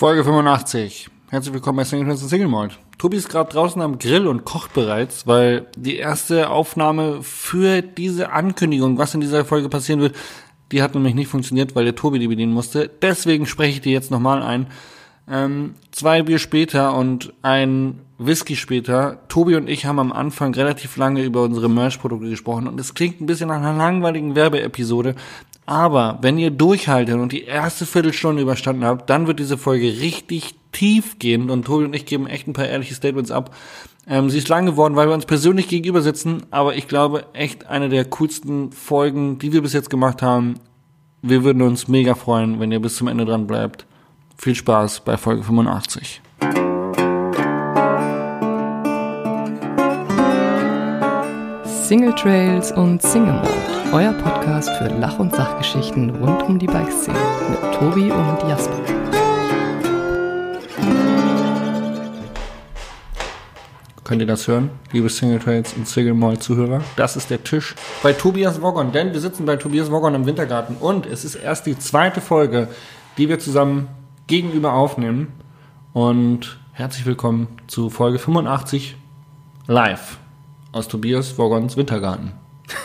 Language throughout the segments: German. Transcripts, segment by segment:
Folge 85. Herzlich willkommen bei Single Friends und Single Malt. Tobi ist gerade draußen am Grill und kocht bereits, weil die erste Aufnahme für diese Ankündigung, was in dieser Folge passieren wird, die hat nämlich nicht funktioniert, weil der Tobi die bedienen musste. Deswegen spreche ich die jetzt nochmal ein. Ähm, zwei Bier später und ein Whisky später. Tobi und ich haben am Anfang relativ lange über unsere Merch-Produkte gesprochen und es klingt ein bisschen nach einer langweiligen Werbeepisode. Aber wenn ihr durchhaltet und die erste Viertelstunde überstanden habt, dann wird diese Folge richtig tief gehen und Tobi und ich geben echt ein paar ehrliche Statements ab. Ähm, sie ist lang geworden, weil wir uns persönlich gegenüber sitzen, aber ich glaube echt eine der coolsten Folgen, die wir bis jetzt gemacht haben. Wir würden uns mega freuen, wenn ihr bis zum Ende dran bleibt. Viel Spaß bei Folge 85. Single Trails und Single Mode, euer Podcast für Lach- und Sachgeschichten rund um die Bikeszene mit Tobi und Jasper. Könnt ihr das hören, liebe Single Trails und Single Mall Zuhörer? Das ist der Tisch bei Tobias Woggon, denn wir sitzen bei Tobias Woggon im Wintergarten und es ist erst die zweite Folge, die wir zusammen gegenüber aufnehmen. Und herzlich willkommen zu Folge 85 live aus Tobias Woggons Wintergarten.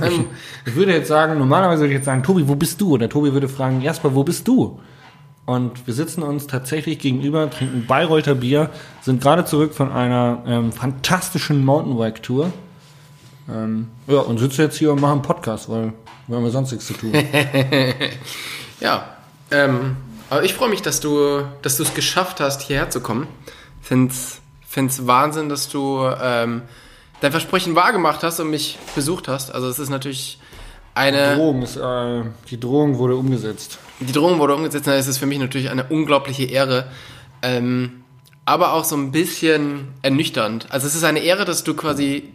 Meinem, Ich würde jetzt sagen, normalerweise würde ich jetzt sagen, Tobi, wo bist du? Oder Tobi würde fragen, Jasper, wo bist du? Und wir sitzen uns tatsächlich gegenüber, trinken Bayreuther Bier, sind gerade zurück von einer ähm, fantastischen Mountainbike-Tour. Ähm, ja, und sitzen jetzt hier und machen einen Podcast, weil wir haben ja sonst nichts zu tun. ja, ähm, aber ich freue mich, dass du, dass du es geschafft hast, hierher zu kommen. Find's, find's Wahnsinn, dass du ähm, dein Versprechen wahrgemacht hast und mich besucht hast. Also es ist natürlich eine, Drohung ist, äh, die Drohung wurde umgesetzt. die Drohung wurde umgesetzt, es ist für mich natürlich eine unglaubliche Ehre. Ähm, aber auch so ein bisschen ernüchternd. Also es ist eine Ehre, dass du quasi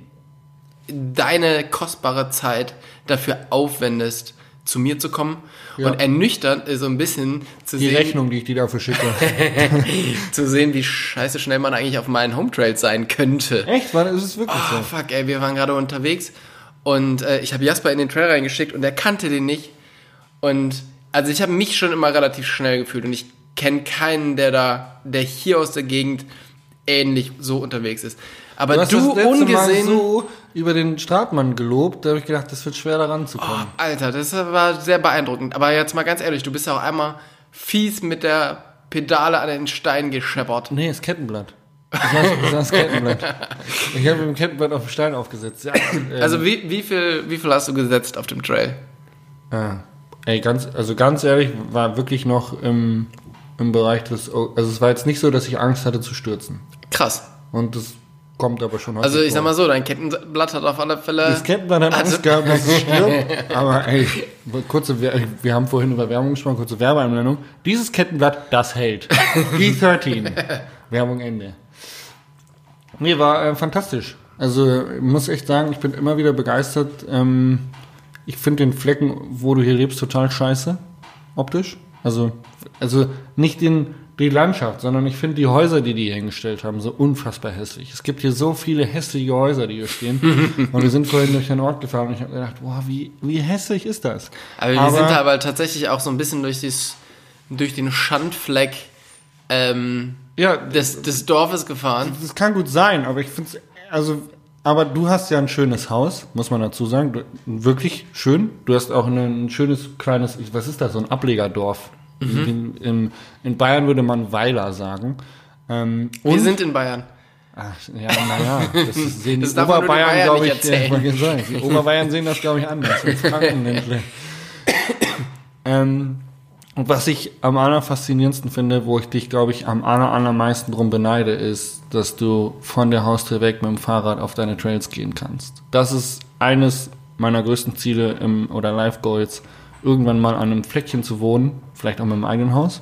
deine kostbare Zeit dafür aufwendest, zu mir zu kommen. Ja. Und ernüchternd ist so ein bisschen zu Die sehen, Rechnung, die ich dir dafür schicke. zu sehen, wie scheiße schnell man eigentlich auf meinen Home Trails sein könnte. Echt? War, ist es wirklich Oh, so? fuck, ey, wir waren gerade unterwegs und äh, ich habe Jasper in den Trail reingeschickt und er kannte den nicht. Und also ich habe mich schon immer relativ schnell gefühlt und ich kenne keinen, der da, der hier aus der Gegend ähnlich so unterwegs ist. Aber Du du, ungesehen, Mal so über den Stratmann gelobt, da habe ich gedacht, das wird schwer da ranzukommen. Alter, das war sehr beeindruckend. Aber jetzt mal ganz ehrlich, du bist ja auch einmal fies mit der Pedale an den Stein gescheppert. Nee, ist Kettenblatt. Das war das, war das Kettenblatt. Ich habe mit dem Kettenblatt auf den Stein aufgesetzt. Ja, äh, Also wie, wie, viel, wie viel hast du gesetzt auf dem Trail? ja. Ey, ganz, also ganz ehrlich, war wirklich noch im, im Bereich des, also es war jetzt nicht so, dass ich Angst hatte zu stürzen. Krass. Und das kommt aber schon Also ich sag vor. mal so, dein Kettenblatt hat auf alle Fälle... Das Kettenblatt hat Also- Angst gehabt, dass es stirbt. Aber ey, kurze, wir haben vorhin über Werbung gesprochen, kurze Werbeeinblendung. Dieses Kettenblatt, das hält. E13. Werbung Ende. Nee, war äh, fantastisch. Also ich muss echt sagen, ich bin immer wieder begeistert. Ähm, ich finde den Flecken, wo du hier lebst, total scheiße. Optisch. Also, also nicht den, die Landschaft, sondern ich finde die Häuser, die die hier hingestellt haben, so unfassbar hässlich. Es gibt hier so viele hässliche Häuser, die hier stehen. und wir sind vorhin durch den Ort gefahren und ich habe gedacht, boah, wie, wie hässlich ist das? Aber wir sind da aber tatsächlich auch so ein bisschen durch, dieses, durch den Schandfleck ähm, ja, des, des Dorfes gefahren. Das kann gut sein, aber ich finde es, also, aber du hast ja ein schönes Haus, muss man dazu sagen. Du, wirklich schön. Du hast auch ein, ein schönes kleines, was ist das, so ein Ablegerdorf. Mhm. In, in, in Bayern würde man Weiler sagen. Ähm, Wir sind in Bayern. Ach, ja, naja, das ist- sehen Das die den Oberbayern, Bayern glaube ich, ja, sagen. die Oberbayern sehen das, glaube ich, anders. In Franken nämlich. ähm, und was ich am allerfaszinierendsten finde, wo ich dich, glaube ich, am aller, allermeisten drum beneide, ist, dass du von der Haustür weg mit dem Fahrrad auf deine Trails gehen kannst. Das ist eines meiner größten Ziele im, oder Life Goals, irgendwann mal an einem Fleckchen zu wohnen, vielleicht auch mit dem eigenen Haus,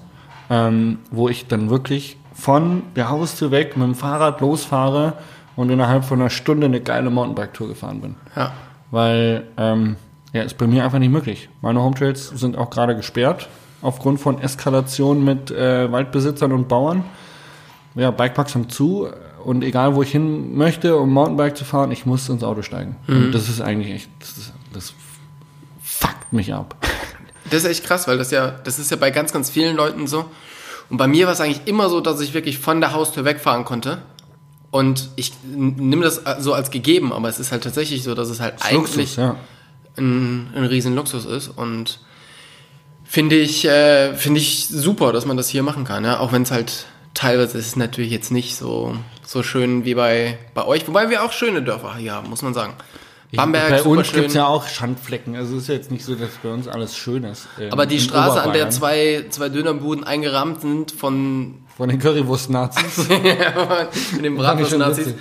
ähm, wo ich dann wirklich von der Haustür weg mit dem Fahrrad losfahre und innerhalb von einer Stunde eine geile Mountainbike-Tour gefahren bin. Ja. Weil, ähm, ja, ist bei mir einfach nicht möglich. Meine Hometrails sind auch gerade gesperrt aufgrund von Eskalation mit äh, Waldbesitzern und Bauern. Ja, Bikeparks haben zu und egal wo ich hin möchte, um Mountainbike zu fahren, ich muss ins Auto steigen. Und das ist eigentlich echt, das, ist, das fuckt mich ab. Das ist echt krass, weil das ja, das ist ja bei ganz, ganz vielen Leuten so. Und bei mir war es eigentlich immer so, dass ich wirklich von der Haustür wegfahren konnte. Und ich nehme das so als gegeben, aber es ist halt tatsächlich so, dass es halt eigentlich Luxus, ja. ein, ein riesen Luxus ist. Und finde ich, äh, finde ich super, dass man das hier machen kann. Ja? Auch wenn es halt teilweise ist es natürlich jetzt nicht so, so schön wie bei, bei euch. Wobei wir auch schöne Dörfer hier haben, muss man sagen. Bamberg, bei uns gibt es ja auch Schandflecken. Also es ist ja jetzt nicht so, dass bei uns alles schön ist. ähm, aber die Straße, an der zwei, zwei Dönerbuden eingerahmt sind von, Von den Currywurst-Nazis. mit den Bratwurst-Nazis.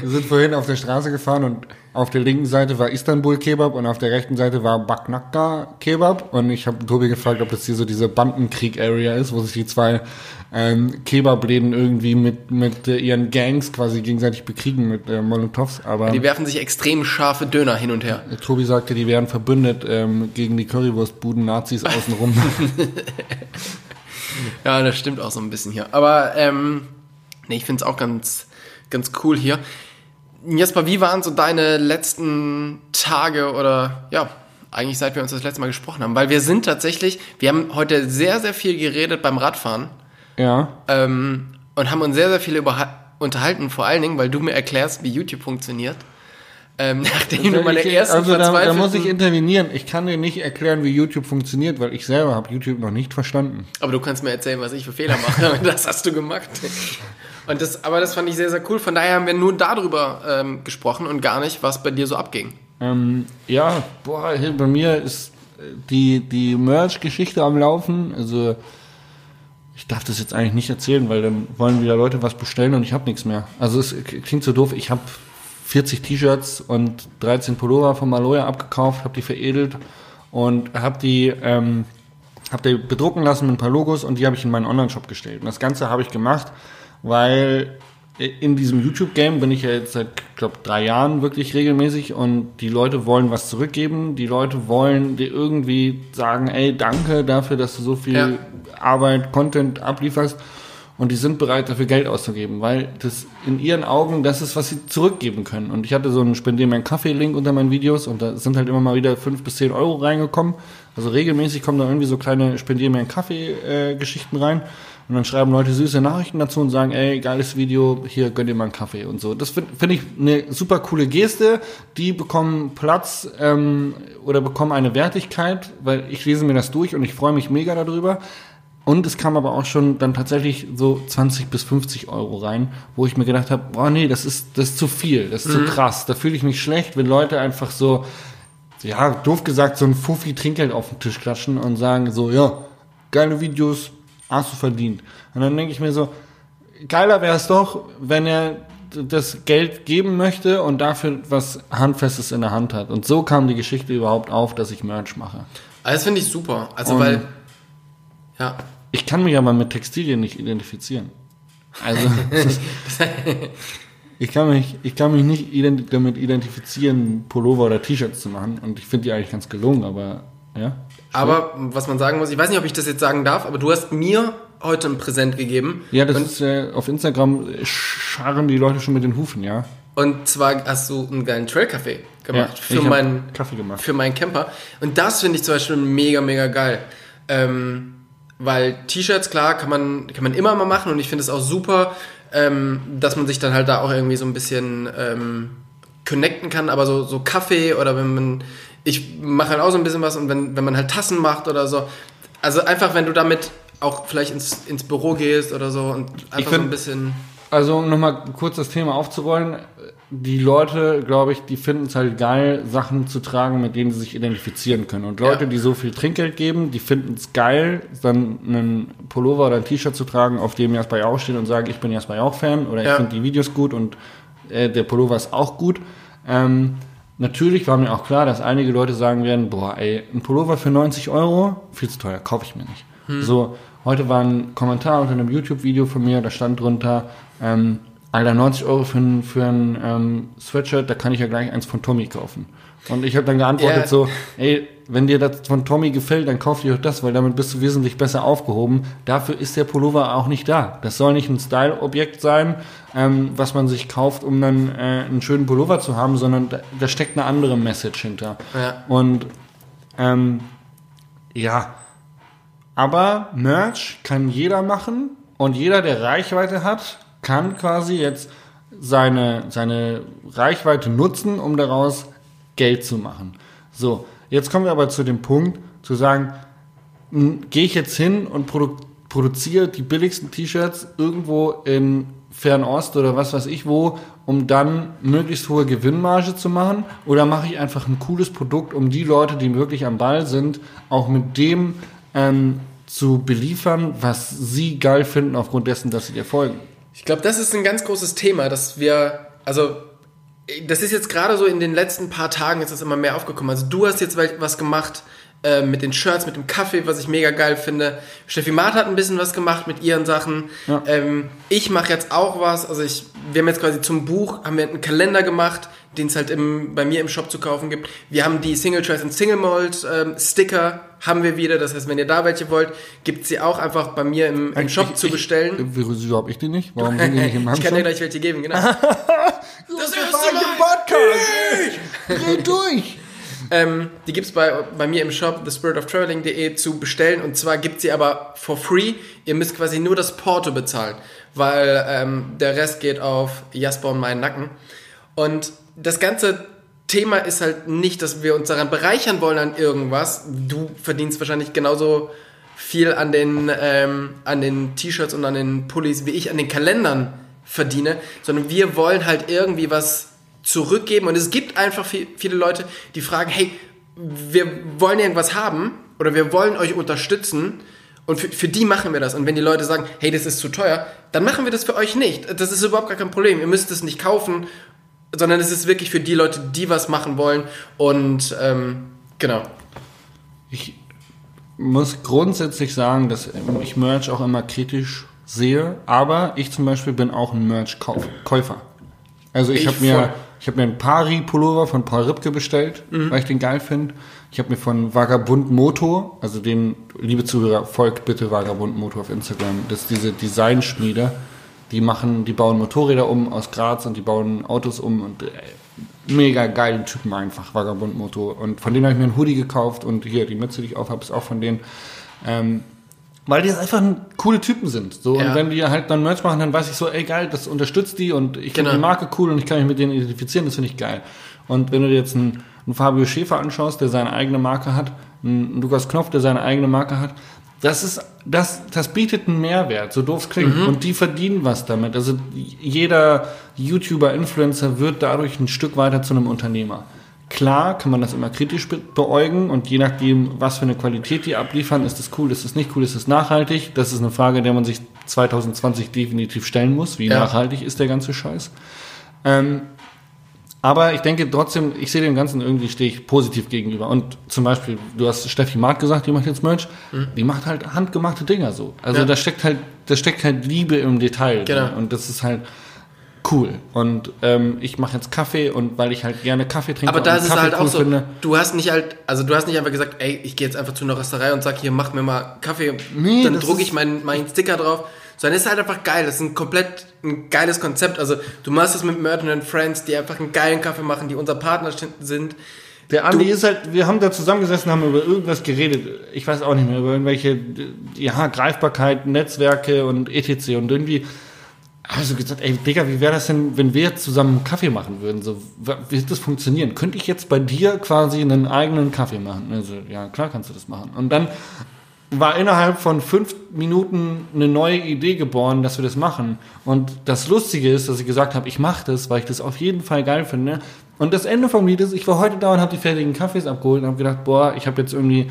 Wir sind vorhin auf der Straße gefahren und auf der linken Seite war Istanbul-Kebab und auf der rechten Seite war Baknakka-Kebab. Und ich habe Tobi gefragt, ob das hier so diese Bandenkrieg-Area ist, wo sich die zwei ähm, Kebabläden irgendwie mit, mit äh, ihren Gangs quasi gegenseitig bekriegen mit äh, Molotovs. Aber Die werfen sich extrem scharfe Döner hin und her. Tobi sagte, die wären verbündet ähm, gegen die Currywurstbuden-Nazis außenrum. Ja, das stimmt auch so ein bisschen hier. Aber ähm, nee, ich finde es auch ganz, ganz cool hier. Jesper, wie waren so deine letzten Tage oder ja, eigentlich seit wir uns das letzte Mal gesprochen haben? Weil wir sind tatsächlich, wir haben heute sehr, sehr viel geredet beim Radfahren ja. ähm, und haben uns sehr, sehr viel über, unterhalten, vor allen Dingen, weil du mir erklärst, wie YouTube funktioniert. Ähm, nachdem du meine Ich- ersten also da, da muss ich intervenieren. Ich kann dir nicht erklären, wie YouTube funktioniert, weil ich selber habe YouTube noch nicht verstanden. Aber du kannst mir erzählen, was ich für Fehler mache. Das hast du gemacht. Und das, aber das fand ich sehr, sehr cool. Von daher haben wir nur darüber ähm, gesprochen und gar nicht, was bei dir so abging. Ähm, ja, boah, bei mir ist äh, die, die Merch-Geschichte am Laufen. Also, ich darf das jetzt eigentlich nicht erzählen, weil dann wollen wieder Leute was bestellen und ich habe nichts mehr. Also, es klingt so doof. Ich habe 40 T-Shirts und 13 Pullover von Maloya abgekauft, habe die veredelt und habe die, ähm, hab die bedrucken lassen mit ein paar Logos und die habe ich in meinen Online-Shop gestellt. Und das Ganze habe ich gemacht, weil in diesem YouTube-Game bin ich ja jetzt seit, glaube drei Jahren wirklich regelmäßig und die Leute wollen was zurückgeben. Die Leute wollen dir irgendwie sagen, ey, danke dafür, dass du so viel Ja. Arbeit, Content ablieferst. Und die sind bereit, dafür Geld auszugeben, weil das in ihren Augen das ist, was sie zurückgeben können. Und ich hatte so einen Spendier mir einen Kaffee-Link unter meinen Videos und da sind halt immer mal wieder fünf bis zehn Euro reingekommen. Also regelmäßig kommen da irgendwie so kleine Spendier mir einen Kaffee-Geschichten rein. Und dann schreiben Leute süße Nachrichten dazu und sagen, ey, geiles Video, hier gönn dir mal einen Kaffee und so. Das finde find ich eine super coole Geste. Die bekommen Platz ähm, oder bekommen eine Wertigkeit, weil ich lese mir das durch und ich freue mich mega darüber. Und es kam aber auch schon dann tatsächlich so 20 bis 50 Euro rein, wo ich mir gedacht habe, boah nee, das ist, das ist zu viel, das ist zu krass. Da fühle ich mich schlecht, wenn Leute einfach so, ja, doof gesagt, so ein Fuffi Trinkgeld auf den Tisch klatschen und sagen so, ja, geile Videos, hast du verdient. Und dann denke ich mir so, geiler wäre es doch, wenn er das Geld geben möchte und dafür was Handfestes in der Hand hat. Und so kam die Geschichte überhaupt auf, dass ich Merch mache. Also das finde ich super. Also Und- weil, ja, Ich kann mich aber mit Textilien nicht identifizieren. Also ich kann mich, ich kann mich nicht ident damit identifizieren, Pullover oder T-Shirts zu machen. Und ich finde die eigentlich ganz gelungen, aber ja. aber was man sagen muss, ich weiß nicht, ob ich das jetzt sagen darf, aber du hast mir heute ein Präsent gegeben. Ja, das ist äh, auf Instagram scharren die Leute schon mit den Hufen, ja. und zwar hast du einen geilen Trail-Kaffee gemacht für meinen Kaffee gemacht. für meinen Camper. Und das finde ich zum Beispiel mega, mega geil. Ähm, weil T-Shirts, klar, kann man, kann man immer mal machen und ich finde es auch super, ähm, dass man sich dann halt da auch irgendwie so ein bisschen ähm, connecten kann, aber so, so Kaffee oder wenn man, ich mache halt auch so ein bisschen was und wenn, wenn man halt Tassen macht oder so, also einfach, wenn du damit auch vielleicht ins, ins Büro gehst oder so und einfach so find- ein bisschen, Also, um nochmal kurz das Thema aufzurollen. Die Leute, glaube ich, die finden es halt geil, Sachen zu tragen, mit denen sie sich identifizieren können. Und Leute, Ja. die so viel Trinkgeld geben, die finden es geil, dann einen Pullover oder ein T-Shirt zu tragen, auf dem Jasper Jauch steht und sagen, ich bin Jasper Jauch-Fan oder ich Ja. finde die Videos gut und äh, der Pullover ist auch gut. Ähm, natürlich war mir auch klar, dass einige Leute sagen werden, boah, ey, ein Pullover für 90 Euro, viel zu teuer, kaufe ich mir nicht. So, heute war ein Kommentar unter einem YouTube-Video von mir, da stand drunter, ähm, Alter, 90 Euro für ein, für ein ähm, Sweatshirt, da kann ich ja gleich eins von Tommy kaufen. Und ich habe dann geantwortet Ja. so, ey, wenn dir das von Tommy gefällt, dann kauf dir doch das, weil damit bist du wesentlich besser aufgehoben. Dafür ist der Pullover auch nicht da. Das soll nicht ein Style-Objekt sein, ähm, was man sich kauft, um dann äh, einen schönen Pullover zu haben, sondern da, da steckt eine andere Message hinter. Ja. Und ähm, ja, Aber Merch kann jeder machen und jeder, der Reichweite hat, kann quasi jetzt seine, seine Reichweite nutzen, um daraus Geld zu machen. So, jetzt kommen wir aber zu dem Punkt, zu sagen, m, gehe ich jetzt hin und produ produziere die billigsten T-Shirts irgendwo in Fernost oder was weiß ich wo, um dann möglichst hohe Gewinnmarge zu machen? Oder mache ich einfach ein cooles Produkt, um die Leute, die wirklich am Ball sind, auch mit dem ähm, zu beliefern, was sie geil finden aufgrund dessen, dass sie dir folgen? Ich glaube, das ist ein ganz großes Thema, dass wir, also das ist jetzt gerade so in den letzten paar Tagen ist das immer mehr aufgekommen. Also du hast jetzt was gemacht äh, mit den Shirts, mit dem Kaffee, was ich mega geil finde. Steffi Maat hat ein bisschen was gemacht mit ihren Sachen. Ja. Ähm, ich mache jetzt auch was. Also ich, wir haben jetzt quasi zum Buch haben wir einen Kalender gemacht, den es halt im, bei mir im Shop zu kaufen gibt. Wir haben die Single Trace und Single Mold ähm, Sticker haben wir wieder. Das heißt, wenn ihr da welche wollt, gibt sie auch einfach bei mir im, im Shop Ich- zu ich- bestellen. Wieso habe ich die nicht? Warum sind die nicht im ich kann dir Handshop? gleich welche geben, genau. Das erste Mal. Podcast! Dreh durch! Ähm, die gibt's bei, bei mir im Shop, thespiritoftraveling.de, zu bestellen. Und zwar gibt sie aber for free. Ihr müsst quasi nur das Porto bezahlen, weil ähm, der Rest geht auf Jasper und meinen Nacken. Und das ganze Thema ist halt nicht, dass wir uns daran bereichern wollen an irgendwas. Du verdienst wahrscheinlich genauso viel an den, ähm, an den T-Shirts und an den Pullis, wie ich an den Kalendern verdiene, sondern wir wollen halt irgendwie was zurückgeben. Und es gibt einfach viel, viele Leute, die fragen, hey, wir wollen irgendwas haben oder wir wollen euch unterstützen und für, für die machen wir das. Und wenn die Leute sagen, hey, das ist zu teuer, dann machen wir das für euch nicht. Das ist überhaupt gar kein Problem. Ihr müsst es nicht kaufen, sondern es ist wirklich für die Leute, die was machen wollen. Und ähm, genau. Ich muss grundsätzlich sagen, dass ich Merch auch immer kritisch sehe, aber ich zum Beispiel bin auch ein Merch-Käufer. Also ich, Ich habe mir, ich habe mir einen Pari-Pullover von Paul Ripke bestellt, weil ich den geil finde. Ich habe mir von Vagabund Moto, also den, liebe Zuhörer, folgt bitte Vagabund Moto auf Instagram. Das ist diese Designschmiede. Die machen, die bauen Motorräder um aus Graz und die bauen Autos um und äh, mega geile Typen einfach, Vagabund Moto. Und von denen habe ich mir einen Hoodie gekauft und hier, die Mütze, die ich auf habe, ist auch von denen. Ähm, weil die einfach coole Typen sind. So, Ja. und wenn die halt dann Merch machen, dann weiß ich so, ey geil, das unterstützt die und ich finde Genau. die Marke cool und ich kann mich mit denen identifizieren, das finde ich geil. Und wenn du dir jetzt einen, einen Fabio Schäfer anschaust, der seine eigene Marke hat, einen Lukas Knopf, der seine eigene Marke hat, das ist, das, das bietet einen Mehrwert, so doof es klingt. Mhm. Und die verdienen was damit. Also jeder YouTuber, Influencer wird dadurch ein Stück weiter zu einem Unternehmer. Klar kann man das immer kritisch be beäugen und je nachdem, was für eine Qualität die abliefern, ist das cool, ist das nicht cool, ist das nachhaltig. Das ist eine Frage, der man sich 2020 definitiv stellen muss. Wie Ja. nachhaltig ist der ganze Scheiß? Ähm, aber ich denke trotzdem, ich sehe dem Ganzen irgendwie, stehe ich positiv gegenüber. Und zum Beispiel, du hast Steffi Maat gesagt, die macht jetzt Merch, die macht halt handgemachte Dinger so. Also Mhm. Ja. da steckt halt, da steckt halt Liebe im Detail. Genau. drin. Und das ist halt cool. Und ähm, ich mache jetzt Kaffee und weil ich halt gerne Kaffee trinke Aber da ist es Kaffee halt auch cool so. finde, Du hast nicht halt, also du hast nicht einfach gesagt, ey, ich gehe jetzt einfach zu einer Rösterei und sag, hier, mach mir mal Kaffee, Nee, dann das drucke ich meinen meinen Sticker drauf. Sondern es ist halt einfach geil. Das ist ein komplett ein geiles Konzept. Also du machst es mit Merton and Friends, die einfach einen geilen Kaffee machen, die unser Partner sind. Der Andi ist halt, wir haben da zusammengesessen, haben über irgendwas geredet. Ich weiß auch nicht mehr, über irgendwelche, ja, Greifbarkeit, Netzwerke und etc. Und irgendwie, also gesagt, ey, Digga, wie wäre das denn, wenn wir zusammen Kaffee machen würden? So, wird das funktionieren? Könnte ich jetzt bei dir quasi einen eigenen Kaffee machen? Also, ja, klar kannst du das machen. Und dann war innerhalb von fünf Minuten eine neue Idee geboren, dass wir das machen. Und das Lustige ist, dass ich gesagt habe, ich mache das, weil ich das auf jeden Fall geil finde. Und das Ende vom Lied ist, ich war heute da und habe die fertigen Kaffees abgeholt und habe gedacht, boah, ich habe jetzt irgendwie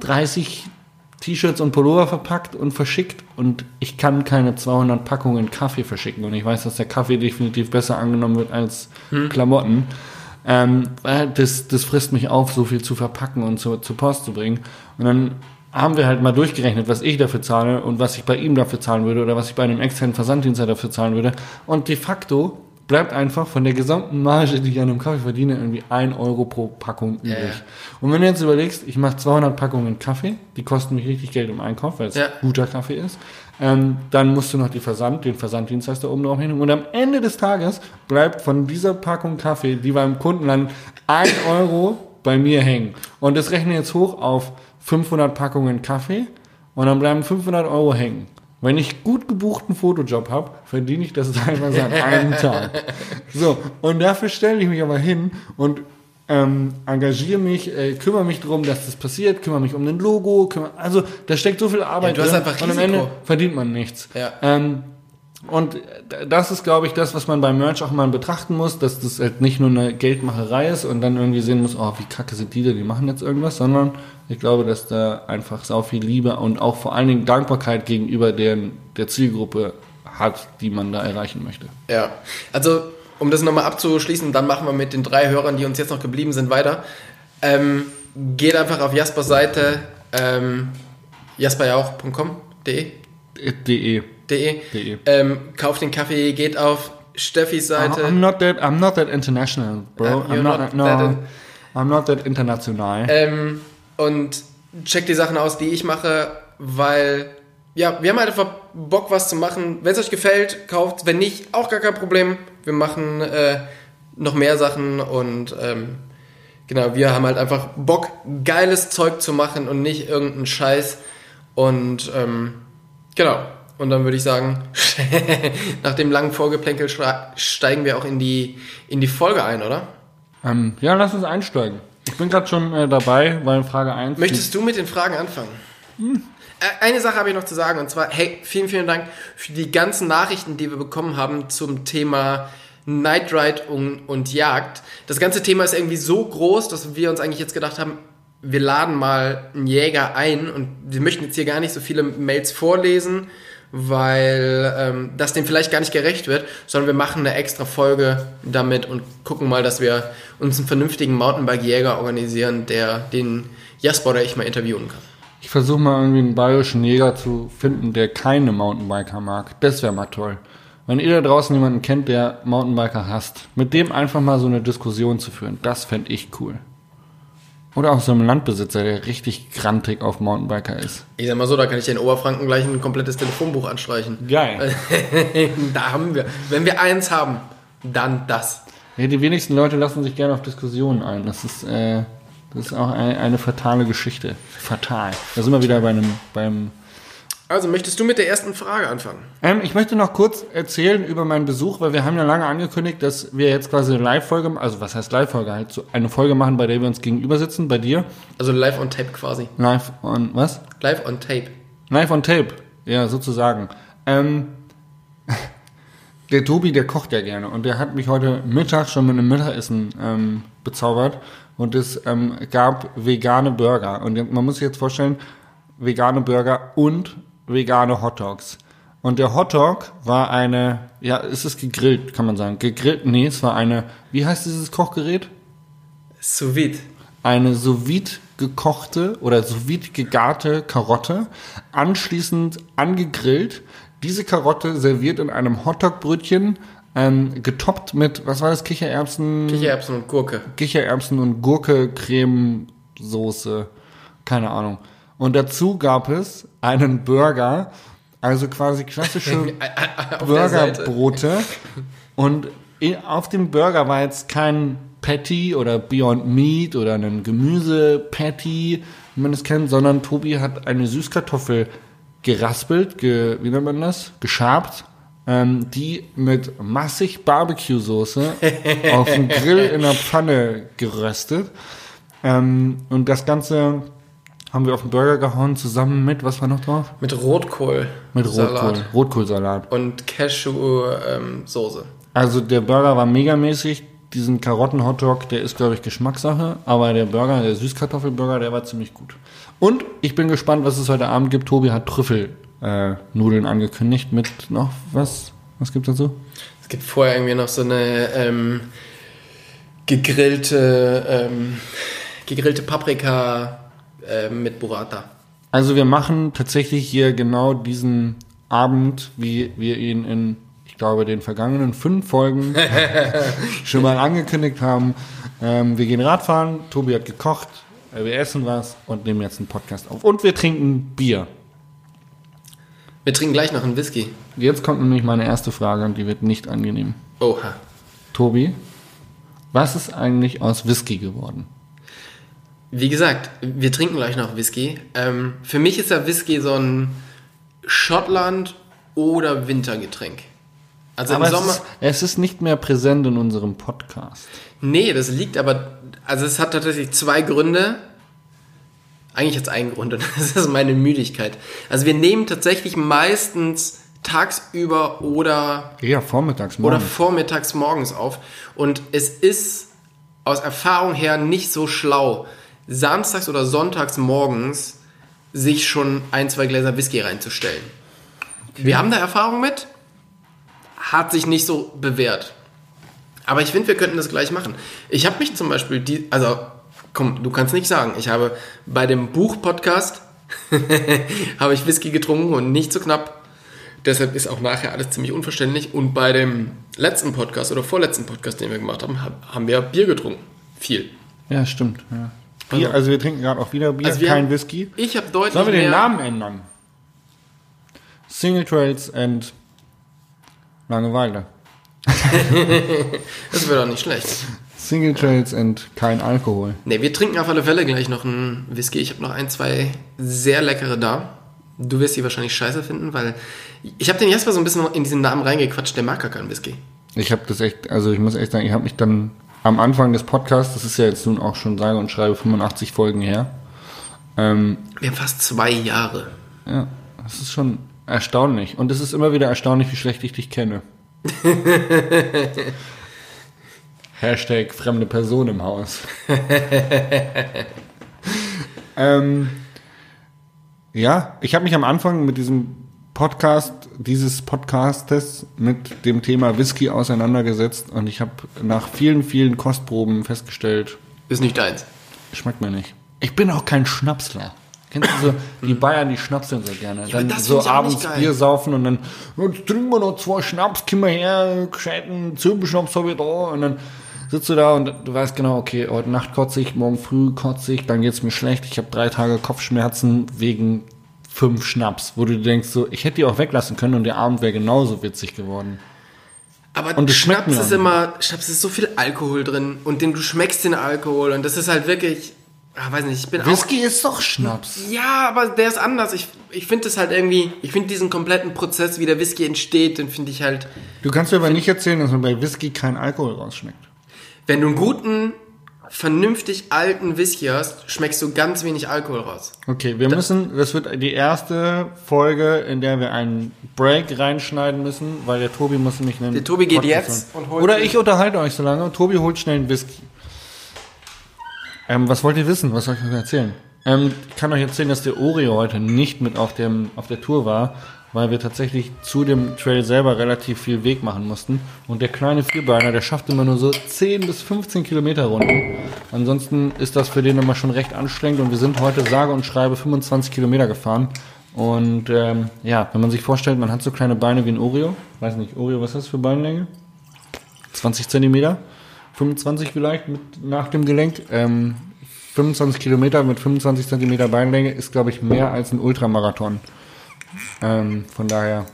30 T-Shirts und Pullover verpackt und verschickt und ich kann keine 200 Packungen Kaffee verschicken und ich weiß, dass der Kaffee definitiv besser angenommen wird als Klamotten. Ähm, weil das, das frisst mich auf, so viel zu verpacken und zu, zur Post zu bringen. Und dann haben wir halt mal durchgerechnet, was ich dafür zahle und was ich bei ihm dafür zahlen würde oder was ich bei einem externen Versanddienstler dafür zahlen würde. Und de facto bleibt einfach von der gesamten Marge, die ich an einem Kaffee verdiene, irgendwie ein Euro pro Packung übrig. ja. Und wenn du jetzt überlegst, ich mache 200 Packungen Kaffee, die kosten mich richtig Geld im Einkauf, weil es Ja. guter Kaffee ist, ähm, dann musst du noch die Versand, den Versanddienstleister oben drauf hin. Und am Ende des Tages bleibt von dieser Packung Kaffee, die beim Kunden landet, ein Euro bei mir hängen. Und das rechne jetzt hoch auf 500 Packungen Kaffee und dann bleiben 500 Euro hängen. Wenn ich gut gebuchten Fotojob habe, verdiene ich das teilweise an einem Tag. So, und dafür stelle ich mich aber hin und ähm, engagiere mich, äh, kümmere mich darum, dass das passiert, kümmere mich um den Logo, kümmere, also da steckt so viel Arbeit Ja, du hast drin einfach und am. Ende verdient man nichts. Ja. Ähm, und das ist, glaube ich, das, was man beim Merch auch mal betrachten muss, dass das halt nicht nur eine Geldmacherei ist und dann irgendwie sehen muss, oh, wie kacke sind die denn, die machen jetzt irgendwas, sondern ich glaube, dass da einfach sau viel Liebe und auch vor allen Dingen Dankbarkeit gegenüber den, der Zielgruppe hat, die man da erreichen möchte. Ja, also um das nochmal abzuschließen, dann machen wir mit den drei Hörern, die uns jetzt noch geblieben sind, weiter. Ähm, geht einfach auf Jaspers Seite, ähm, jasperjauch.com.de De. de. De. Ähm, kauft den Kaffee, geht auf Steffis Seite. I'm not that, I'm not that international, bro. Uh, I'm not, not no, that in- I'm not that international. Ähm, und checkt die Sachen aus, die ich mache, weil, ja, wir haben halt einfach Bock, was zu machen. Wenn es euch gefällt, kauft. Wenn nicht, auch gar kein Problem. Wir machen äh, noch mehr Sachen und ähm, genau, wir haben halt einfach Bock, geiles Zeug zu machen und nicht irgendeinen Scheiß. Und ähm, genau. Und dann würde ich sagen, nach dem langen Vorgeplänkel steigen wir auch in die, in die Folge ein, oder? Ähm, ja, lass uns einsteigen. Ich bin gerade schon äh, dabei, weil Frage 1. Möchtest du mit den Fragen anfangen? Äh, Eine Sache habe ich noch zu sagen und zwar, hey, vielen, vielen Dank für die ganzen Nachrichten, die wir bekommen haben zum Thema Night Ride und, und Jagd. Das ganze Thema ist irgendwie so groß, dass wir uns eigentlich jetzt gedacht haben, wir laden mal einen Jäger ein und wir möchten jetzt hier gar nicht so viele Mails vorlesen, weil ähm, das dem vielleicht gar nicht gerecht wird, sondern wir machen eine extra Folge damit und gucken mal, dass wir uns einen vernünftigen Mountainbike-Jäger organisieren, der den Jasper oder ich mal interviewen kann. Ich versuche mal irgendwie einen bayerischen Jäger zu finden, der keine Mountainbiker mag. Das wäre mal toll. Wenn ihr da draußen jemanden kennt, der Mountainbiker hasst, mit dem einfach mal so eine Diskussion zu führen, das fände ich cool. Oder auch so einem Landbesitzer, der richtig grantig auf Mountainbiker ist. Ich sag mal so, da kann ich in Oberfranken gleich ein komplettes Telefonbuch anstreichen. Geil. da haben wir. Wenn wir eins haben, dann das. Ja, die wenigsten Leute lassen sich gerne auf Diskussionen ein. Das ist, äh, das ist auch eine, eine fatale Geschichte. Fatal. Da sind wir wieder bei einem, beim Also, möchtest du mit der ersten Frage anfangen? Ähm, ich möchte noch kurz erzählen über meinen Besuch, weil wir haben ja lange angekündigt, dass wir jetzt quasi eine Live-Folge, also was heißt Live-Folge, halt so eine Folge machen, bei der wir uns gegenüber sitzen, bei dir. Also live on tape quasi. Live on, was? Live on tape. Live on Tape, ja, sozusagen. Ähm, der Tobi, der kocht ja gerne und der hat mich heute Mittag schon mit einem Mittagessen ähm, bezaubert und es ähm, gab vegane Burger und man muss sich jetzt vorstellen, vegane Burger und vegane Hotdogs. Und der Hotdog war eine, ja, es ist gegrillt, kann man sagen. Gegrillt, nee, es war eine, wie heißt dieses Kochgerät? Sous vide. eine sous vide gekochte oder sous vide gegarte Karotte, anschließend angegrillt, diese Karotte serviert in einem Hotdog-Brötchen, ähm, getoppt mit, was war das, Kichererbsen, Kichererbsen und Gurke. Kichererbsen und Gurke, Creme, Soße, keine Ahnung. Und dazu gab es einen Burger, also quasi klassische. Burgerbrote. Und auf dem Burger war jetzt kein Patty oder Beyond Meat oder ein Gemüse-Patty, wie man es kennt, sondern Tobi hat eine Süßkartoffel geraspelt, ge, wie nennt man das? Geschabt, ähm, die mit massig Barbecue-Soße auf dem Grill in der Pfanne geröstet. Ähm, und das Ganze haben wir auf den Burger gehauen, zusammen mit, was war noch drauf? Mit Rotkohl. Mit Rotkohl, Salat. Rotkohlsalat. Und Cashew-Soße. Also der Burger war megamäßig. Diesen Karotten-Hotdog, der ist, glaube ich, Geschmackssache. Aber der Burger, der Süßkartoffelburger, der war ziemlich gut. Und ich bin gespannt, was es heute Abend gibt. Tobi hat Trüffelnudeln äh, angekündigt mit noch was? Was gibt's dazu? es gibt vorher irgendwie noch so eine ähm, gegrillte, ähm, gegrillte Paprika äh, mit Burrata. Also wir machen tatsächlich hier genau diesen Abend, wie wir ihn in, ich glaube, den vergangenen fünf Folgen schon mal angekündigt haben. Ähm, wir gehen Radfahren, Tobi hat gekocht, wir essen was und nehmen jetzt einen Podcast auf. Und wir trinken Bier. Wir trinken gleich noch einen Whisky. Jetzt kommt nämlich meine erste Frage und die wird nicht angenehm. Oha. Tobi, was ist eigentlich aus Whisky geworden? Wie gesagt, wir trinken gleich noch Whisky. Ähm, für mich ist der Whisky so ein Schottland- oder Wintergetränk. Also Aber im es Sommer. ist, es ist nicht mehr präsent in unserem Podcast. Nee, das liegt aber. Also es hat tatsächlich zwei Gründe. Eigentlich hat es einen Grund und das ist meine Müdigkeit. Also wir nehmen tatsächlich meistens tagsüber oder Ja, vormittags, oder morgens. vormittags morgens auf. Und es ist aus Erfahrung her nicht so schlau, samstags oder sonntags morgens sich schon ein, zwei Gläser Whisky reinzustellen. Wir haben da Erfahrung mit, hat sich nicht so bewährt. Aber ich finde, wir könnten das gleich machen. Ich habe mich zum Beispiel, die, also komm, du kannst nicht sagen, ich habe bei dem Buch-Podcast habe ich Whisky getrunken und nicht so knapp. Deshalb ist auch nachher alles ziemlich unverständlich. Und bei dem letzten Podcast oder vorletzten Podcast, den wir gemacht haben, hab- haben wir Bier getrunken. Viel. Ja, stimmt. Ja. Bier, also wir trinken gerade auch wieder Bier, Also kein haben- Whisky. Ich habe deutlich Sollen wir den. Namen ändern? Single Trails and Langeweile. Das wäre doch nicht schlecht. Single Trails and kein Alkohol. Ne, wir trinken auf alle Fälle gleich noch einen Whisky. Ich habe noch ein, zwei sehr leckere da. Du wirst die wahrscheinlich scheiße finden, weil ich habe den Jasper so ein bisschen in diesen Namen reingequatscht. Der mag gar keinen Whisky. Ich habe das echt, also ich muss echt sagen, ich habe mich dann am Anfang des Podcasts, das ist ja jetzt nun auch schon sage und schreibe 85 Folgen her, ähm, Wir haben fast zwei Jahre. ja, das ist schon erstaunlich. Und es ist immer wieder erstaunlich, wie schlecht ich dich kenne. Hashtag fremde Person im Haus. ähm, ja, ich habe mich am Anfang mit diesem Podcast, dieses Podcastes mit dem Thema Whisky auseinandergesetzt und ich habe nach vielen, vielen Kostproben festgestellt, Ist nicht deins. schmeckt mir nicht. Ich bin auch kein Schnapsler. Kennst du so, die Bayern, die schnapseln so gerne. dann aber das so abends. Bier saufen und dann, jetzt trinken wir noch zwei Schnaps, komm mal her, gescheiten Zirbenschnaps habe ich da. Und dann sitzt du da und du weißt genau, okay, heute Nacht kotze ich, morgen früh kotze ich, dann geht's mir schlecht. Ich habe drei Tage Kopfschmerzen wegen fünf Schnaps, wo du denkst, so, ich hätte die auch weglassen können und der Abend wäre genauso witzig geworden. Aber Und Schnaps ist auch. immer, Schnaps ist so viel Alkohol drin und den, du schmeckst den Alkohol und das ist halt wirklich, ah, weiß nicht, ich bin Whisky ist doch Schnaps. auch, ja, aber der ist anders. Ich, ich finde das halt irgendwie, ich finde diesen kompletten Prozess, wie der Whisky entsteht, den finde ich halt, Du kannst mir aber nicht erzählen, dass man bei Whisky kein Alkohol rausschmeckt. wenn du einen guten, vernünftig alten Whisky hast, schmeckst du ganz wenig Alkohol raus. Okay, wir müssen, das wird die erste Folge, in der wir einen Break reinschneiden müssen, weil der Tobi muss nämlich einen Der Tobi geht Podcast jetzt und holt Oder ich unterhalte euch so lange und Tobi holt schnell einen Whisky. Ähm, was wollt ihr wissen? Was soll ich euch erzählen? Ähm, ich kann euch erzählen, dass der Oreo heute nicht mit auf, dem, auf der Tour war, weil wir tatsächlich zu dem Trail selber relativ viel Weg machen mussten. Und der kleine Vierbeiner, der schafft immer nur so 10 bis 15 Kilometer Runden. Ansonsten ist das für den immer schon recht anstrengend und wir sind heute sage und schreibe 25 Kilometer gefahren. Und ähm, ja, wenn man sich vorstellt, man hat so kleine Beine wie ein Oreo, weiß nicht, Oreo, was ist das für Beinlänge? 20 Zentimeter, 25 vielleicht mit, nach dem Gelenk. Ähm, 25 Kilometer mit 25 Zentimeter Beinlänge ist, glaube ich, mehr als ein Ultramarathon. Ähm, von daher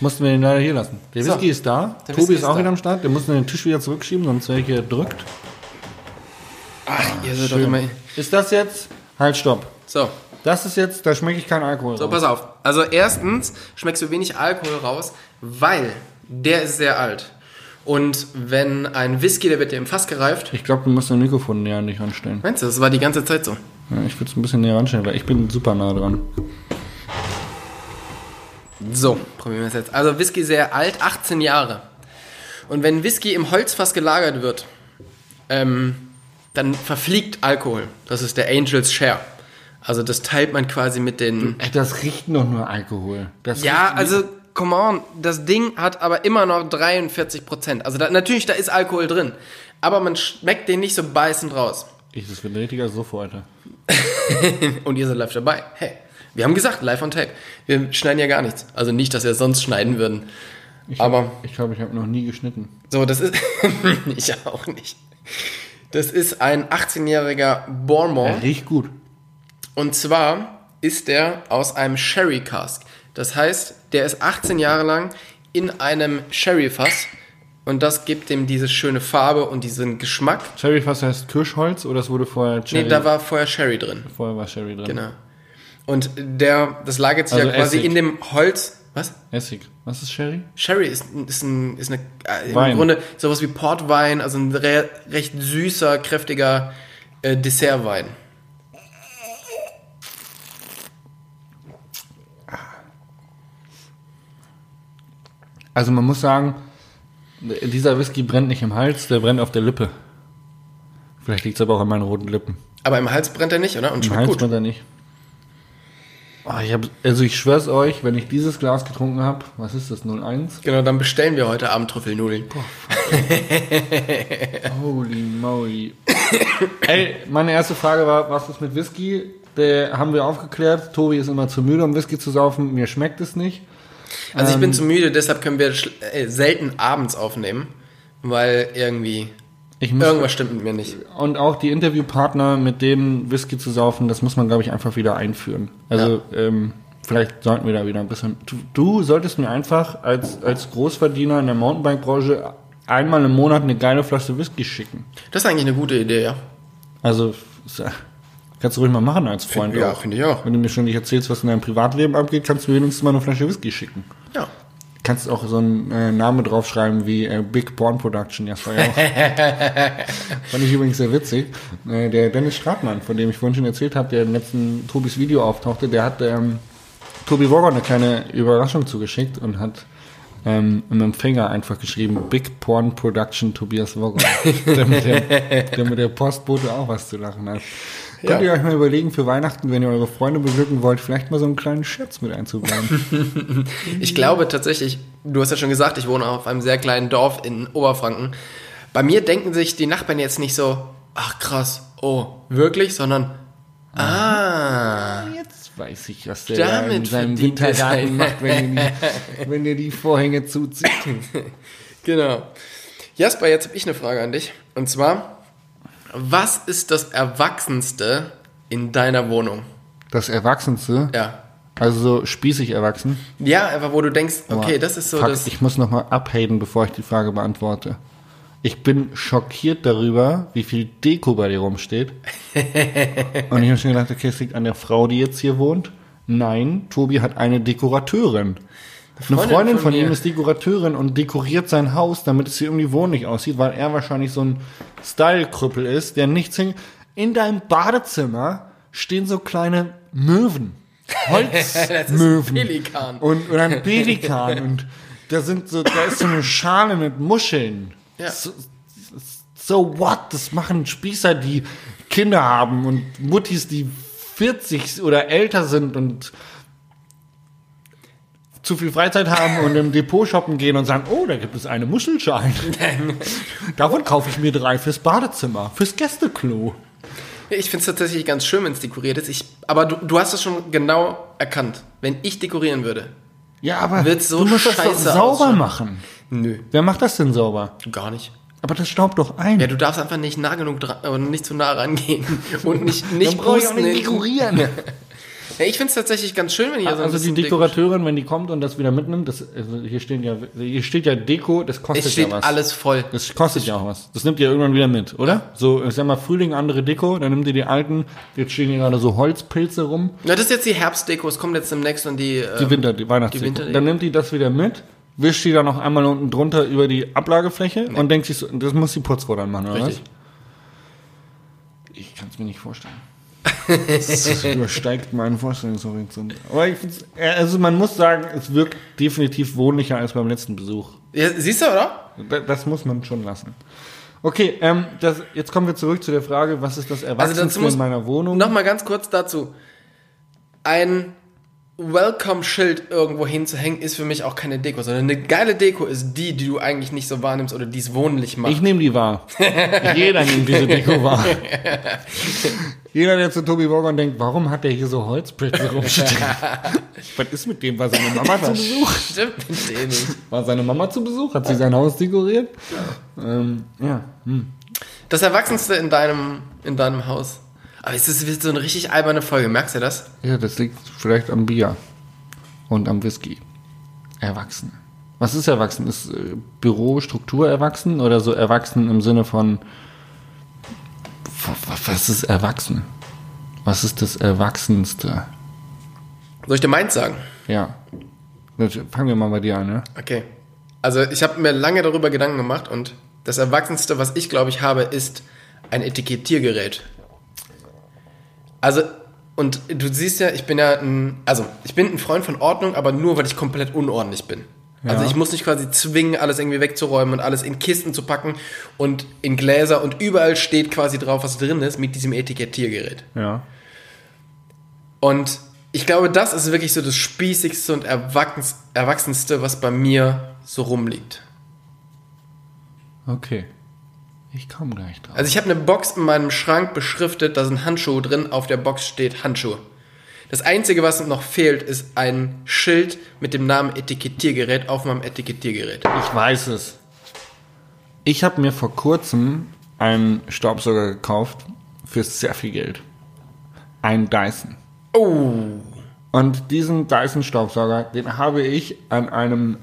mussten wir den leider hier lassen. Der So. Whisky ist da, Tobi Whisky ist auch wieder am Start. Der muss den Tisch wieder zurückschieben, sonst wäre ich hier gedrückt. Ach, ihr seid doch immer. Ist das jetzt? Halt, stopp. So, Das ist jetzt, da schmecke ich keinen Alkohol so, raus. pass auf. Also erstens schmeckst du wenig Alkohol raus, weil der ist sehr alt. Und wenn ein Whisky, der wird ja im Fass gereift. Ich glaube, du musst dein Mikrofon näher an dich ranstellen. Meinst du, das war die ganze Zeit so? Ja, ich würde es ein bisschen näher ranstellen, weil ich bin super nah dran. So, probieren wir es jetzt. Also Whisky sehr alt, 18 Jahre. Und wenn Whisky im Holzfass gelagert wird, ähm, dann verfliegt Alkohol. Das ist der Angel's Share. Also das teilt man quasi mit den... Ey, das riecht doch nur Alkohol. Das Ja, also, come on, das Ding hat aber immer noch 43 Prozent. Also da, natürlich, da ist Alkohol drin. Aber man schmeckt den nicht so beißend raus. Ich, das wird ein richtiger Suff heute. Und ihr seid live dabei. Hey, wir haben gesagt, live on tape. Wir schneiden ja gar nichts. Also nicht, dass wir sonst schneiden würden. Ich Aber- Hab, ich glaube, ich habe noch nie geschnitten. So, das ist. ich auch nicht. Das ist ein 18-jähriger Er Bourmont. riecht gut. Und zwar ist der aus einem Sherry Cask. Das heißt, der ist 18 Jahre lang in einem Sherry-Fass Und das gibt dem diese schöne Farbe und diesen Geschmack. Cherryfass heißt Kirschholz oder es wurde vorher Cherry? Nee, da war vorher Sherry drin. vorher war Sherry drin. Genau. Und der, das lagert sich Also ja quasi Essig. in dem Holz. Was? Essig. Was ist Sherry? Sherry ist, ist, ein, ist eine, äh, Wein. im Grunde sowas wie Portwein, also ein re recht süßer, kräftiger äh, Dessertwein. Also man muss sagen, dieser Whisky brennt nicht im Hals, der brennt auf der Lippe. Vielleicht liegt es aber auch an meinen roten Lippen. Aber im Hals brennt er nicht, oder? Und Im schmeckt Hals gut. brennt er nicht. Ah, ich hab, also ich schwör's euch, wenn ich dieses Glas getrunken habe, was ist das, 01? Genau, dann bestellen wir heute Abend Trüffelnudeln. Holy moly. Ey, meine erste Frage war, was ist mit Whisky? Der haben wir aufgeklärt. Tobi ist immer zu müde, um Whisky zu saufen. Mir schmeckt es nicht. Also ich bin Ähm. zu müde, deshalb können wir äh, selten abends aufnehmen, weil irgendwie muss, irgendwas stimmt mit mir nicht. und auch die Interviewpartner, mit denen Whisky zu saufen, das muss man, glaube ich, einfach wieder einführen. Also, ähm, vielleicht sollten wir da wieder ein bisschen. Du, du solltest mir einfach als, als Großverdiener in der Mountainbike-Branche einmal im Monat eine geile Flasche Whisky schicken. Das ist eigentlich eine gute Idee, ja. Also, ja- kannst du ruhig mal machen als Freund. ja, auch. finde ich auch. Wenn du mir schon nicht erzählst, was in deinem Privatleben abgeht, kannst du mir wenigstens mal eine Flasche Whisky schicken. Ja. Kannst auch so einen äh, Namen draufschreiben wie äh, Big Porn Production. Ja, war ja auch. Fand ich übrigens sehr witzig. Äh, der Dennis Stratmann, von dem ich vorhin schon erzählt habe, der im letzten Tobis Video auftauchte, der hat ähm, Tobi Wogon eine kleine Überraschung zugeschickt und hat ähm, im Empfänger einfach geschrieben Big Porn Production Tobias Wogon. damit, der, damit der Postbote auch was zu lachen hat. Ja. Könnt ihr euch mal überlegen, für Weihnachten, wenn ihr eure Freunde beglücken wollt, vielleicht mal so einen kleinen Scherz mit einzubauen. Ich glaube tatsächlich, du hast ja schon gesagt, ich wohne auf einem sehr kleinen Dorf in Oberfranken. Bei mir denken sich die Nachbarn jetzt nicht so, ach krass, oh, wirklich, sondern, ah, Jetzt weiß ich, was der da in Damit seinem er Wintergarten macht, wenn er, die, wenn er die Vorhänge zuzieht. genau. Jasper, jetzt habe ich eine Frage an dich. Und zwar, was ist das Erwachsenste in deiner Wohnung? Das Erwachsenste, Ja. also so spießig erwachsen. Ja, einfach wo du denkst, okay, Aber das ist so fuck, das. Ich muss nochmal abhaten, bevor ich die Frage beantworte. Ich bin schockiert darüber, wie viel Deko bei dir rumsteht. Und ich habe schon gedacht, okay, es liegt an der Frau, die jetzt hier wohnt. Nein, Tobi hat eine Dekorateurin. Eine Freundin Freundin von von, ihm ist Dekorateurin und dekoriert sein Haus, damit es hier irgendwie wohnlich aussieht, weil er wahrscheinlich so ein Style-Krüppel ist, der nichts hin. In deinem Badezimmer stehen so kleine Möwen. Holzmöwen. Pelikan. Und, und ein Pelikan. und da sind so, da ist so eine Schale mit Muscheln. Ja. So, so what? Das machen Spießer, die Kinder haben und Muttis, die 40 oder älter sind und zu viel Freizeit haben und im Depot shoppen gehen und sagen, oh, da gibt es eine Muschelschale. Davon kaufe ich mir drei fürs Badezimmer, fürs Gästeklo. Ich finde es tatsächlich ganz schön, wenn es dekoriert ist. Ich, aber du, du hast es schon genau erkannt. Wenn ich dekorieren würde. Ja, aber Wird's so du musst das doch scheiße sauber ausschauen? machen. Nö, Wer macht das denn sauber? gar nicht. Aber das staubt doch ein. Ja, du darfst einfach nicht nah genug dran, nicht zu nah rangehen. Und nicht, nicht Dann ich auch nicht dekorieren. Ja, ich finde es tatsächlich ganz schön, wenn ihr so ein Also die Dekorateurin, wenn die kommt und das wieder mitnimmt, das, also hier, stehen ja, hier steht ja Deko, das kostet Es steht ja was. alles voll. Das kostet ja auch was. Das nimmt ihr irgendwann wieder mit, oder? So, ich sag mal, Frühling andere Deko, dann nimmt ihr die alten, jetzt stehen hier gerade so Holzpilze rum, Na, das ist jetzt die Herbstdeko. Es kommt jetzt demnächst und die. die Äh, Winter, die Weihnachtsdeko. die Winterdeko. dann nimmt die das wieder mit, wischt die dann noch einmal unten drunter über die Ablagefläche und denkt sich so, das muss die Putzfrau dann machen, oder Richtig. was? Ich kann es mir nicht vorstellen. Das übersteigt meinen Vorstellungshorizont. Aber ich find's, äh, also man muss sagen, es wirkt definitiv wohnlicher als beim letzten Besuch. ja, siehst du, oder? Da- Das muss man schon lassen. Okay, ähm, das, jetzt kommen wir zurück zu der Frage, was ist das Erwachsenste Also in meiner Wohnung? Nochmal ganz kurz dazu. Ein Welcome-Schild irgendwo hinzuhängen, ist für mich auch keine Deko, sondern eine geile Deko ist die, die du eigentlich nicht so wahrnimmst oder die es wohnlich macht. Ich nehme die wahr. Jeder nimmt diese Deko wahr. Jeder, der zu Tobi Borgon denkt, warum hat der hier so Holzplätze rumstehen? Was ist mit dem? War seine Mama zu Besuch? Stimmt mit denen. War seine Mama zu Besuch? Hat sie sein Haus dekoriert? Ähm, ja. Hm. Das Erwachsenste in deinem, in deinem Haus. Aber es ist wird so eine richtig alberne Folge, merkst du das? Ja, das liegt vielleicht am Bier und am Whisky. Erwachsen. Was ist erwachsen? Ist äh, Bürostruktur erwachsen oder so erwachsen im Sinne von was ist erwachsen? Was ist das Erwachsenste? Soll ich dir meins sagen? Ja. Fangen wir mal bei dir an, ne? Okay. Also ich habe mir lange darüber Gedanken gemacht und das Erwachsenste, was ich glaube ich habe, ist ein Etikettiergerät. Also, und du siehst ja, ich bin ja ein, also ich bin ein Freund von Ordnung, aber nur, weil ich komplett unordentlich bin. Also Ja. ich muss nicht quasi zwingen, alles irgendwie wegzuräumen und alles in Kisten zu packen und in Gläser und überall steht quasi drauf, was drin ist mit diesem Etikettiergerät. Ja. Und ich glaube, das ist wirklich so das spießigste und erwachsens, erwachsenste, was bei mir so rumliegt. Okay. Ich komme gleich drauf. Also ich habe eine Box in meinem Schrank beschriftet, da sind Handschuhe drin, auf der Box steht Handschuhe. Das Einzige, was noch fehlt, ist ein Schild mit dem Namen Etikettiergerät auf meinem Etikettiergerät. Ich weiß es. Ich habe mir vor kurzem einen Staubsauger gekauft für sehr viel Geld. Ein Dyson. Oh, Und diesen Dyson-Staubsauger, den habe ich an einem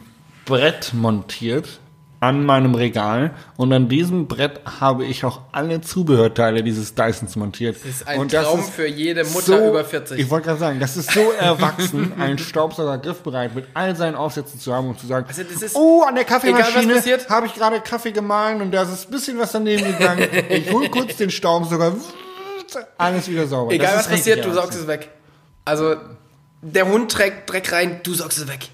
Brett montiert, an meinem Regal. Und an diesem Brett habe ich auch alle Zubehörteile dieses Dysons montiert. das ist ein Und Traum für jede Mutter über 40. Ich wollte gerade sagen, das ist so erwachsen, einen Staubsauger griffbereit mit all seinen Aufsätzen zu haben und zu sagen, Also ist- oh, an der Kaffeemaschine habe ich gerade Kaffee gemahlen und da ist ein bisschen was daneben gegangen. Ich hole kurz den Staubsauger, alles wieder sauber. Egal was ist passiert, du saugst es weg. Also, der Hund trägt Dreck rein, du saugst es weg.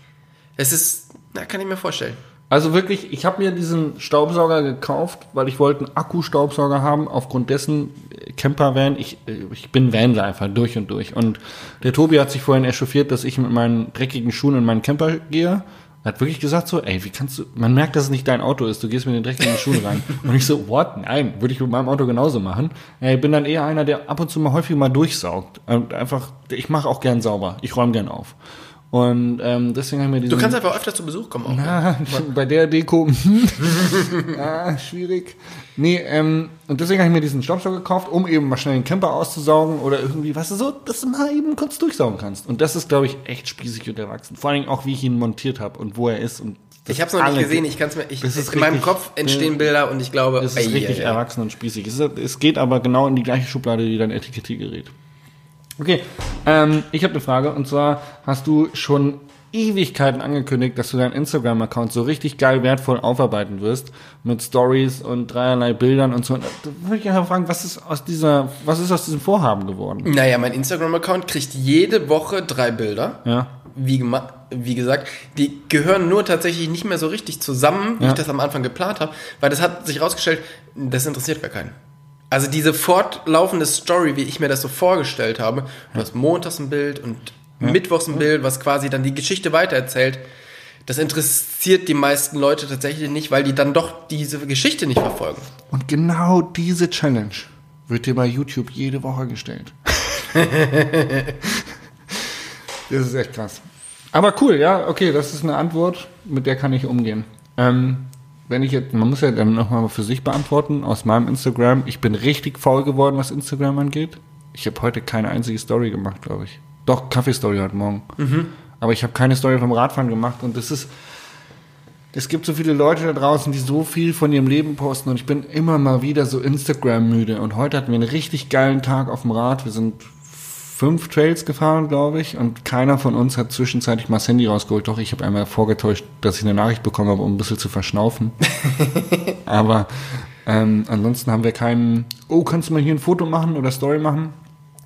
Es ist, na, kann ich mir vorstellen. Also wirklich, ich habe mir diesen Staubsauger gekauft, weil ich wollte einen Akkustaubsauger haben. Aufgrund dessen äh, Campervan, ich, äh, ich bin Vanlifer durch und durch. Und der Tobi hat sich vorhin echauffiert, dass ich mit meinen dreckigen Schuhen in meinen Camper gehe. Er hat wirklich gesagt so, ey, wie kannst du, man merkt, dass es nicht dein Auto ist, du gehst mit den dreckigen Schuhen rein. Und ich so, what? Nein, würde ich mit meinem Auto genauso machen. Ja, Ich bin dann eher einer, der ab und zu mal häufig mal durchsaugt. Und einfach, ich mache auch gern sauber, ich räume gern auf. Und ähm, deswegen haben wir diesen... Du kannst einfach öfter zu Besuch kommen auch. Ah, bei der Deko. ah, schwierig. Nee, ähm, und deswegen habe ich mir diesen Staubsauger gekauft, um eben mal schnell den Camper auszusaugen oder irgendwie, weißt du, so, dass du mal eben kurz durchsaugen kannst. Und das ist, glaube ich, echt spießig und erwachsen. Vor allen Dingen auch, wie ich ihn montiert habe und wo er ist. Und Ich habe es noch nicht gesehen, ich kann es mir, ich, Das ist in meinem richtig- Kopf entstehen Bilder und ich glaube, Es ist ei, richtig ei. erwachsen und spießig. Es, ist, es geht aber genau in die gleiche Schublade wie dein Etikettiergerät. Okay, ähm, ich habe eine Frage und zwar hast du schon Ewigkeiten angekündigt, dass du deinen Instagram-Account so richtig geil wertvoll aufarbeiten wirst mit Stories und dreierlei Bildern und so. Und Da würde ich einfach fragen, was ist aus dieser, was ist aus diesem Vorhaben geworden? Naja, mein Instagram-Account kriegt jede Woche drei Bilder. Ja, Wie, wie gesagt, die gehören nur tatsächlich nicht mehr so richtig zusammen, wie Ja. ich das am Anfang geplant habe, weil das hat sich rausgestellt, das interessiert gar keinen. Also diese fortlaufende Story, wie ich mir das so vorgestellt habe, du hast montags ein Bild und mittwochs ein Bild, was quasi dann die Geschichte weitererzählt, das interessiert die meisten Leute tatsächlich nicht, weil die dann doch diese Geschichte nicht verfolgen. und genau diese Challenge wird dir bei YouTube jede Woche gestellt. das ist echt krass. Aber cool, ja, okay, das ist eine Antwort, mit der kann ich umgehen. Ähm, wenn ich jetzt, man muss ja dann nochmal für sich beantworten, aus meinem Instagram, ich bin richtig faul geworden, was Instagram angeht. Ich habe heute keine einzige Story gemacht, glaube ich. Doch, Kaffee-Story heute Morgen. Aber ich habe keine Story vom Radfahren gemacht und das ist, es gibt so viele Leute da draußen, die so viel von ihrem Leben posten und ich bin immer mal wieder so Instagram-müde. Und heute hatten wir einen richtig geilen Tag auf dem Rad. Wir sind fünf Trails gefahren, glaube ich, und keiner von uns hat zwischenzeitlich mal das Handy rausgeholt. Doch, ich habe einmal vorgetäuscht, dass ich eine Nachricht bekommen habe, um ein bisschen zu verschnaufen. Aber ähm, ansonsten haben wir keinen, oh, kannst du mal hier ein Foto machen oder Story machen?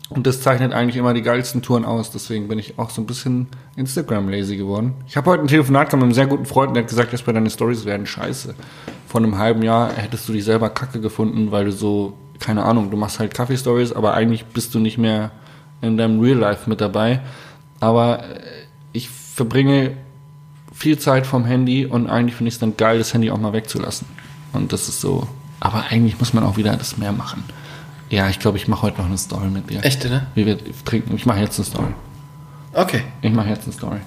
Und das zeichnet eigentlich immer die geilsten Touren aus. Deswegen bin ich auch so ein bisschen Instagram-lazy geworden. Ich habe heute ein Telefonat gehabt mit einem sehr guten Freund, der hat gesagt, dass bei deine Stories werden scheiße. Vor einem halben Jahr hättest du dich selber kacke gefunden, weil du so, keine Ahnung, du machst halt Kaffee-Stories, aber eigentlich bist du nicht mehr in deinem Real Life mit dabei. Aber äh, ich verbringe viel Zeit vom Handy und eigentlich finde ich es dann geil, das Handy auch mal wegzulassen. Und das ist so. Aber eigentlich muss man auch wieder das mehr machen. Ja, ich glaube, ich mache heute noch eine Story mit dir. Echte, ne? Wie wir trinken. Ich mache jetzt eine Story. Okay. Ich mache jetzt eine Story.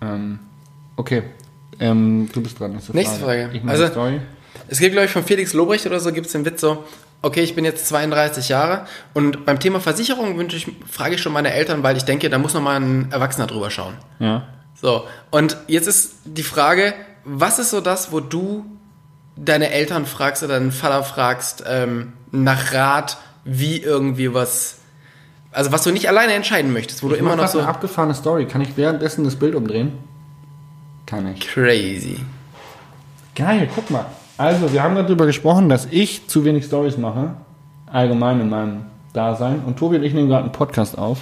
Ähm, okay. Ähm, du bist dran. Nächste Nächste Frage. Ich mache Also- eine Story. Es gibt, glaube ich, von Felix Lobrecht oder so, gibt es den Witz so, okay, ich bin jetzt 32 Jahre und beim Thema Versicherung wünsche ich, frage ich schon meine Eltern, weil ich denke, da muss noch mal ein Erwachsener drüber schauen. Ja. So, und jetzt ist die Frage, was ist so das, wo du deine Eltern fragst oder deinen Vater fragst, ähm, nach Rat, wie irgendwie was, also was du nicht alleine entscheiden möchtest, wo du Ich immer mach noch so eine abgefahrene Story. Kann ich währenddessen das Bild umdrehen? Kann ich. crazy. Geil, guck mal. Also, wir haben gerade darüber gesprochen, dass ich zu wenig Stories mache. Allgemein in meinem Dasein. Und Tobi und ich nehmen gerade einen Podcast auf.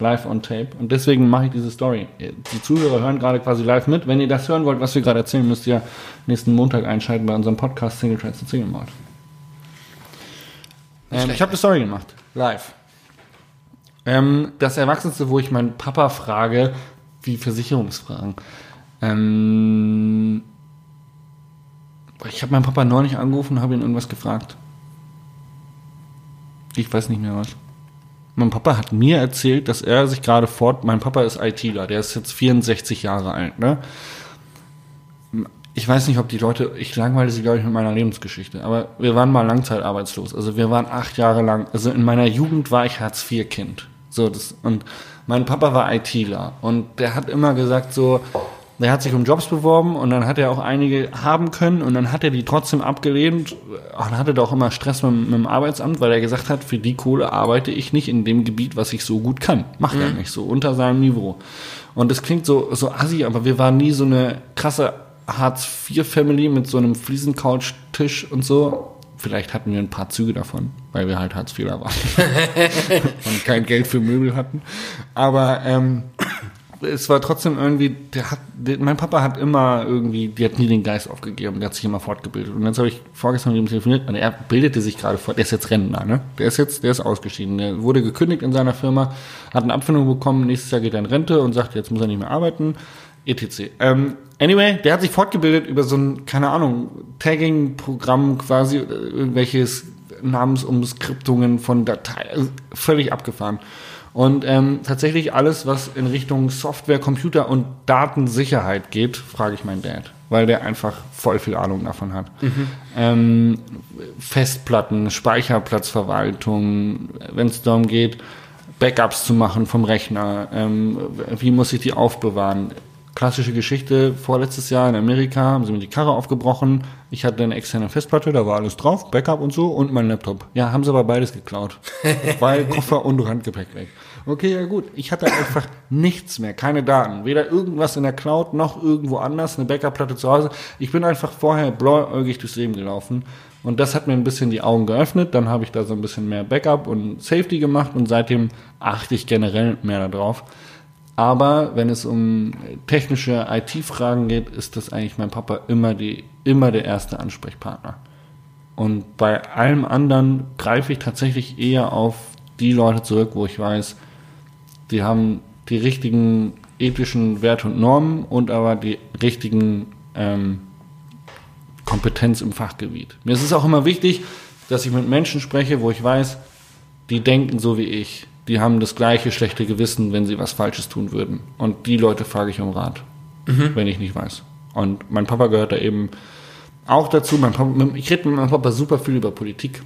Live on Tape. Und deswegen mache ich diese Story. Die Zuhörer hören gerade quasi live mit. Wenn ihr das hören wollt, was wir gerade erzählen, müsst ihr nächsten Montag einschalten bei unserem Podcast Single Trends und Single Malt. Ähm, ich habe eine Story gemacht. Live. Ähm, das Erwachsenste, wo ich meinen Papa frage, wie Versicherungsfragen. Ähm, ich habe meinen Papa neulich angerufen und habe ihn irgendwas gefragt. Ich weiß nicht mehr was. Mein Papa hat mir erzählt, dass er sich gerade fort. Mein Papa ist ITler, der ist jetzt 64 Jahre alt, ne? Ich weiß nicht, ob die Leute, ich langweile sie, glaube ich, mit meiner Lebensgeschichte, aber wir waren mal langzeitarbeitslos. Also wir waren acht Jahre lang, also in meiner Jugend war ich Hartz-IV-Kind. So, das, und mein Papa war ITler und der hat immer gesagt so, der hat sich um Jobs beworben und dann hat er auch einige haben können und dann hat er die trotzdem abgelehnt und hatte da auch immer Stress mit, mit dem Arbeitsamt, weil er gesagt hat, für die Kohle arbeite ich nicht in dem Gebiet, was ich so gut kann. Macht er nicht so, unter seinem Niveau. Und das klingt so, so assi, aber wir waren nie so eine krasse Hartz-IV-Family mit so einem Fliesencouch-Tisch und so. Vielleicht hatten wir ein paar Züge davon, weil wir halt Hartz-IVer waren und kein Geld für Möbel hatten. Aber ähm, es war trotzdem irgendwie, der hat, der, mein Papa hat immer irgendwie, der hat nie den Geist aufgegeben, der hat sich immer fortgebildet. Und jetzt habe ich vorgestern mit ihm telefoniert und er bildete sich gerade fort, der ist jetzt Rentner, ne? Der ist jetzt, der ist ausgeschieden. Der wurde gekündigt in seiner Firma, hat eine Abfindung bekommen, nächstes Jahr geht er in Rente und sagt, jetzt muss er nicht mehr arbeiten, etc. Ähm, anyway, der hat sich fortgebildet über so ein, keine Ahnung, Tagging-Programm quasi, oder irgendwelches Namensumskriptungen von Dateien, also völlig abgefahren. Und ähm, tatsächlich alles, was in Richtung Software, Computer und Datensicherheit geht, frage ich meinen Dad, weil der einfach voll viel Ahnung davon hat. Ähm, Festplatten, Speicherplatzverwaltung, wenn es darum geht, Backups zu machen vom Rechner, ähm, wie muss ich die aufbewahren? Klassische Geschichte, vorletztes Jahr in Amerika haben sie mir die Karre aufgebrochen. Ich hatte eine externe Festplatte, da war alles drauf, Backup und so und mein Laptop. Ja, haben sie aber beides geklaut. Weil Koffer und Handgepäck weg. Okay, ja gut. Ich hatte einfach nichts mehr, keine Daten. Weder irgendwas in der Cloud noch irgendwo anders, eine Backup-Platte zu Hause. Ich bin einfach vorher blauäugig durchs Leben gelaufen. Und das hat mir ein bisschen die Augen geöffnet. Dann habe ich da so ein bisschen mehr Backup und Safety gemacht und seitdem achte ich generell mehr darauf. Aber wenn es um technische IT-Fragen geht, ist das eigentlich mein Papa immer die, immer der erste Ansprechpartner. Und bei allem anderen greife ich tatsächlich eher auf die Leute zurück, wo ich weiß, die haben die richtigen ethischen Werte und Normen und aber die richtigen ähm, Kompetenz im Fachgebiet. Mir ist es auch immer wichtig, dass ich mit Menschen spreche, wo ich weiß, die denken so wie ich. Die haben das gleiche schlechte Gewissen, wenn sie was Falsches tun würden. Und die Leute frage ich um Rat, wenn ich nicht weiß. Und mein Papa gehört da eben auch dazu. Mein Papa, ich rede mit meinem Papa super viel über Politik.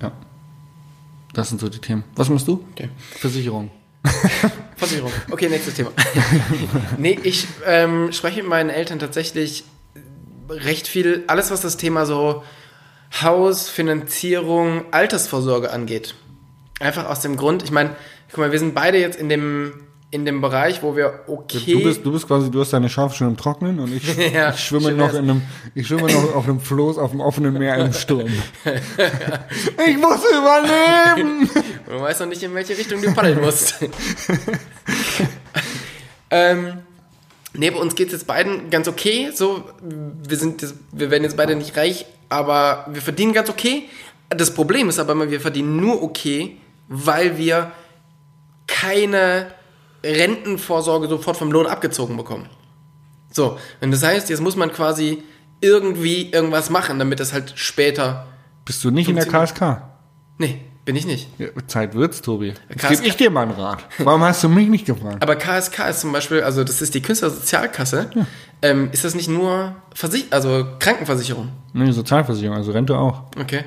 Ja. Das sind so die Themen. Was machst du? Okay. Versicherung. Versicherung. Okay, nächstes Thema. nee, ich ähm, spreche mit meinen Eltern tatsächlich recht viel, alles was das Thema so Haus, Finanzierung, Altersvorsorge angeht. Einfach aus dem Grund, ich meine, guck mal, wir sind beide jetzt in dem, in dem Bereich, wo wir okay. Du bist, du bist quasi, du hast deine Schafe schon im Trocknen und ich, Ja, ich schwimme noch in einem, ich schwimme noch auf einem Floß auf dem offenen Meer im Sturm. ich muss überleben! Du weißt noch nicht, in welche Richtung du paddeln musst. ähm, nee, bei uns geht es jetzt beiden ganz okay. So, wir, sind, jetzt- wir werden jetzt beide nicht reich, aber wir verdienen ganz okay. Das Problem ist aber immer, wir verdienen nur okay, weil wir keine Rentenvorsorge sofort vom Lohn abgezogen bekommen. So, und das heißt, jetzt muss man quasi irgendwie irgendwas machen, damit das halt später. Bist du nicht in der KSK? Nee, bin ich nicht. Ja, Zeit wird's, Tobi. Jetzt gebe ich dir mal einen Rat. Warum hast du mich nicht gefragt? Aber KSK ist zum Beispiel, also das ist die Künstlersozialkasse, ähm, ist das nicht nur Versich also Krankenversicherung? Nee, Sozialversicherung, also Rente auch. Okay.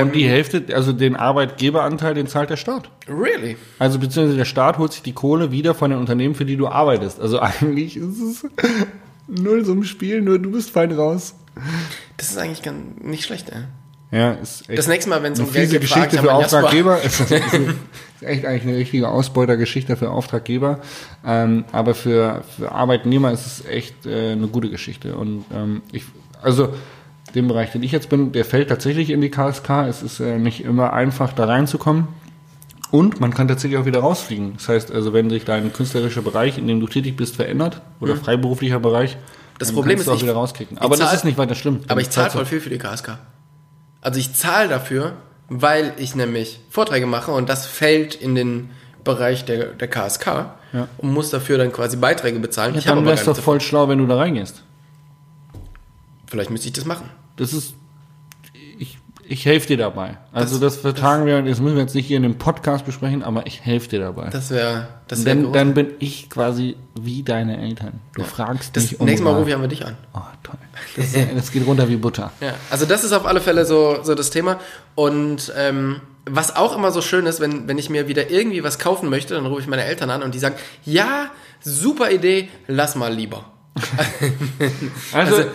Und die Hälfte, also den Arbeitgeberanteil, den zahlt der Staat. Really? Also beziehungsweise der Staat holt sich die Kohle wieder von den Unternehmen, für die du arbeitest. Also eigentlich ist es null so ein Spiel, nur du bist fein raus. Das ist eigentlich ganz nicht schlecht, ey. Ja, ist echt Das nächste Mal, wenn es um Geld geht, Geschichte ich für. Auftraggeber. Es ist, ist, ist echt eigentlich eine richtige Ausbeutergeschichte für Auftraggeber. Ähm, aber für, für Arbeitnehmer ist es echt äh, eine gute Geschichte. Und ähm, ich, also den Bereich, den ich jetzt bin, der fällt tatsächlich in die KSK. Es ist äh, nicht immer einfach, da reinzukommen. Und man kann tatsächlich auch wieder rausfliegen. Das heißt, also wenn sich dein künstlerischer Bereich, in dem du tätig bist, verändert, oder freiberuflicher Bereich, Mhm. Das dann Problem kannst ist, du auch ich- wieder rauskicken. Aber das zahl- ist nicht weiter schlimm. Aber ich zahle voll viel für die KSK. Also ich zahle dafür, weil ich nämlich Vorträge mache und das fällt in den Bereich der, der KSK Ja. und muss dafür dann quasi Beiträge bezahlen. ich Dann habe aber wär's gar doch nichts voll schlau, wenn du da reingehst. Vielleicht müsste ich das machen. Das ist, ich, ich helfe dir dabei. Also das, vertagen wir, das müssen wir jetzt nicht hier in dem Podcast besprechen, aber ich helfe dir dabei. Das wäre das wär dann, dann bin ich quasi wie deine Eltern. Du fragst das mich um nächste Mal Rat. rufe ich aber dich an. Oh, toll. Das, das geht runter wie Butter. Ja, also das ist auf alle Fälle so, so das Thema. Und ähm, was auch immer so schön ist, wenn, wenn ich mir wieder irgendwie was kaufen möchte, dann rufe ich meine Eltern an und die sagen, ja, super Idee, lass mal lieber. Also, Also-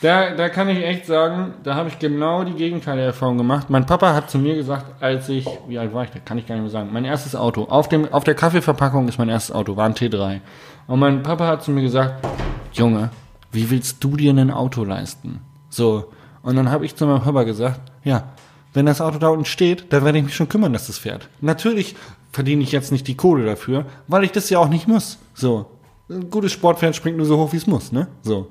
da, da kann ich echt sagen, da habe ich genau die gegenteilige Erfahrung gemacht. Mein Papa hat zu mir gesagt, als ich, wie alt war ich, da kann ich gar nicht mehr sagen, mein erstes Auto, auf, dem, auf der Kaffeeverpackung ist mein erstes Auto, war ein T3. Und mein Papa hat zu mir gesagt, Junge, wie willst du dir ein Auto leisten? So. Und dann habe ich zu meinem Papa gesagt, ja, wenn das Auto da unten steht, dann werde ich mich schon kümmern, dass das fährt. Natürlich verdiene ich jetzt nicht die Kohle dafür, weil ich das ja auch nicht muss. So. Ein gutes Sportpferd springt nur so hoch, wie es muss, ne? So.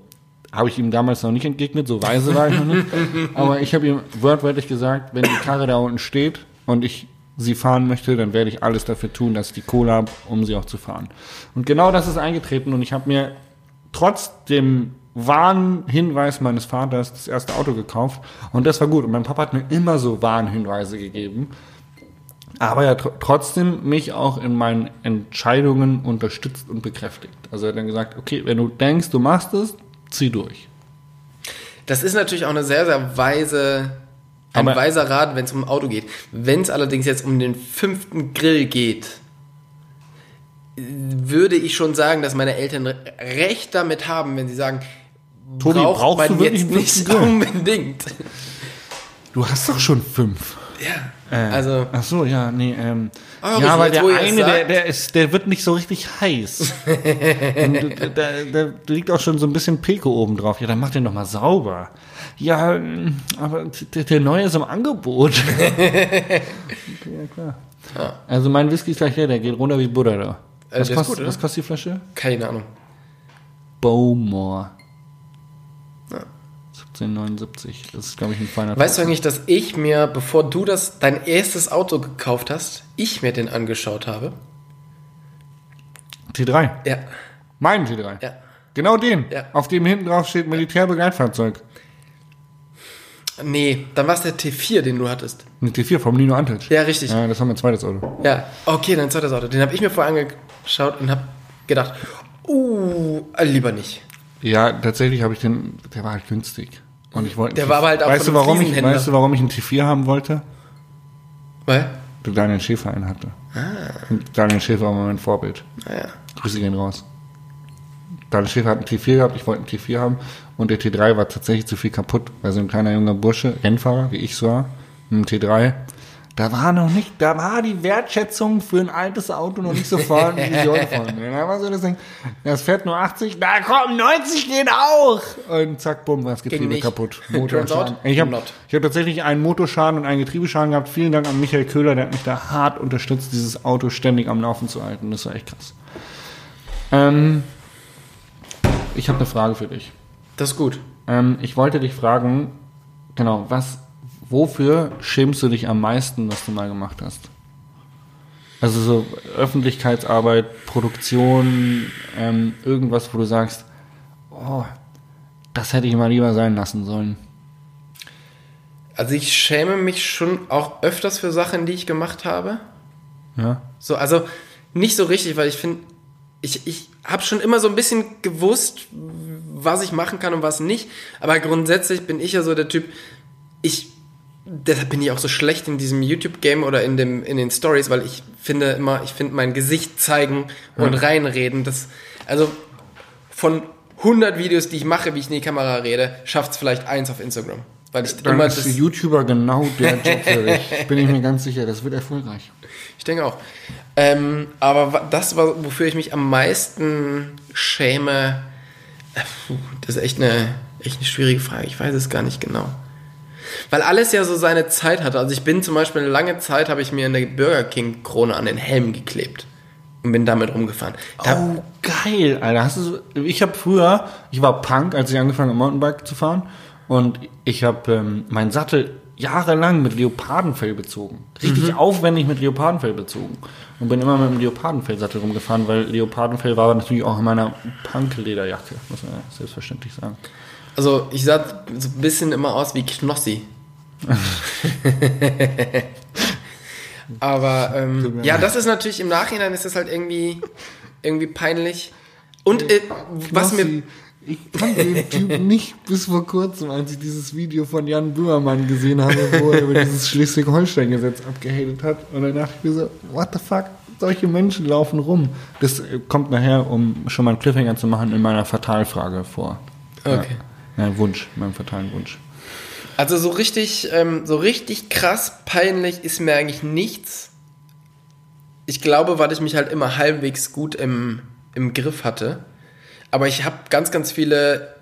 Habe ich ihm damals noch nicht entgegnet, so weise war ich noch nicht. Aber ich habe ihm wortwörtlich gesagt, wenn die Karre da unten steht und ich sie fahren möchte, dann werde ich alles dafür tun, dass ich die Kohle habe, um sie auch zu fahren. Und genau das ist eingetreten und ich habe mir trotz dem Warnhinweis meines Vaters das erste Auto gekauft und das war gut. Und mein Papa hat mir immer so Warnhinweise gegeben, aber er hat tr- trotzdem mich auch in meinen Entscheidungen unterstützt und bekräftigt. Also er hat dann gesagt, okay, wenn du denkst, du machst es, zieh durch. Das ist natürlich auch eine sehr, sehr weise, ein Aber- weiser Rat, wenn es um ein Auto geht. Wenn es allerdings jetzt um den fünften Grill geht, würde ich schon sagen, dass meine Eltern recht damit haben, wenn sie sagen, Tobi, braucht brauchst man du wirklich jetzt nicht unbedingt. Du hast doch schon fünf. Ja, also Ach so, ja, nee, ähm, Oh, ja, aber der eine, der, der ist, der wird nicht so richtig heiß. Und da, da, liegt auch schon so ein bisschen Peko oben drauf. Ja, dann mach den doch mal sauber. Ja, aber der, der neue ist im Angebot. okay, ja klar. Also mein Whisky ist gleich leer, der geht runter wie Butter da. Äh, Was, kostet, gut, was kostet die Flasche? keine Ahnung. Bowmore. Ja. 1779. Das ist, glaube ich, ein feiner Weißt du eigentlich, dass ich mir, bevor du das dein erstes Auto gekauft hast, ich mir den angeschaut habe? T3. Ja. Mein T3. Ja. Genau den. Ja. Auf dem hinten drauf steht Militärbegleitfahrzeug. Nee, dann war es der T4, den du hattest. Ein T4 vom Nino Antic. Ja, richtig. Ja, das war mein zweites Auto. Ja, okay, dein zweites Auto. Den habe ich mir vorher angeschaut und habe gedacht, uh, lieber nicht. Ja, tatsächlich habe ich den, der war halt günstig. Und ich wollte. Der war aber halt auch weißt von du, einem warum ich, weißt du, warum ich einen T4 haben wollte? Weil? Du Daniel Schäfer einen hatte. Ah. Und Daniel Schäfer war mein Vorbild. Naja. Grüße gehen raus. Daniel Schäfer hat einen T4 gehabt, ich wollte einen T4 haben. Und der T3 war tatsächlich zu viel kaputt, weil so ein kleiner junger Bursche, Rennfahrer, wie ich so war, mit dem T3, da war noch nicht, da war die Wertschätzung für ein altes Auto noch nicht so vorhanden, wie sie heute vorhanden. Da war so das Ding, das fährt nur 80, na komm, 90 geht auch! Und zack, bumm, war das Getriebe kaputt. Motorschaden. Ich habe ich hab tatsächlich einen Motorschaden und einen Getriebeschaden gehabt. Vielen Dank an Michael Köhler, der hat mich da hart unterstützt, dieses Auto ständig am Laufen zu halten. Das war echt krass. Ähm, ich habe eine Frage für dich. Das ist gut. Ähm, ich wollte dich fragen, genau, was, wofür schämst du dich am meisten, was du mal gemacht hast? Also so Öffentlichkeitsarbeit, Produktion, ähm, irgendwas, wo du sagst, oh, das hätte ich mal lieber sein lassen sollen. Also ich schäme mich schon auch öfters für Sachen, die ich gemacht habe. Ja. So, also nicht so richtig, weil ich finde, ich, ich habe schon immer so ein bisschen gewusst, was ich machen kann und was nicht. Aber grundsätzlich bin ich ja so der Typ, ich deshalb bin ich auch so schlecht in diesem YouTube-Game oder in, dem, in den Stories, weil ich finde immer, ich finde mein Gesicht zeigen und reinreden, das, also von 100 Videos, die ich mache, wie ich in die Kamera rede, schafft es vielleicht eins auf Instagram. Weil ich Dann immer ist das, YouTuber genau der Job für dich. Bin ich mir ganz sicher, das wird erfolgreich. ich denke auch. Ähm, aber das war, wofür ich mich am meisten schäme, äh, das ist echt eine, echt eine schwierige Frage. Ich weiß es gar nicht genau. Weil alles ja so seine Zeit hatte. Also ich bin zum Beispiel eine lange Zeit, habe ich mir eine Burger King Krone an den Helm geklebt. Und bin damit rumgefahren. Da, Oh, geil, Alter. Hast du so, ich habe früher, ich war Punk, als ich angefangen habe, Mountainbike zu fahren. Und ich habe ähm, meinen Sattel jahrelang mit Leopardenfell bezogen. Richtig aufwendig mit Leopardenfell bezogen. Und bin immer mit dem Leopardenfellsattel rumgefahren, weil Leopardenfell war natürlich auch in meiner Punk-Lederjacke, muss man ja selbstverständlich sagen. Also ich sah so ein bisschen immer aus wie Knossi. Aber ähm, ja, das ist natürlich im Nachhinein ist das halt irgendwie irgendwie peinlich. Und äh, was mir ich fand den Typ nicht bis vor kurzem, als ich dieses Video von Jan Böhmermann gesehen habe, wo er über dieses Schleswig-Holstein-Gesetz abgehatet hat. Und dann dachte ich mir so, what the fuck, solche Menschen laufen rum. Das äh, kommt nachher, um schon mal einen Cliffhanger zu machen, in meiner Fatalfrage vor. Okay. Ja, ja Wunsch, meinem fatalen Wunsch. also so richtig ähm, so richtig krass peinlich ist mir eigentlich nichts. Ich glaube, weil ich mich halt immer halbwegs gut im, im Griff hatte. Aber ich habe ganz, ganz viele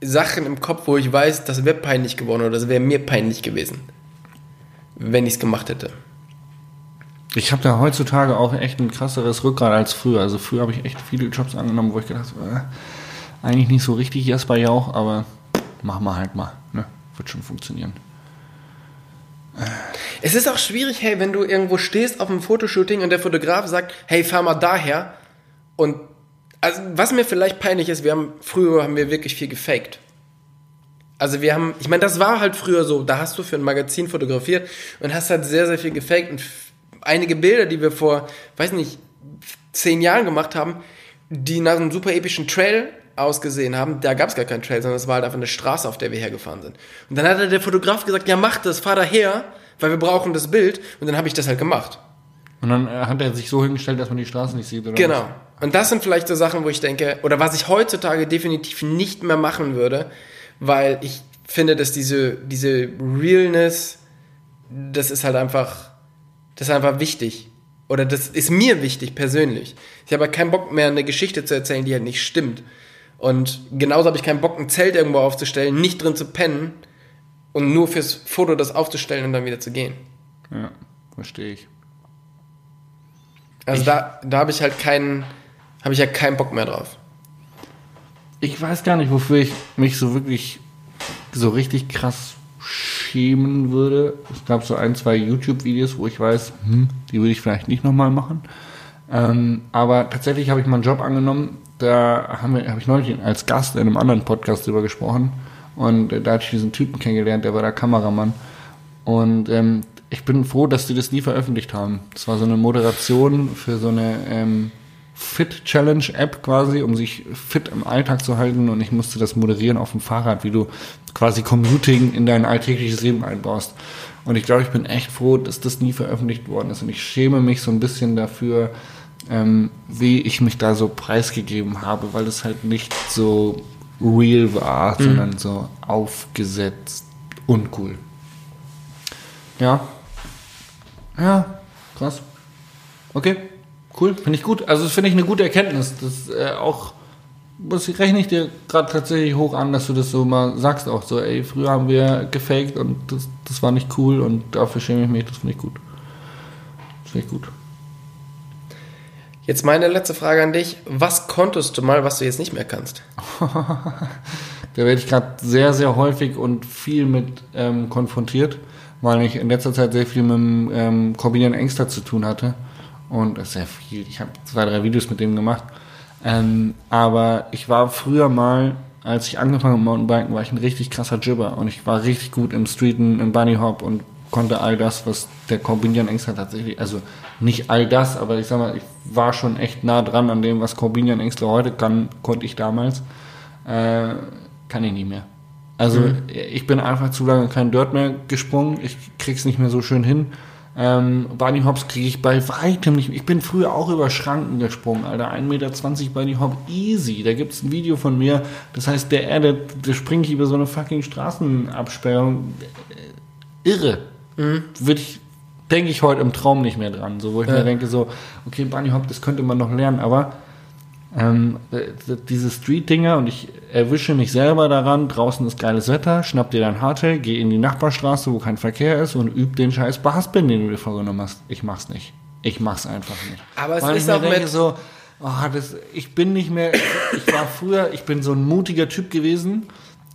Sachen im Kopf, wo ich weiß, das wäre peinlich geworden oder das wäre mir peinlich gewesen, wenn ich es gemacht hätte. Ich habe da heutzutage auch echt ein krasseres Rückgrat als früher. Also früher habe ich echt viele Jobs angenommen, wo ich gedacht habe, äh, eigentlich nicht so richtig Jasper Jauch, aber machen wir halt mal. Ne? Wird schon funktionieren. Es ist auch schwierig, hey, wenn du irgendwo stehst auf einem Fotoshooting und der Fotograf sagt, hey, fahr mal daher. Und also, was mir vielleicht peinlich ist, wir haben früher haben wir wirklich viel gefaked. Also wir haben, ich meine, das war halt früher so, da hast du für ein Magazin fotografiert und hast halt sehr, sehr viel gefaked und einige Bilder, die wir vor, weiß nicht, zehn Jahren gemacht haben, die nach einem super epischen Trail ausgesehen haben, da gab es gar keinen Trail, sondern es war halt einfach eine Straße, auf der wir hergefahren sind. Und dann hat der Fotograf gesagt, ja mach das, fahr daher, weil wir brauchen das Bild. Und dann habe ich das halt gemacht. Und dann äh, hat er sich so hingestellt, dass man die Straße nicht sieht, oder? Genau. Und das sind vielleicht so Sachen, wo ich denke, oder was ich heutzutage definitiv nicht mehr machen würde, weil ich finde, dass diese, diese Realness, das ist halt einfach, das ist einfach wichtig. Oder das ist mir wichtig persönlich. Ich habe halt keinen Bock mehr, eine Geschichte zu erzählen, die halt nicht stimmt. Und genauso habe ich keinen Bock, ein Zelt irgendwo aufzustellen, nicht drin zu pennen und nur fürs Foto das aufzustellen und dann wieder zu gehen. Ja, verstehe ich. Also da, da habe ich halt keinen, habe ich ja keinen Bock mehr drauf. Ich weiß gar nicht, wofür ich mich so wirklich so richtig krass schämen würde. Es gab so ein, zwei YouTube-Videos, wo ich weiß, hm, die würde ich vielleicht nicht nochmal machen. Ähm, aber tatsächlich habe ich mal einen Job angenommen, da habe ich neulich als Gast in einem anderen Podcast drüber gesprochen. Und da hatte ich diesen Typen kennengelernt, der war der Kameramann. Und ähm, ich bin froh, dass die das nie veröffentlicht haben. Das war so eine Moderation für so eine ähm, Fit-Challenge-App quasi, um sich fit im Alltag zu halten. Und ich musste das moderieren auf dem Fahrrad, wie du quasi Commuting in dein alltägliches Leben einbaust. Und ich glaube, ich bin echt froh, dass das nie veröffentlicht worden ist. Und ich schäme mich so ein bisschen dafür, ähm, wie ich mich da so preisgegeben habe, weil es halt nicht so real war, sondern so aufgesetzt uncool. Ja. Ja, krass. Okay, cool, finde ich gut. Also das finde ich eine gute Erkenntnis. Das äh, auch, das rechne ich dir gerade tatsächlich hoch an, dass du das so mal sagst auch so, ey, früher haben wir gefaked und das, das war nicht cool und dafür schäme ich mich, das finde ich gut. Das finde ich gut. Jetzt meine letzte Frage an dich. Was konntest du mal, was du jetzt nicht mehr kannst? Da werde ich gerade sehr, sehr häufig und viel mit ähm, konfrontiert, weil ich in letzter Zeit sehr viel mit dem ähm, Corbinian Engster zu tun hatte. Und sehr viel. Ich habe zwei, drei Videos mit dem gemacht. Ähm, aber ich war früher mal, als ich angefangen habe mit Mountainbiken, war ich ein richtig krasser Jibber. Und ich war richtig gut im Streeten, im Bunny Hop und konnte all das, was der Corbinian Engster tatsächlich, also nicht all das, aber ich sag mal, ich war schon echt nah dran an dem, was Corbinian Engster heute kann, konnte ich damals. Äh, kann ich nicht mehr. Also ich bin einfach zu lange kein Dirt mehr gesprungen. Ich krieg's nicht mehr so schön hin. Ähm, Bunny Hops kriege ich bei weitem nicht. Ich bin früher auch über Schranken gesprungen, Alter. 1,20 Meter Bunny Hop easy. Da gibt's ein Video von mir. Das heißt, der Erde, der springe ich über so eine fucking Straßenabsperrung. Äh, Irre. Würde ich, denke ich heute im Traum nicht mehr dran. So, wo ich Ja. mir denke, so, okay, Bunny Hop, das könnte man noch lernen, aber ähm, äh, diese Street-Dinger und ich erwische mich selber daran, draußen ist geiles Wetter, schnapp dir dein Hardtail, geh in die Nachbarstraße, wo kein Verkehr ist und üb den scheiß Barspin, den du dir vorgenommen hast. Ich mach's nicht. Ich mach's einfach nicht. Aber es Weil ist ich mir auch denke mit- so, oh, das, ich bin nicht mehr, ich war früher, ich bin so ein mutiger Typ gewesen,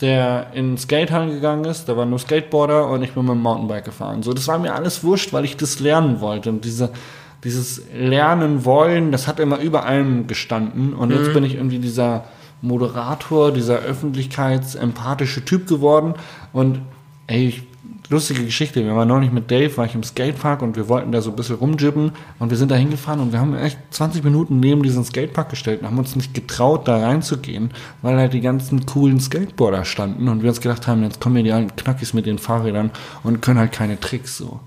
der in Skatehallen gegangen ist, da waren nur Skateboarder und ich bin mit dem Mountainbike gefahren. So, das war mir alles wurscht, weil ich das lernen wollte. Und diese, dieses Lernen wollen, das hat immer über allem gestanden. Und jetzt bin ich irgendwie dieser Moderator, dieser öffentlichkeitsempathische Typ geworden. Und ey, ich, lustige Geschichte, wir waren neulich mit Dave, war ich im Skatepark und wir wollten da so ein bisschen rumjibben und wir sind da hingefahren und wir haben echt 20 Minuten neben diesen Skatepark gestellt und haben uns nicht getraut, da reinzugehen, weil halt die ganzen coolen Skateboarder standen und wir uns gedacht haben, jetzt kommen hier die alten Knackis mit den Fahrrädern und können halt keine Tricks so.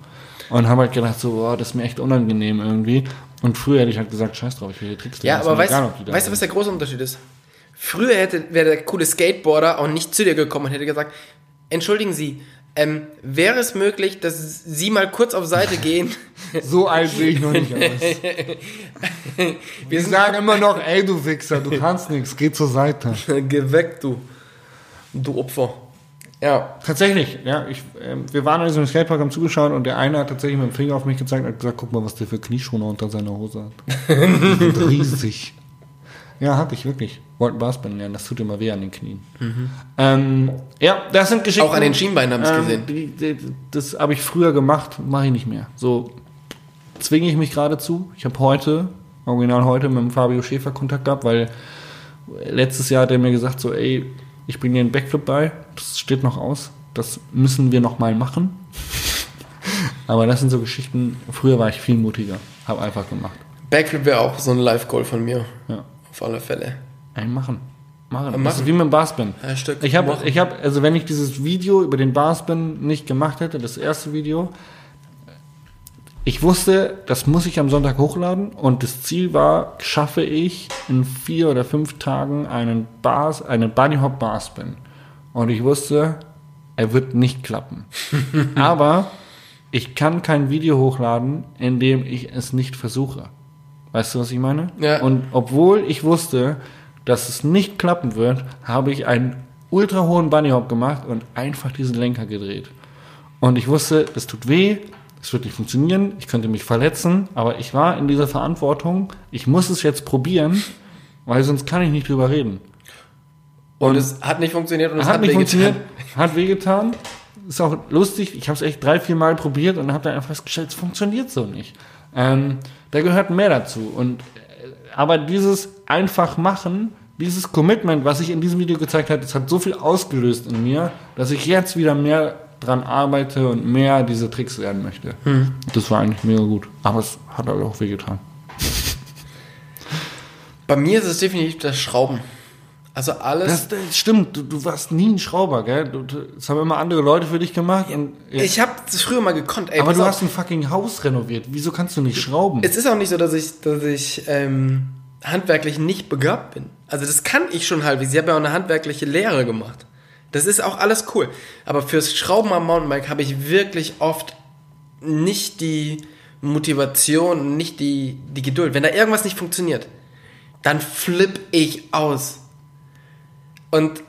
Und haben halt gedacht, so, boah, das ist mir echt unangenehm irgendwie. Und früher hätte ich halt gesagt, scheiß drauf, ich will hier Tricks Ja, aber weißt, egal, weißt du, was der große Unterschied ist? Früher hätte, wäre der coole Skateboarder auch nicht zu dir gekommen und hätte gesagt, entschuldigen Sie, ähm, wäre es möglich, dass Sie mal kurz auf Seite gehen? So alt sehe ich noch nicht aus. Wir sagen immer noch, ey du Wichser, du kannst nichts, geh zur Seite. Geh weg, du. Du Opfer. Ja. Tatsächlich, ja. Ich, ähm, wir waren in einem Skatepark am Zugeschauen und der eine hat tatsächlich mit dem Finger auf mich gezeigt und hat gesagt, guck mal, was der für Knieschoner unter seiner Hose hat. Die sind riesig. Ja, hatte ich wirklich. Wollten Basketball lernen, das tut immer weh an den Knien. Ähm, ja, das sind Geschichten. Auch an den Schienbeinen habe ich gesehen. Die, die, das habe ich früher gemacht, mache ich nicht mehr. So zwinge ich mich gerade zu. Ich habe heute, original heute, mit dem Fabio Schäfer Kontakt gehabt, weil letztes Jahr hat er mir gesagt, so, ey, ich bringe dir einen Backflip bei, das steht noch aus, das müssen wir noch mal machen. Aber das sind so Geschichten, früher war ich viel mutiger, habe einfach gemacht. Backflip wäre auch so ein Live-Goal von mir. Ja. Auf alle Fälle. Ein machen. Machen. Machen. Das ist wie mit dem Barspin. Ich habe, ich habe, also wenn ich dieses Video über den Barspin nicht gemacht hätte, das erste Video, ich wusste, das muss ich am Sonntag hochladen und das Ziel war, schaffe ich in vier oder fünf Tagen einen Bars, einen Bunny Hop Barspin. Und ich wusste, er wird nicht klappen. Aber ich kann kein Video hochladen, in dem ich es nicht versuche. Weißt du, was ich meine? Ja. Und obwohl ich wusste, dass es nicht klappen wird, habe ich einen ultra hohen Bunny Hop gemacht und einfach diesen Lenker gedreht. Und ich wusste, das tut weh, es wird nicht funktionieren, ich könnte mich verletzen, aber ich war in dieser Verantwortung, ich muss es jetzt probieren, weil sonst kann ich nicht drüber reden. Und es hat nicht funktioniert und es Hat, hat, nicht funktioniert, hat wehgetan. Ist auch lustig, ich habe es echt drei, vier Mal probiert und habe dann einfach festgestellt, es funktioniert so nicht. Ähm, da gehört mehr dazu. Und, aber dieses einfach machen, dieses Commitment, was ich in diesem Video gezeigt habe, das hat so viel ausgelöst in mir, dass ich jetzt wieder mehr dran arbeite und mehr diese Tricks lernen möchte. Das war eigentlich mega gut. Aber es hat halt auch wehgetan. Bei mir ist es definitiv das Schrauben. Also alles. Das, das stimmt, du, du warst nie ein Schrauber, gell? Du, das haben immer andere Leute für dich gemacht. Und, ich habe das früher mal gekonnt. Ey, aber du auf. hast ein fucking Haus renoviert. Wieso kannst du nicht schrauben? Es ist auch nicht so, dass ich, dass ich ähm, handwerklich nicht begabt bin. Also das kann ich schon halbwegs. Ich habe ja auch eine handwerkliche Lehre gemacht. Das ist auch alles cool. Aber fürs Schrauben am Mountainbike habe ich wirklich oft nicht die Motivation, nicht die, die Geduld. Wenn da irgendwas nicht funktioniert, dann flipp ich aus. Und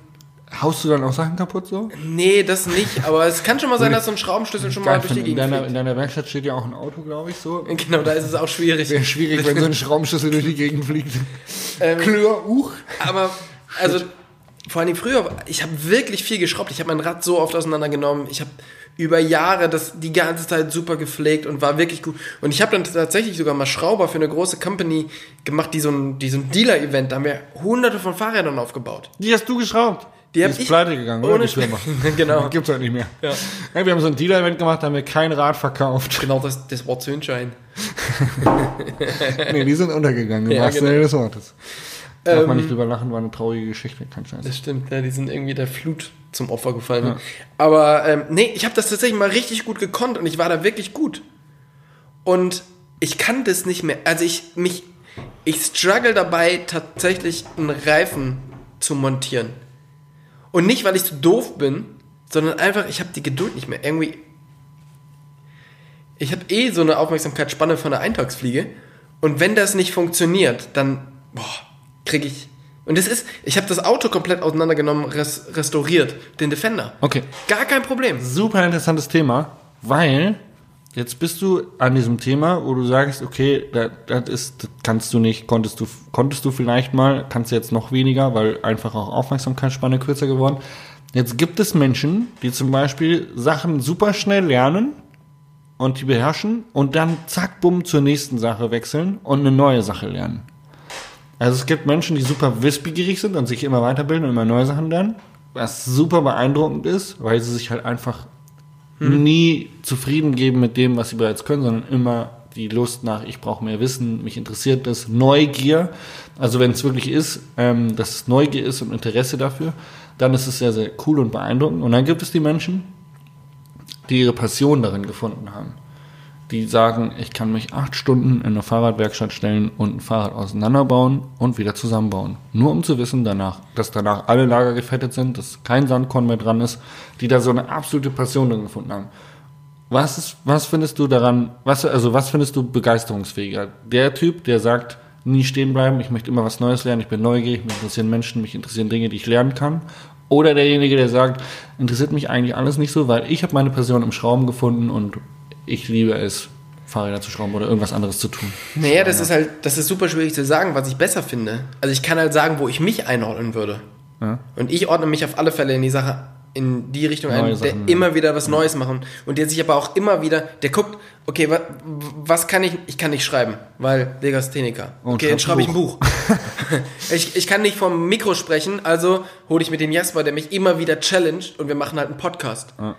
Haust du dann auch Sachen kaputt so? nee, das nicht. Aber es kann schon mal sein, dass so ein Schraubenschlüssel schon mal durch die in, Gegend deiner, in fliegt. deiner Werkstatt steht ja auch ein Auto, glaube ich, so. Genau, da ist es auch schwierig. Wäre schwierig, wenn so ein Schraubenschlüssel durch die Gegend fliegt. Ähm, Klör, uch. Aber, also, vor allem früher, ich habe wirklich viel geschraubt. Ich habe mein Rad so oft auseinandergenommen. Ich habe über Jahre das die ganze Zeit super gepflegt und war wirklich gut. Und ich habe dann tatsächlich sogar mal Schrauber für eine große Company gemacht, die so ein, die so ein Dealer-Event, da haben wir hunderte von Fahrrädern aufgebaut. Die hast du geschraubt. Die hab ist ich- pleite gegangen, oder? ohne Die Firma. Genau. Gibt's halt nicht mehr. Ja. wir haben so ein Dealer-Event gemacht, da haben wir kein Rad verkauft. Genau, das, das war Zündschein. nee, die sind untergegangen, im Ja, wahrsten genau. Sinne des Wortes. Darf man Ähm, nicht drüber lachen, war eine traurige Geschichte, kein Scheiß. Das stimmt, ja, die sind irgendwie der Flut zum Opfer gefallen. ne? Aber ähm, nee, ich habe das tatsächlich mal richtig gut gekonnt und ich war da wirklich gut. Und ich kann das nicht mehr. Also ich mich, ich struggle dabei, tatsächlich einen Reifen zu montieren. Und nicht, weil ich zu doof bin, sondern einfach, ich habe die Geduld nicht mehr. Irgendwie, ich habe eh so eine Aufmerksamkeitsspanne von der Eintagsfliege. Und wenn das nicht funktioniert, dann boah, kriege ich. Und das ist, ich habe das Auto komplett auseinandergenommen, res, restauriert, den Defender. Okay. Gar kein Problem. Super interessantes Thema, weil jetzt bist du an diesem Thema, wo du sagst, okay, das, das ist, das kannst du nicht, konntest du, konntest du vielleicht mal, kannst du jetzt noch weniger, weil einfach auch Aufmerksamkeitsspanne kürzer geworden. Jetzt gibt es Menschen, die zum Beispiel Sachen super schnell lernen und die beherrschen und dann zack, bumm, zur nächsten Sache wechseln und eine neue Sache lernen. Also es gibt Menschen, die super wissbegierig sind und sich immer weiterbilden und immer neue Sachen lernen, was super beeindruckend ist, weil sie sich halt einfach nie zufrieden geben mit dem, was sie bereits können, sondern immer die Lust nach, ich brauche mehr Wissen, mich interessiert das, Neugier. Also wenn es wirklich ist, ähm, dass es Neugier ist und Interesse dafür, dann ist es sehr, sehr cool und beeindruckend. Und dann gibt es die Menschen, die ihre Passion darin gefunden haben. Die sagen, ich kann mich acht Stunden in eine Fahrradwerkstatt stellen und ein Fahrrad auseinanderbauen und wieder zusammenbauen. Nur um zu wissen danach, dass danach alle Lager gefettet sind, dass kein Sandkorn mehr dran ist, die da so eine absolute Passion drin gefunden haben. Was ist, was findest du daran, was, also was findest du begeisterungsfähiger? Der Typ, der sagt, nie stehen bleiben, ich möchte immer was Neues lernen, ich bin neugierig, mich interessieren Menschen, mich interessieren Dinge, die ich lernen kann. Oder derjenige, der sagt, interessiert mich eigentlich alles nicht so, weil ich habe meine Passion im Schrauben gefunden und ich liebe es, Fahrräder zu schrauben oder irgendwas anderes zu tun. Naja, das ist halt, das ist super schwierig zu sagen, was ich besser finde. Also ich kann halt sagen, wo ich mich einordnen würde. Ja. Und ich ordne mich auf alle Fälle in die Sache, in die Richtung Neue ein, der Sachen, ja. immer wieder was Neues machen. Und der sich aber auch immer wieder, der guckt, okay, wa, was kann ich, ich kann nicht schreiben, weil Legastheniker. Und Okay, dann schreib schreibe ich ein Buch. ich, ich kann nicht vom Mikro sprechen, also hole ich mit dem Jasper, der mich immer wieder challenged und wir machen halt einen Podcast. Ja.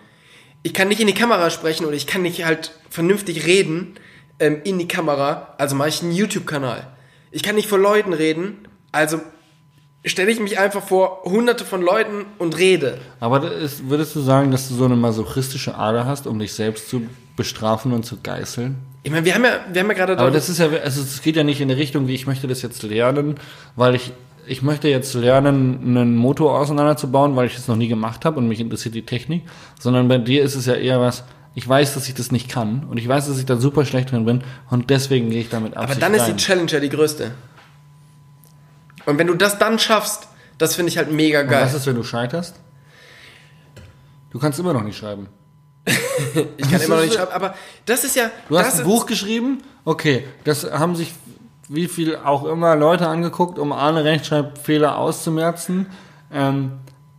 Ich kann nicht in die Kamera sprechen oder ich kann nicht halt vernünftig reden ähm, in die Kamera, also mache ich einen YouTube-Kanal. Ich kann nicht vor Leuten reden, also stelle ich mich einfach vor hunderte von Leuten und rede. Aber ist, würdest du sagen, dass du so eine masochistische Ader hast, um dich selbst zu bestrafen und zu geißeln? Ich meine, wir haben ja, wir haben ja gerade Aber das ist ja, also es geht ja nicht in die Richtung, wie ich möchte das jetzt lernen, weil ich, ich möchte jetzt lernen, einen Motor auseinanderzubauen, weil ich das noch nie gemacht habe und mich interessiert die Technik, sondern bei dir ist es ja eher was, ich weiß, dass ich das nicht kann und ich weiß, dass ich da super schlecht drin bin und deswegen gehe ich damit ab. Aber dann ist die Challenge ja die größte. Und wenn du das dann schaffst, das finde ich halt mega und geil. was ist, wenn du scheiterst? Du kannst immer noch nicht schreiben. Ich kann immer noch nicht schreiben, aber das ist ja. Du hast ein Buch geschrieben, okay, das haben sich wie viel auch immer Leute angeguckt, um eine Rechtschreibfehler auszumerzen. Ähm,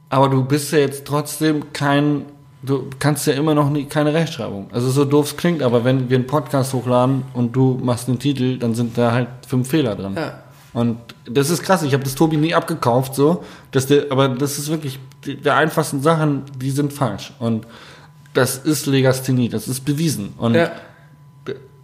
aber du bist ja jetzt trotzdem kein, du kannst ja immer noch nie, keine Rechtschreibung. Also so doof es klingt, aber wenn wir einen Podcast hochladen und du machst einen Titel, dann sind da halt fünf Fehler drin. Ja. Und das ist krass, ich habe das Tobi nie abgekauft, so, dass der, aber das ist wirklich, die, der einfachsten Sachen, die sind falsch. Und das ist Legasthenie, das ist bewiesen. Und Ja.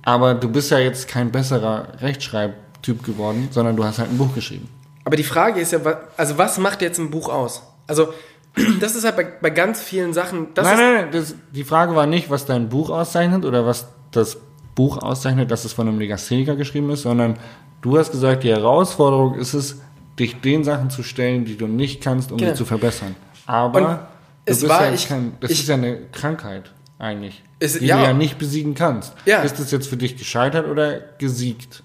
Aber du bist ja jetzt kein besserer Rechtschreibtyp geworden, sondern du hast halt ein Buch geschrieben. Aber die Frage ist ja, also was macht jetzt ein Buch aus? Also, das ist halt bei, bei ganz vielen Sachen. Das nein, nein, nein, das, die Frage war nicht, was dein Buch auszeichnet oder was das Buch auszeichnet, dass es von einem Legastheniker geschrieben ist, sondern du hast gesagt, die Herausforderung ist es, dich den Sachen zu stellen, die du nicht kannst, um Genau. sie zu verbessern. Aber Und du es bist war- ja ich- kein, das ich- ist ja eine Krankheit eigentlich, Es- die ja. du ja nicht besiegen kannst. Ja. Ist es jetzt für dich gescheitert oder gesiegt?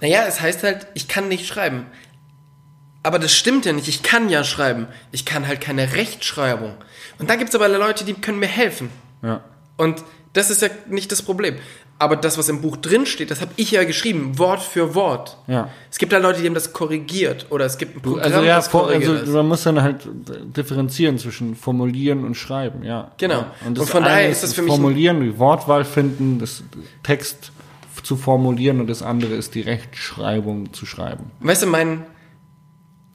Naja, es heißt halt, ich kann nicht schreiben. Aber das stimmt ja nicht. Ich kann ja schreiben. Ich kann halt keine Rechtschreibung. Und da gibt es aber Leute, die können mir helfen. Ja. Und das ist ja nicht das Problem. Aber das, was im Buch drin steht, das habe ich ja geschrieben, Wort für Wort. Ja. Es gibt da Leute, die haben das korrigiert. Oder es gibt ein Programm, Also ja, das vor, korrigiert also man muss dann halt differenzieren zwischen formulieren und schreiben, ja. Genau. Ja. Und, Und von daher ist das für mich Formulieren, die Wortwahl finden, das Text zu formulieren und das andere ist die Rechtschreibung zu schreiben. Weißt du, mein...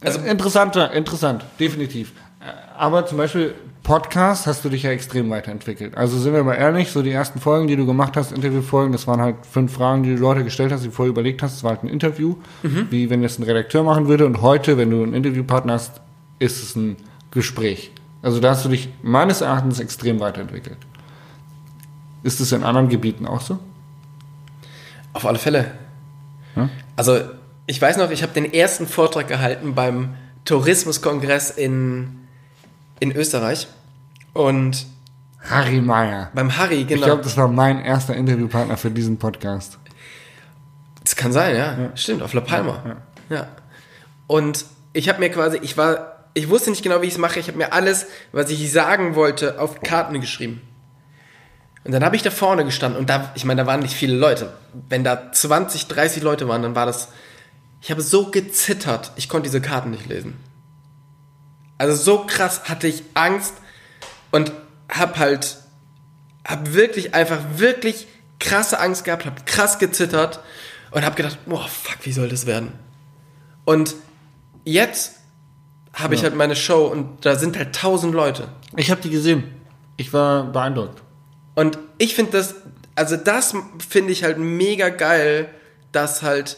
Also interessanter, interessant, definitiv. Äh, Aber zum Beispiel Podcast hast du dich ja extrem weiterentwickelt. Also sind wir mal ehrlich, so die ersten Folgen, die du gemacht hast, Interviewfolgen, das waren halt fünf Fragen, die du Leute gestellt hast, die du vorher überlegt hast, das war halt ein Interview, wie wenn das ein Redakteur machen würde. Und heute, wenn du einen Interviewpartner hast, ist es ein Gespräch. Also da hast du dich meines Erachtens extrem weiterentwickelt. Ist es in anderen Gebieten auch so? Auf alle Fälle. Ja? Also, ich weiß noch, ich habe den ersten Vortrag gehalten beim Tourismuskongress in, in Österreich. Und Harry Meyer. beim Harry, Ich genau. glaube, das war mein erster Interviewpartner für diesen Podcast. Das kann sein, ja. Stimmt, auf La Palma. Ja. Und ich habe mir quasi, ich war, ich wusste nicht genau, wie ich es mache. Ich habe mir alles, was ich sagen wollte, auf Karten geschrieben. Und dann habe ich da vorne gestanden und da, ich meine, da waren nicht viele Leute. Wenn da 20, 30 Leute waren, dann war das, ich habe so gezittert, ich konnte diese Karten nicht lesen. Also so krass hatte ich Angst und hab halt, hab wirklich einfach wirklich krasse Angst gehabt, hab krass gezittert und hab gedacht, boah, fuck, wie soll das werden? Und jetzt habe ich Ja. halt meine Show und da sind halt tausend Leute. Ich habe die gesehen. Ich war beeindruckt. Und ich finde das, also das finde ich halt mega geil, dass halt,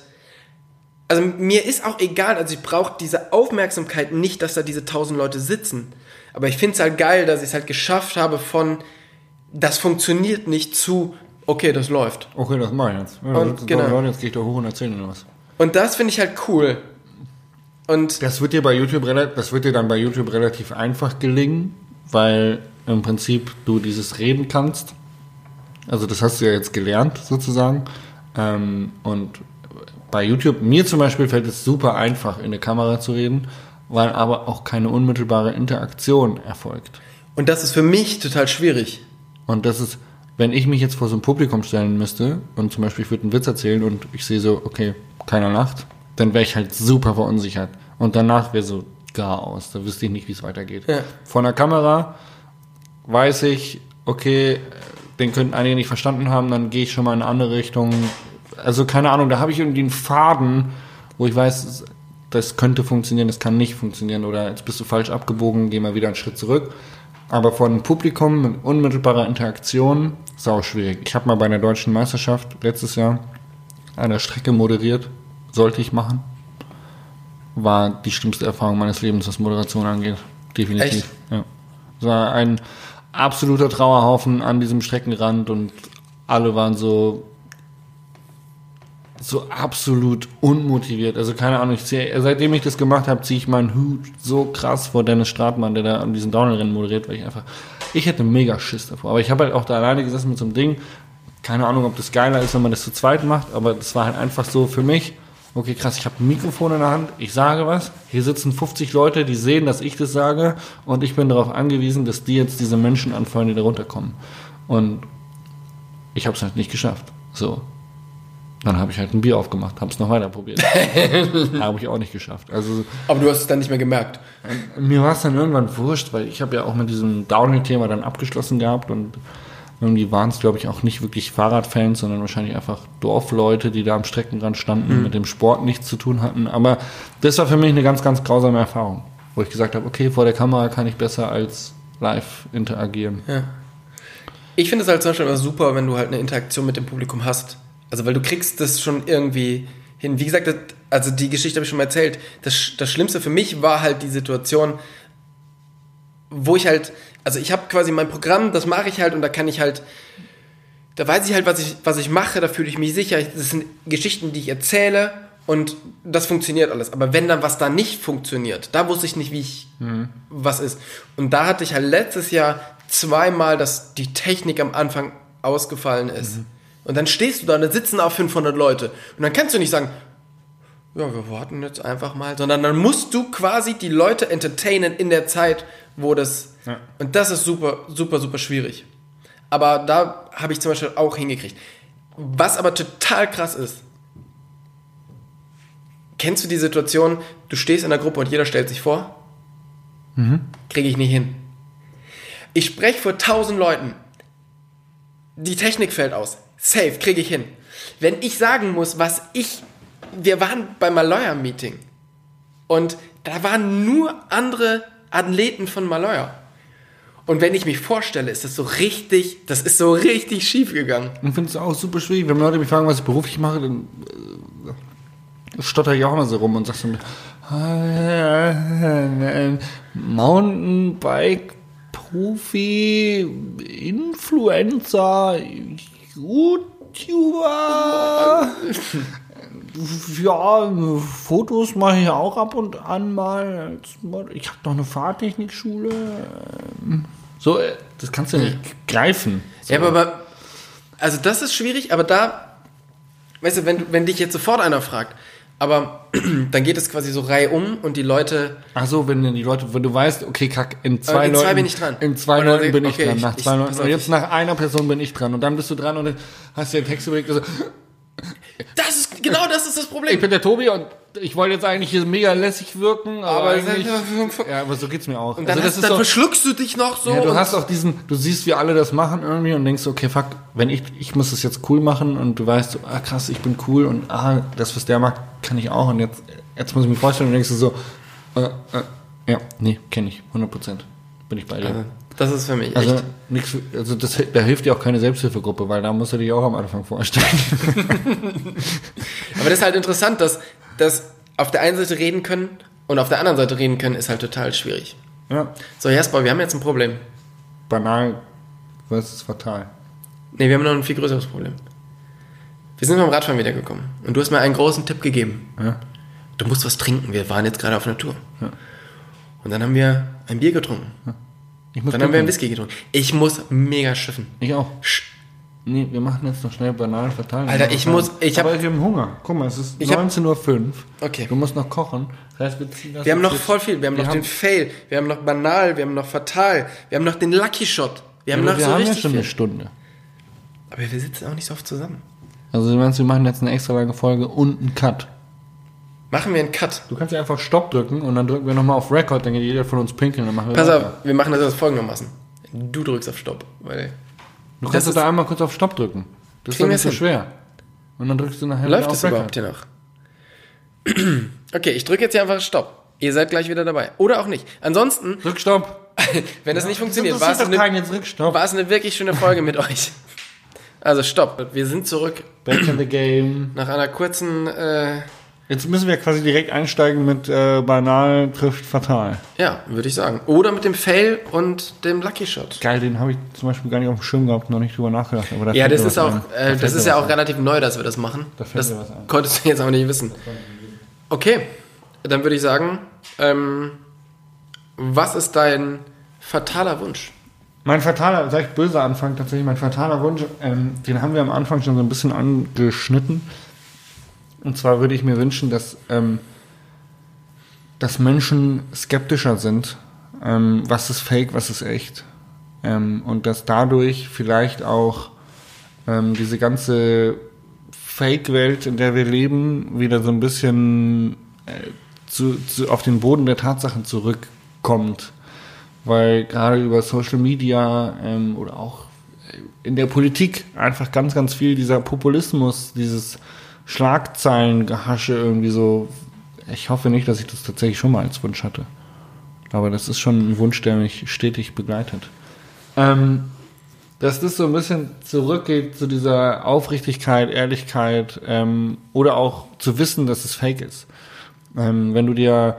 also mir ist auch egal, also ich brauche diese Aufmerksamkeit nicht, dass da diese tausend Leute sitzen. Aber ich finde es halt geil, dass ich es halt geschafft habe von, das funktioniert nicht zu, okay, das läuft. Okay, das mach ich jetzt. Ja, Und das genau. Leute, jetzt gehe ich da hoch und erzähle ihnen was. Und das finde ich halt cool. Und Das wird dir bei YouTube das wird dir dann bei YouTube relativ einfach gelingen, weil im Prinzip du dieses Reden kannst. Also das hast du ja jetzt gelernt sozusagen. Ähm, und bei YouTube, mir zum Beispiel fällt es super einfach, in eine Kamera zu reden, weil aber auch keine unmittelbare Interaktion erfolgt. Und das ist für mich total schwierig. Und das ist, wenn ich mich jetzt vor so ein Publikum stellen müsste und zum Beispiel ich würde einen Witz erzählen und ich sehe so, okay, keiner lacht, dann wäre ich halt super verunsichert. Und danach wäre so gar aus. Da wüsste ich nicht, wie es weitergeht. Ja. Von der Kamera weiß ich, okay, den könnten einige nicht verstanden haben, dann gehe ich schon mal in eine andere Richtung. Also keine Ahnung, da habe ich irgendwie einen Faden, wo ich weiß, das könnte funktionieren, das kann nicht funktionieren oder jetzt bist du falsch abgebogen, geh mal wieder einen Schritt zurück. Aber von Publikum mit unmittelbarer Interaktion, sau schwierig. Ich habe mal bei einer deutschen Meisterschaft letztes Jahr eine Strecke moderiert, sollte ich machen. War die schlimmste Erfahrung meines Lebens, was Moderation angeht. Definitiv. Echt? Ja. Es war ein absoluter Trauerhaufen an diesem Streckenrand und alle waren so so absolut unmotiviert. Also keine Ahnung, ich ziehe, seitdem ich das gemacht habe, ziehe ich meinen Hut so krass vor Dennis Stratmann, der da an diesen Downhill-Rennen moderiert, weil ich einfach, ich hätte mega Schiss davor. Aber ich habe halt auch da alleine gesessen mit so einem Ding. Keine Ahnung, ob das geiler ist, wenn man das zu zweit macht, aber das war halt einfach so für mich. Okay, krass, ich habe ein Mikrofon in der Hand, ich sage was, hier sitzen 50 Leute, die sehen, dass ich das sage und ich bin darauf angewiesen, dass die jetzt diese Menschen anfeuern, die da runterkommen. Und ich habe es halt nicht geschafft. So. Dann habe ich halt ein Bier aufgemacht, habe es noch weiter probiert. habe ich auch nicht geschafft. Also Aber du hast es dann nicht mehr gemerkt. mir war es dann irgendwann wurscht, weil ich habe ja auch mit diesem Downhill-Thema dann abgeschlossen gehabt und irgendwie waren es, glaube ich, auch nicht wirklich Fahrradfans, sondern wahrscheinlich einfach Dorfleute, die da am Streckenrand standen, mit dem Sport nichts zu tun hatten. Aber das war für mich eine ganz, ganz grausame Erfahrung, wo ich gesagt habe, okay, vor der Kamera kann ich besser als live interagieren. Ich finde es halt zum Beispiel immer super, wenn du halt eine Interaktion mit dem Publikum hast. Also, weil du kriegst das schon irgendwie hin. Wie gesagt, das, also die Geschichte habe ich schon mal erzählt. Das, das Schlimmste für mich war halt die Situation, wo ich halt, also ich habe quasi mein Programm, das mache ich halt und da kann ich halt, da weiß ich halt, was ich, was ich mache, da fühle ich mich sicher. Das sind Geschichten, die ich erzähle und das funktioniert alles. Aber wenn dann was da nicht funktioniert, da wusste ich nicht, wie ich was ist. Und da hatte ich halt letztes Jahr zweimal, dass die Technik am Anfang ausgefallen ist. Und dann stehst du da und da sitzen auch 500 Leute. Und dann kannst du nicht sagen, ja, wir warten jetzt einfach mal, sondern dann musst du quasi die Leute entertainen in der Zeit, wo das. Ja. Und das ist super, super, super schwierig. Aber da habe ich zum Beispiel auch hingekriegt. Was aber total krass ist, kennst du die Situation, du stehst in der Gruppe und jeder stellt sich vor? Kriege ich nicht hin. Ich spreche vor tausend Leuten. Die Technik fällt aus. Safe, kriege ich hin. Wenn ich sagen muss, was ich. Wir waren beim Maloya-Meeting. Und da waren nur andere Athleten von Maloya. Und wenn ich mich vorstelle, ist das so richtig, das ist so richtig schief gegangen. Ich finde es auch super schwierig, wenn Leute mich fragen, was ich beruflich mache, dann äh, stotter ich auch immer so rum und sag so, äh, Mountainbike, Profi, Influencer, YouTuber. Ja, Fotos mache ich auch ab und an mal. Ich habe noch eine Fahrtechnikschule. So, äh, das kannst du nicht greifen. So. Ja, aber, aber, also das ist schwierig, aber da, weißt du, wenn, wenn dich jetzt sofort einer fragt, aber dann geht es quasi so Reihe um und die Leute. Ach so, wenn die Leute, wenn du weißt, okay, kack, in zwei in Leuten. zwei bin ich dran. In zwei Leuten bin ich okay, dran. ich- Nach ich- zwei Leuten. Und jetzt nach einer Person bin ich dran. Und dann bist du dran und dann hast du den Text überlegt. Also, Das ist, genau das ist das ich Problem. bin der Tobi und ich wollte jetzt eigentlich hier mega lässig wirken, aber, Aber- eigentlich. Ja, aber so geht's mir auch. Und dann, also hast, dann verschluckst du dich noch so. Ja, du hast auch diesen, du siehst, wie alle das machen irgendwie und denkst, okay, fuck, wenn ich, ich muss das jetzt cool machen und du weißt, so, ah krass, ich bin cool und ah, das, was der mag, kann ich auch und jetzt, jetzt muss ich mir vorstellen und denkst du so, äh, äh, ja, nee, kenne ich, 100 Prozent, bin ich bei dir. Das ist für mich Also, echt. nix, also das, da hilft dir auch keine Selbsthilfegruppe, weil da musst du dich auch am Anfang vorstellen. Aber das ist halt interessant, dass, dass auf der einen Seite reden können und auf der anderen Seite reden können, ist halt total schwierig. ja, So, Jasper, wir haben jetzt ein Problem. banal, ist fatal. Nee, wir haben noch ein viel größeres Problem. Wir sind vom Radfahren wiedergekommen und du hast mir einen großen Tipp gegeben. Ja, Du musst was trinken, wir waren jetzt gerade auf einer Tour. Und dann haben wir ein Bier getrunken. Ich muss Dann haben wir einen. Whisky getrunken. Ich muss mega schiffen. Ich auch. Sch- Nee, wir machen jetzt noch schnell banal verteilen. Alter, ich muss- ich hab- wir haben Hunger. Guck mal, es ist Ich hab- 19.05 Uhr. Okay. Du musst noch kochen. Das heißt, wir ziehen das Wir haben noch voll viel. Wir haben noch den Fail, wir haben noch Banal, wir haben noch Fatal, wir haben noch den Lucky Shot. Wir haben aber noch wir so haben ja richtig schon eine viel. Stunde. Aber wir sitzen auch nicht so oft zusammen. Also du meinst, wir machen jetzt eine extra lange Folge und einen Cut. Machen wir einen Cut. Du kannst ja einfach Stopp drücken und dann drücken wir nochmal auf Record, dann geht jeder von uns pinkeln und dann machen wir Pass weiter. auf, wir machen das jetzt folgendermaßen. Du drückst auf Stopp, weil Du das kannst ist- da einmal kurz auf Stopp drücken. Das ist doch nicht so hin? schwer. Und dann drückst du nachher läuft wieder das auf überhaupt hier noch? Okay, ich drücke jetzt hier einfach Stopp. Ihr seid gleich wieder dabei. Oder auch nicht. Ansonsten, Drück Stopp. wenn das nicht funktioniert, Das war es doch eine, war es eine wirklich schöne Folge mit euch. Also Stopp. Wir sind zurück Back in the game. nach einer kurzen, äh, Jetzt müssen wir quasi direkt einsteigen mit äh, banal trifft fatal. ja, würde ich sagen. Oder mit dem Fail und dem Lucky Shot. Geil, den habe ich zum Beispiel gar nicht auf dem Schirm gehabt, noch nicht drüber nachgedacht. Aber da Ja, das ist auch. Da äh, fällt das ist ja auch relativ neu, dass wir das machen. Da fällt das mir was ein. konntest du jetzt aber nicht wissen. Okay, dann würde ich sagen, ähm, was ist dein fataler Wunsch? Mein fataler, sag ich böse Anfang tatsächlich, mein fataler Wunsch, ähm, den haben wir am Anfang schon so ein bisschen angeschnitten. Und zwar würde ich mir wünschen, dass, ähm, dass Menschen skeptischer sind, ähm, was ist fake, was ist echt. Ähm, und dass dadurch vielleicht auch ähm, diese ganze Fake-Welt, in der wir leben, wieder so ein bisschen äh, zu, zu, auf den Boden der Tatsachen zurückkommt. Weil gerade über Social Media ähm, oder auch in der Politik einfach ganz, ganz viel dieser Populismus, dieses Schlagzeilengehasche irgendwie so. Ich hoffe nicht, dass ich das tatsächlich schon mal als Wunsch hatte. Aber das ist schon ein Wunsch, der mich stetig begleitet. Ähm, dass das so ein bisschen zurückgeht zu dieser Aufrichtigkeit, Ehrlichkeit ähm, oder auch zu wissen, dass es fake ist. Ähm, wenn du dir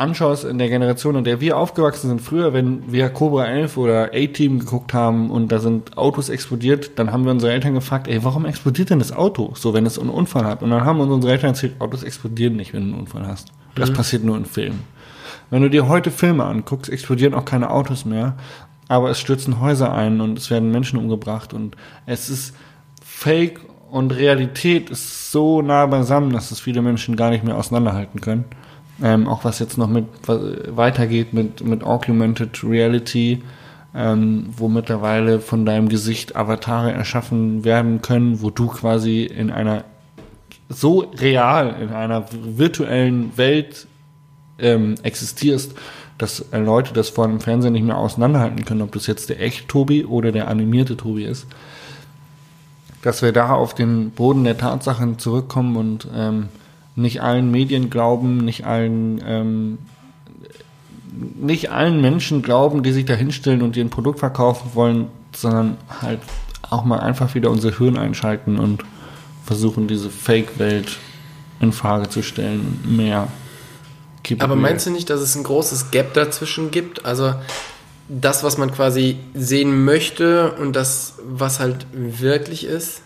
anschaust in der Generation, in der wir aufgewachsen sind, früher, wenn wir Cobra 11 oder A-Team geguckt haben und da sind Autos explodiert, dann haben wir unsere Eltern gefragt, ey, warum explodiert denn das Auto, so wenn es einen Unfall hat? Und dann haben uns unsere Eltern erzählt, Autos explodieren nicht, wenn du einen Unfall hast. Das passiert nur in Filmen. Wenn du dir heute Filme anguckst, explodieren auch keine Autos mehr, aber es stürzen Häuser ein und es werden Menschen umgebracht und es ist Fake und Realität ist so nah beisammen, dass es viele Menschen gar nicht mehr auseinanderhalten können. Ähm, auch was jetzt noch mit weitergeht mit, mit Augmented Reality, ähm, wo mittlerweile von deinem Gesicht Avatare erschaffen werden können, wo du quasi in einer so real, in einer virtuellen Welt ähm, existierst, dass äh, Leute das vor dem Fernsehen nicht mehr auseinanderhalten können, ob das jetzt der echt Tobi oder der animierte Tobi ist. Dass wir da auf den Boden der Tatsachen zurückkommen und ähm, nicht allen Medien glauben, nicht allen ähm, nicht allen Menschen glauben, die sich da hinstellen und dir ein Produkt verkaufen wollen, sondern halt auch mal einfach wieder unser Hirn einschalten und versuchen, diese Fake-Welt in Frage zu stellen und mehr. Aber meinst du nicht, dass es ein großes Gap dazwischen gibt? Also das, was man quasi sehen möchte und das, was halt wirklich ist?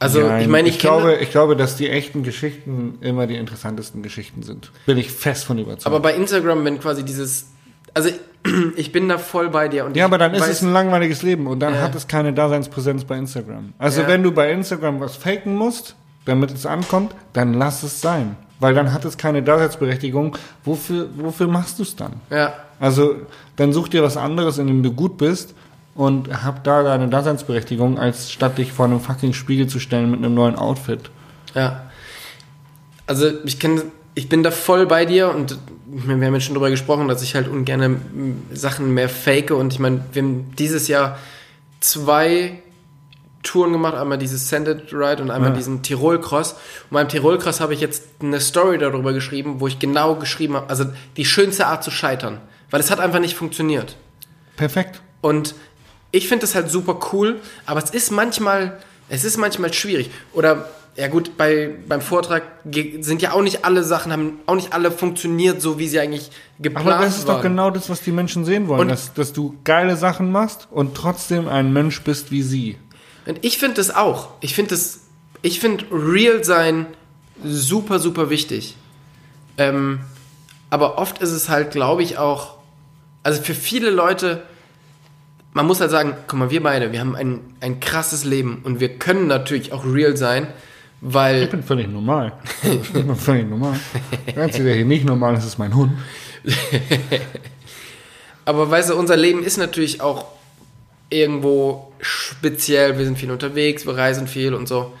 Also Nein, ich meine, ich, ich glaube, ich glaube, dass die echten Geschichten immer die interessantesten Geschichten sind. Bin ich fest von überzeugt. aber bei Instagram, wenn quasi dieses, also ich bin da voll bei dir und ja, aber dann ist es ein langweiliges Leben und dann Ja. hat es keine Daseinspräsenz bei Instagram. Also Ja. wenn du bei Instagram was faken musst, damit es ankommt, dann lass es sein. Weil dann hat es keine Daseinsberechtigung. Wofür, wofür machst du es dann? ja, Also dann such dir was anderes, in dem du gut bist und hab da deine Daseinsberechtigung, als statt dich vor einem fucking Spiegel zu stellen mit einem neuen Outfit. Ja. Also ich kenne, ich bin da voll bei dir und wir haben jetzt schon drüber gesprochen, dass ich halt ungern Sachen mehr fake und ich meine, wir haben dieses Jahr zwei Touren gemacht, einmal dieses Sanded Ride und einmal Ja. diesen Tirol Cross. Und beim Tirol Cross habe ich jetzt eine Story darüber geschrieben, wo ich genau geschrieben habe, also die schönste Art zu scheitern, weil es hat einfach nicht funktioniert. Perfekt. Und ich finde das halt super cool, aber es ist manchmal, es ist manchmal schwierig. Oder, ja gut, bei, beim Vortrag sind ja auch nicht alle Sachen, haben auch nicht alle funktioniert, so wie sie eigentlich geplant Aber das ist waren. doch genau das, was die Menschen sehen wollen. Und- dass, dass du geile Sachen machst und trotzdem ein Mensch bist wie sie. Und ich finde das auch. Ich finde das, ich finde real sein super, super wichtig. Ähm, aber oft ist es halt, glaube ich, auch, also für viele Leute, man muss halt sagen, guck mal, wir beide, wir haben ein, ein krasses Leben und wir können natürlich auch real sein, Ich weil, bin völlig normal. Ich bin völlig normal. Der Einzige, der hier nicht normal ist, ist mein Hund. aber weißt du, unser Leben ist natürlich auch irgendwo speziell, wir sind viel unterwegs, wir reisen viel und so.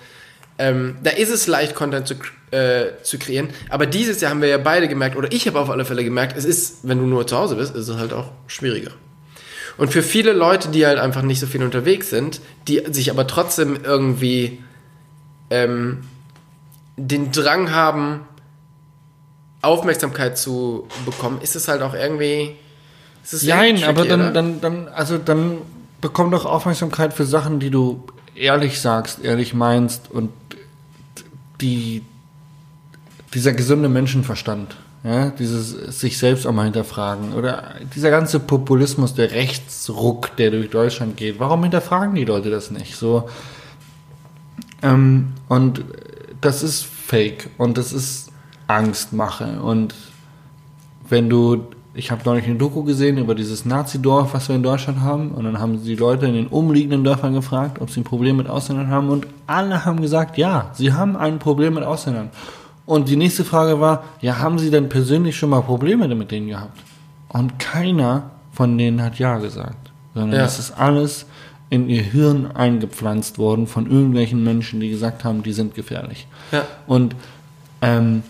Ähm, da ist es leicht, Content zu, äh, zu kreieren. Aber dieses Jahr haben wir ja beide gemerkt, oder ich habe auf alle Fälle gemerkt, es ist, wenn du nur zu Hause bist, ist es halt auch schwieriger. Und für viele Leute, die halt einfach nicht so viel unterwegs sind, die sich aber trotzdem irgendwie ähm, den Drang haben, Aufmerksamkeit zu bekommen, ist es halt auch irgendwie. Nein, aber oder? dann, dann, dann, also dann bekomm doch Aufmerksamkeit für Sachen, die du ehrlich sagst, ehrlich meinst und die, dieser gesunde Menschenverstand, ja, dieses sich selbst auch mal hinterfragen oder dieser ganze Populismus, der Rechtsruck, der durch Deutschland geht, warum hinterfragen die Leute das nicht? So, ähm, und das ist Fake und das ist Angstmache und wenn du, ich habe neulich eine Doku gesehen über dieses Nazi-Dorf, was wir in Deutschland haben, und dann haben die Leute in den umliegenden Dörfern gefragt, ob sie ein Problem mit Ausländern haben, und alle haben gesagt, ja, sie haben ein Problem mit Ausländern. Und die nächste Frage war, ja, haben sie denn persönlich schon mal Probleme mit denen gehabt? Und keiner von denen hat ja gesagt, sondern Ja. es ist alles in ihr Hirn eingepflanzt worden von irgendwelchen Menschen, die gesagt haben, die sind gefährlich. Ja. Und ähm,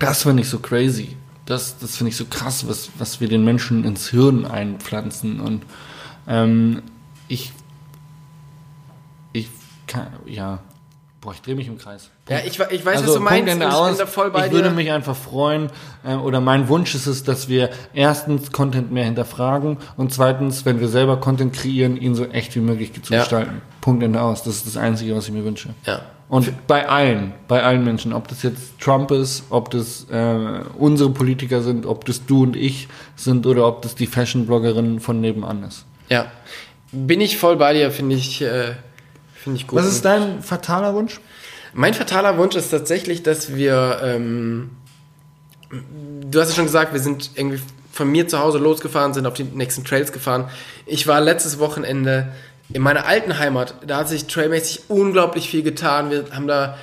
das finde ich so crazy. Das, das finde ich so krass, was, was wir den Menschen ins Hirn einpflanzen. Und ähm, ich, ich kann, ja, boah, ich drehe mich im Kreis. Ja, ich, ich weiß, was Also, du meinst. Punkt Ende und ich aus. bin da voll bei ich dir. würde mich einfach freuen, äh, oder mein Wunsch ist es, dass wir erstens Content mehr hinterfragen und zweitens, wenn wir selber Content kreieren, ihn so echt wie möglich zu Ja. gestalten. Punkt Ende aus. Das ist das Einzige, was ich mir wünsche. Ja. Und bei allen, bei allen Menschen, ob das jetzt Trump ist, ob das äh, unsere Politiker sind, ob das du und ich sind oder ob das die Fashion-Bloggerin von nebenan ist. Ja. Bin ich voll bei dir, finde ich, äh, finde ich gut. Was ist dein fataler Wunsch? Mein fataler Wunsch ist tatsächlich, dass wir, ähm, du hast ja schon gesagt, wir sind irgendwie von mir zu Hause losgefahren, sind auf die nächsten Trails gefahren. Ich war letztes Wochenende in meiner alten Heimat, da hat sich trailmäßig unglaublich viel getan. Wir haben da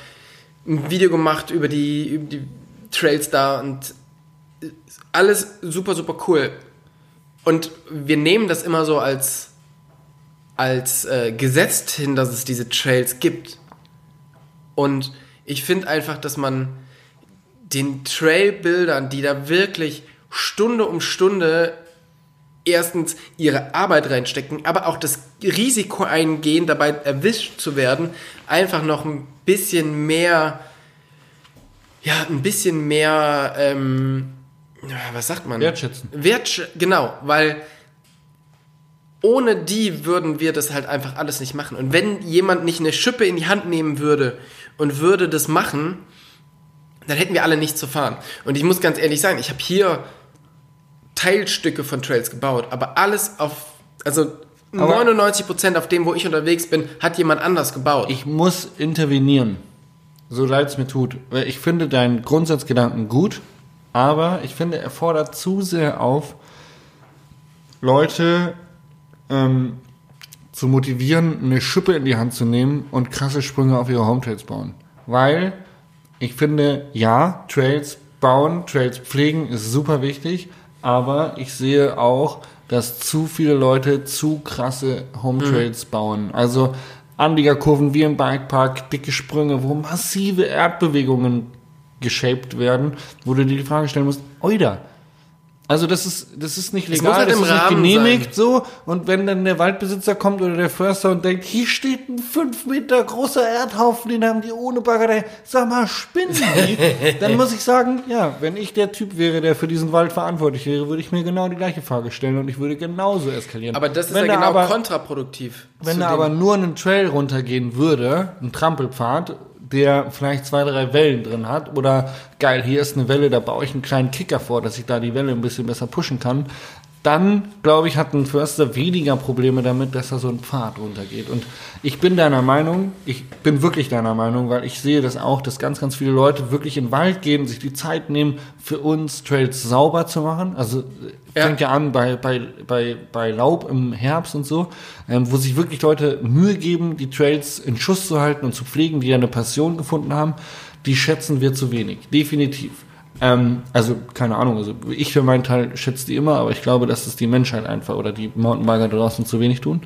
ein Video gemacht über die, über die Trails da und alles super, super cool. Und wir nehmen das immer so als, als äh, gesetzt hin, dass es diese Trails gibt. Und ich finde einfach, dass man den Trailbildern, die da wirklich Stunde um Stunde erstens ihre Arbeit reinstecken, aber auch das Risiko eingehen, dabei erwischt zu werden, einfach noch ein bisschen mehr, ja, ein bisschen mehr, ähm, was sagt man? Wertschätzen. Wertsch genau, weil ohne die würden wir das halt einfach alles nicht machen. Und wenn jemand nicht eine Schippe in die Hand nehmen würde und würde das machen, dann hätten wir alle nichts zu fahren. Und ich muss ganz ehrlich sagen, ich habe hier Teilstücke von Trails gebaut, aber alles auf, also Aber- 99% auf dem, wo ich unterwegs bin, hat jemand anders gebaut. Ich muss intervenieren, so leid es mir tut. Weil ich finde deinen Grundsatzgedanken gut, aber ich finde, er fordert zu sehr auf, Leute ähm, zu motivieren, eine Schippe in die Hand zu nehmen und krasse Sprünge auf ihre Home-Trails bauen. Weil ich finde, ja, Trails bauen, Trails pflegen ist super wichtig, aber ich sehe auch, dass zu viele Leute zu krasse Home Trails bauen. Also Anliegerkurven wie im Bikepark, dicke Sprünge, wo massive Erdbewegungen geshaped werden, wo du dir die Frage stellen musst, oida, also das ist, das ist nicht legal, halt das ist nicht genehmigt so. Und wenn dann der Waldbesitzer kommt oder der Förster und denkt, hier steht ein fünf Meter großer Erdhaufen, den haben die ohne Bagger, sag mal, spinnen die? dann muss ich sagen, ja, wenn ich der Typ wäre, der für diesen Wald verantwortlich wäre, würde ich mir genau die gleiche Frage stellen und ich würde genauso eskalieren. aber das ist wenn ja genau aber, kontraproduktiv. wenn da aber nur einen Trail runtergehen würde, ein Trampelpfad, der vielleicht zwei, drei Wellen drin hat, oder geil, hier ist eine Welle, da baue ich einen kleinen Kicker vor, dass ich da die Welle ein bisschen besser pushen kann, dann, glaube ich, hat ein Förster weniger Probleme damit, dass da so ein Pfad runtergeht. Und ich bin deiner Meinung, ich bin wirklich deiner Meinung, weil ich sehe das auch, dass ganz, ganz viele Leute wirklich in den Wald gehen, sich die Zeit nehmen, für uns Trails sauber zu machen. Also Ja. fängt ja an bei, bei, bei, bei Laub im Herbst und so, ähm, wo sich wirklich Leute Mühe geben, die Trails in Schuss zu halten und zu pflegen, die ja eine Passion gefunden haben, die schätzen wir zu wenig. Definitiv. Ähm, also, keine Ahnung, also ich für meinen Teil schätze die immer, aber ich glaube, dass es die Menschheit einfach oder die Mountainbiker draußen zu wenig tun.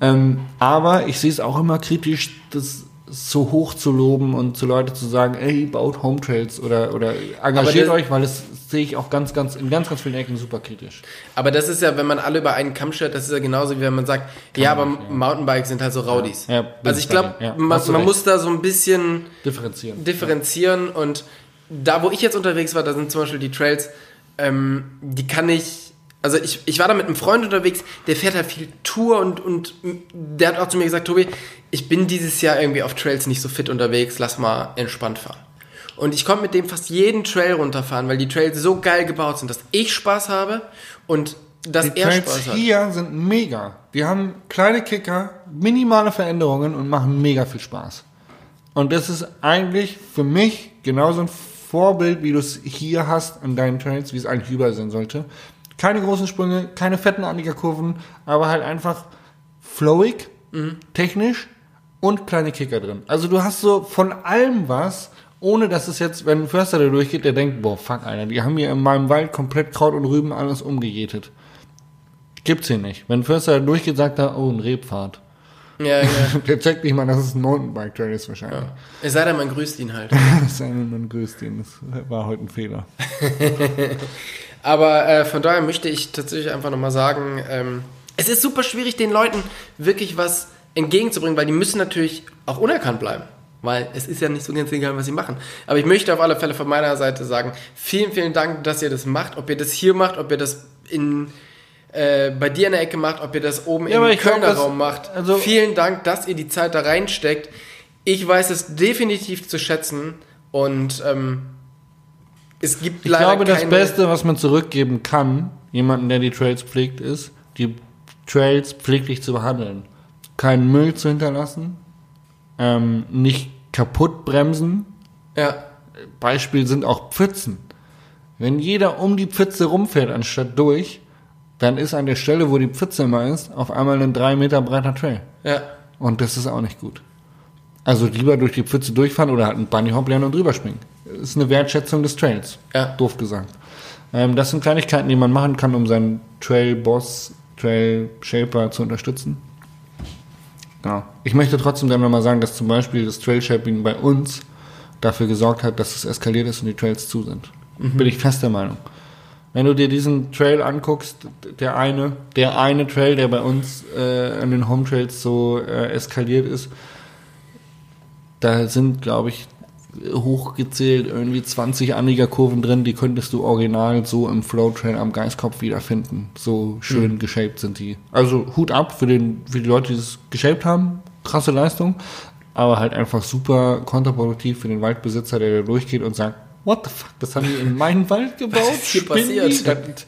Ähm, aber ich sehe es auch immer kritisch, das so hoch zu loben und zu Leute zu sagen, ey, baut Home Trails oder, oder engagiert das- euch, weil das sehe ich auch ganz, ganz, in ganz, ganz vielen Ecken super kritisch. Aber das ist ja, wenn man alle über einen Kamm schert, das ist ja genauso wie wenn man sagt, ja, aber Mountainbikes sind halt so Rowdies. Ja, bin also ich glaube. Ja, man, man muss da so ein bisschen Differenzieren. differenzieren und da, wo ich jetzt unterwegs war, da sind zum Beispiel die Trails, ähm, die kann ich, also ich, ich war da mit einem Freund unterwegs, der fährt halt viel Tour und, und der hat auch zu mir gesagt, Tobi, ich bin dieses Jahr irgendwie auf Trails nicht so fit unterwegs, lass mal entspannt fahren. Und ich konnte mit dem fast jeden Trail runterfahren, weil die Trails so geil gebaut sind, dass ich Spaß habe und dass Die er Trails Spaß hat. hier sind mega. Die haben kleine Kicker, minimale Veränderungen und machen mega viel Spaß. Und das ist eigentlich für mich genauso ein Vorbild, wie du es hier hast an deinen Trails, wie es eigentlich überall sein sollte. Keine großen Sprünge, keine fetten Anliegerkurven, aber halt einfach flowig, technisch und kleine Kicker drin. Also du hast so von allem was, ohne dass es jetzt, wenn ein Förster da durchgeht, der denkt, boah, fuck, Alter, die haben hier in meinem Wald komplett Kraut und Rüben alles umgejätet. Gibt's hier nicht. Wenn ein Förster da durchgeht, sagt er, oh, ein Rebpfad. Ja, ja. Der checkt nicht mal, dass es ein Mountainbike-Trail ist wahrscheinlich. Es sei denn, man grüßt ihn halt. Das sei denn, man grüßt ihn. Das war heute ein Fehler. Aber äh, von daher möchte ich tatsächlich einfach nochmal sagen, ähm, es ist super schwierig, den Leuten wirklich was entgegenzubringen, weil die müssen natürlich auch unerkannt bleiben. Weil es ist ja nicht so ganz egal, was sie machen. Aber ich möchte auf alle Fälle von meiner Seite sagen, vielen, vielen Dank, dass ihr das macht. Ob ihr das hier macht, ob ihr das in, äh, bei dir in der Ecke macht, ob ihr das oben Ja, im ich glaub, Kölner das- Raum macht. also- vielen Dank, dass ihr die Zeit da reinsteckt. Ich weiß es definitiv zu schätzen und ähm, es gibt Ich leider glaube, das Beste, was man zurückgeben kann, jemanden, der die Trails pflegt, ist, die Trails pfleglich zu behandeln. Keinen Müll zu hinterlassen, ähm, nicht kaputt bremsen. Ja. Beispiel sind auch Pfützen. Wenn jeder um die Pfütze rumfährt, anstatt durch, dann ist an der Stelle, wo die Pfütze immer ist, auf einmal ein drei Meter breiter Trail. Ja. Und das ist auch nicht gut. Also lieber durch die Pfütze durchfahren oder halt einen Bunny Hop lernen und drüber springen. Das ist eine Wertschätzung des Trails. Ja. Doof gesagt. Ähm, das sind Kleinigkeiten, die man machen kann, um seinen Trail-Boss, Trail-Shaper zu unterstützen. Genau. Ich möchte trotzdem dann nochmal sagen, dass zum Beispiel das Trail-Shaping bei uns dafür gesorgt hat, dass es eskaliert ist und die Trails zu sind. Bin ich fest der Meinung. Wenn du dir diesen Trail anguckst, der eine, der eine Trail, der bei uns äh, an den Home Trails so äh, eskaliert ist, da sind, glaube ich, hochgezählt irgendwie 20 Anliegerkurven drin, die könntest du original so im Flowtrain am Geistkopf wiederfinden. So schön geshaped sind die. Also Hut ab für, den, für die Leute, die es geshaped haben. Krasse Leistung. Aber halt einfach super kontraproduktiv für den Waldbesitzer, der da durchgeht und sagt, what the fuck, das haben die in meinen Wald gebaut? ist hier Spinnen die? passiert?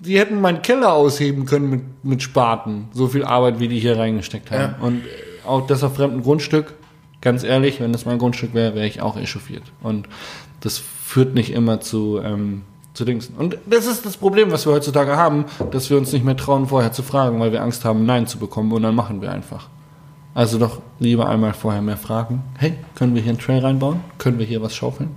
Die hätten meinen Keller ausheben können mit, mit Spaten. So viel Arbeit, wie die hier reingesteckt haben. Ja. Und auch das auf fremdem Grundstück, ganz ehrlich, wenn das mein Grundstück wäre, wäre ich auch echauffiert. Und das führt nicht immer zu, ähm, zu Dings. Und das ist das Problem, was wir heutzutage haben, dass wir uns nicht mehr trauen, vorher zu fragen, weil wir Angst haben, Nein zu bekommen und dann machen wir einfach. Also doch lieber einmal vorher mehr fragen. Hey, können wir hier einen Trail reinbauen? Können wir hier was schaufeln?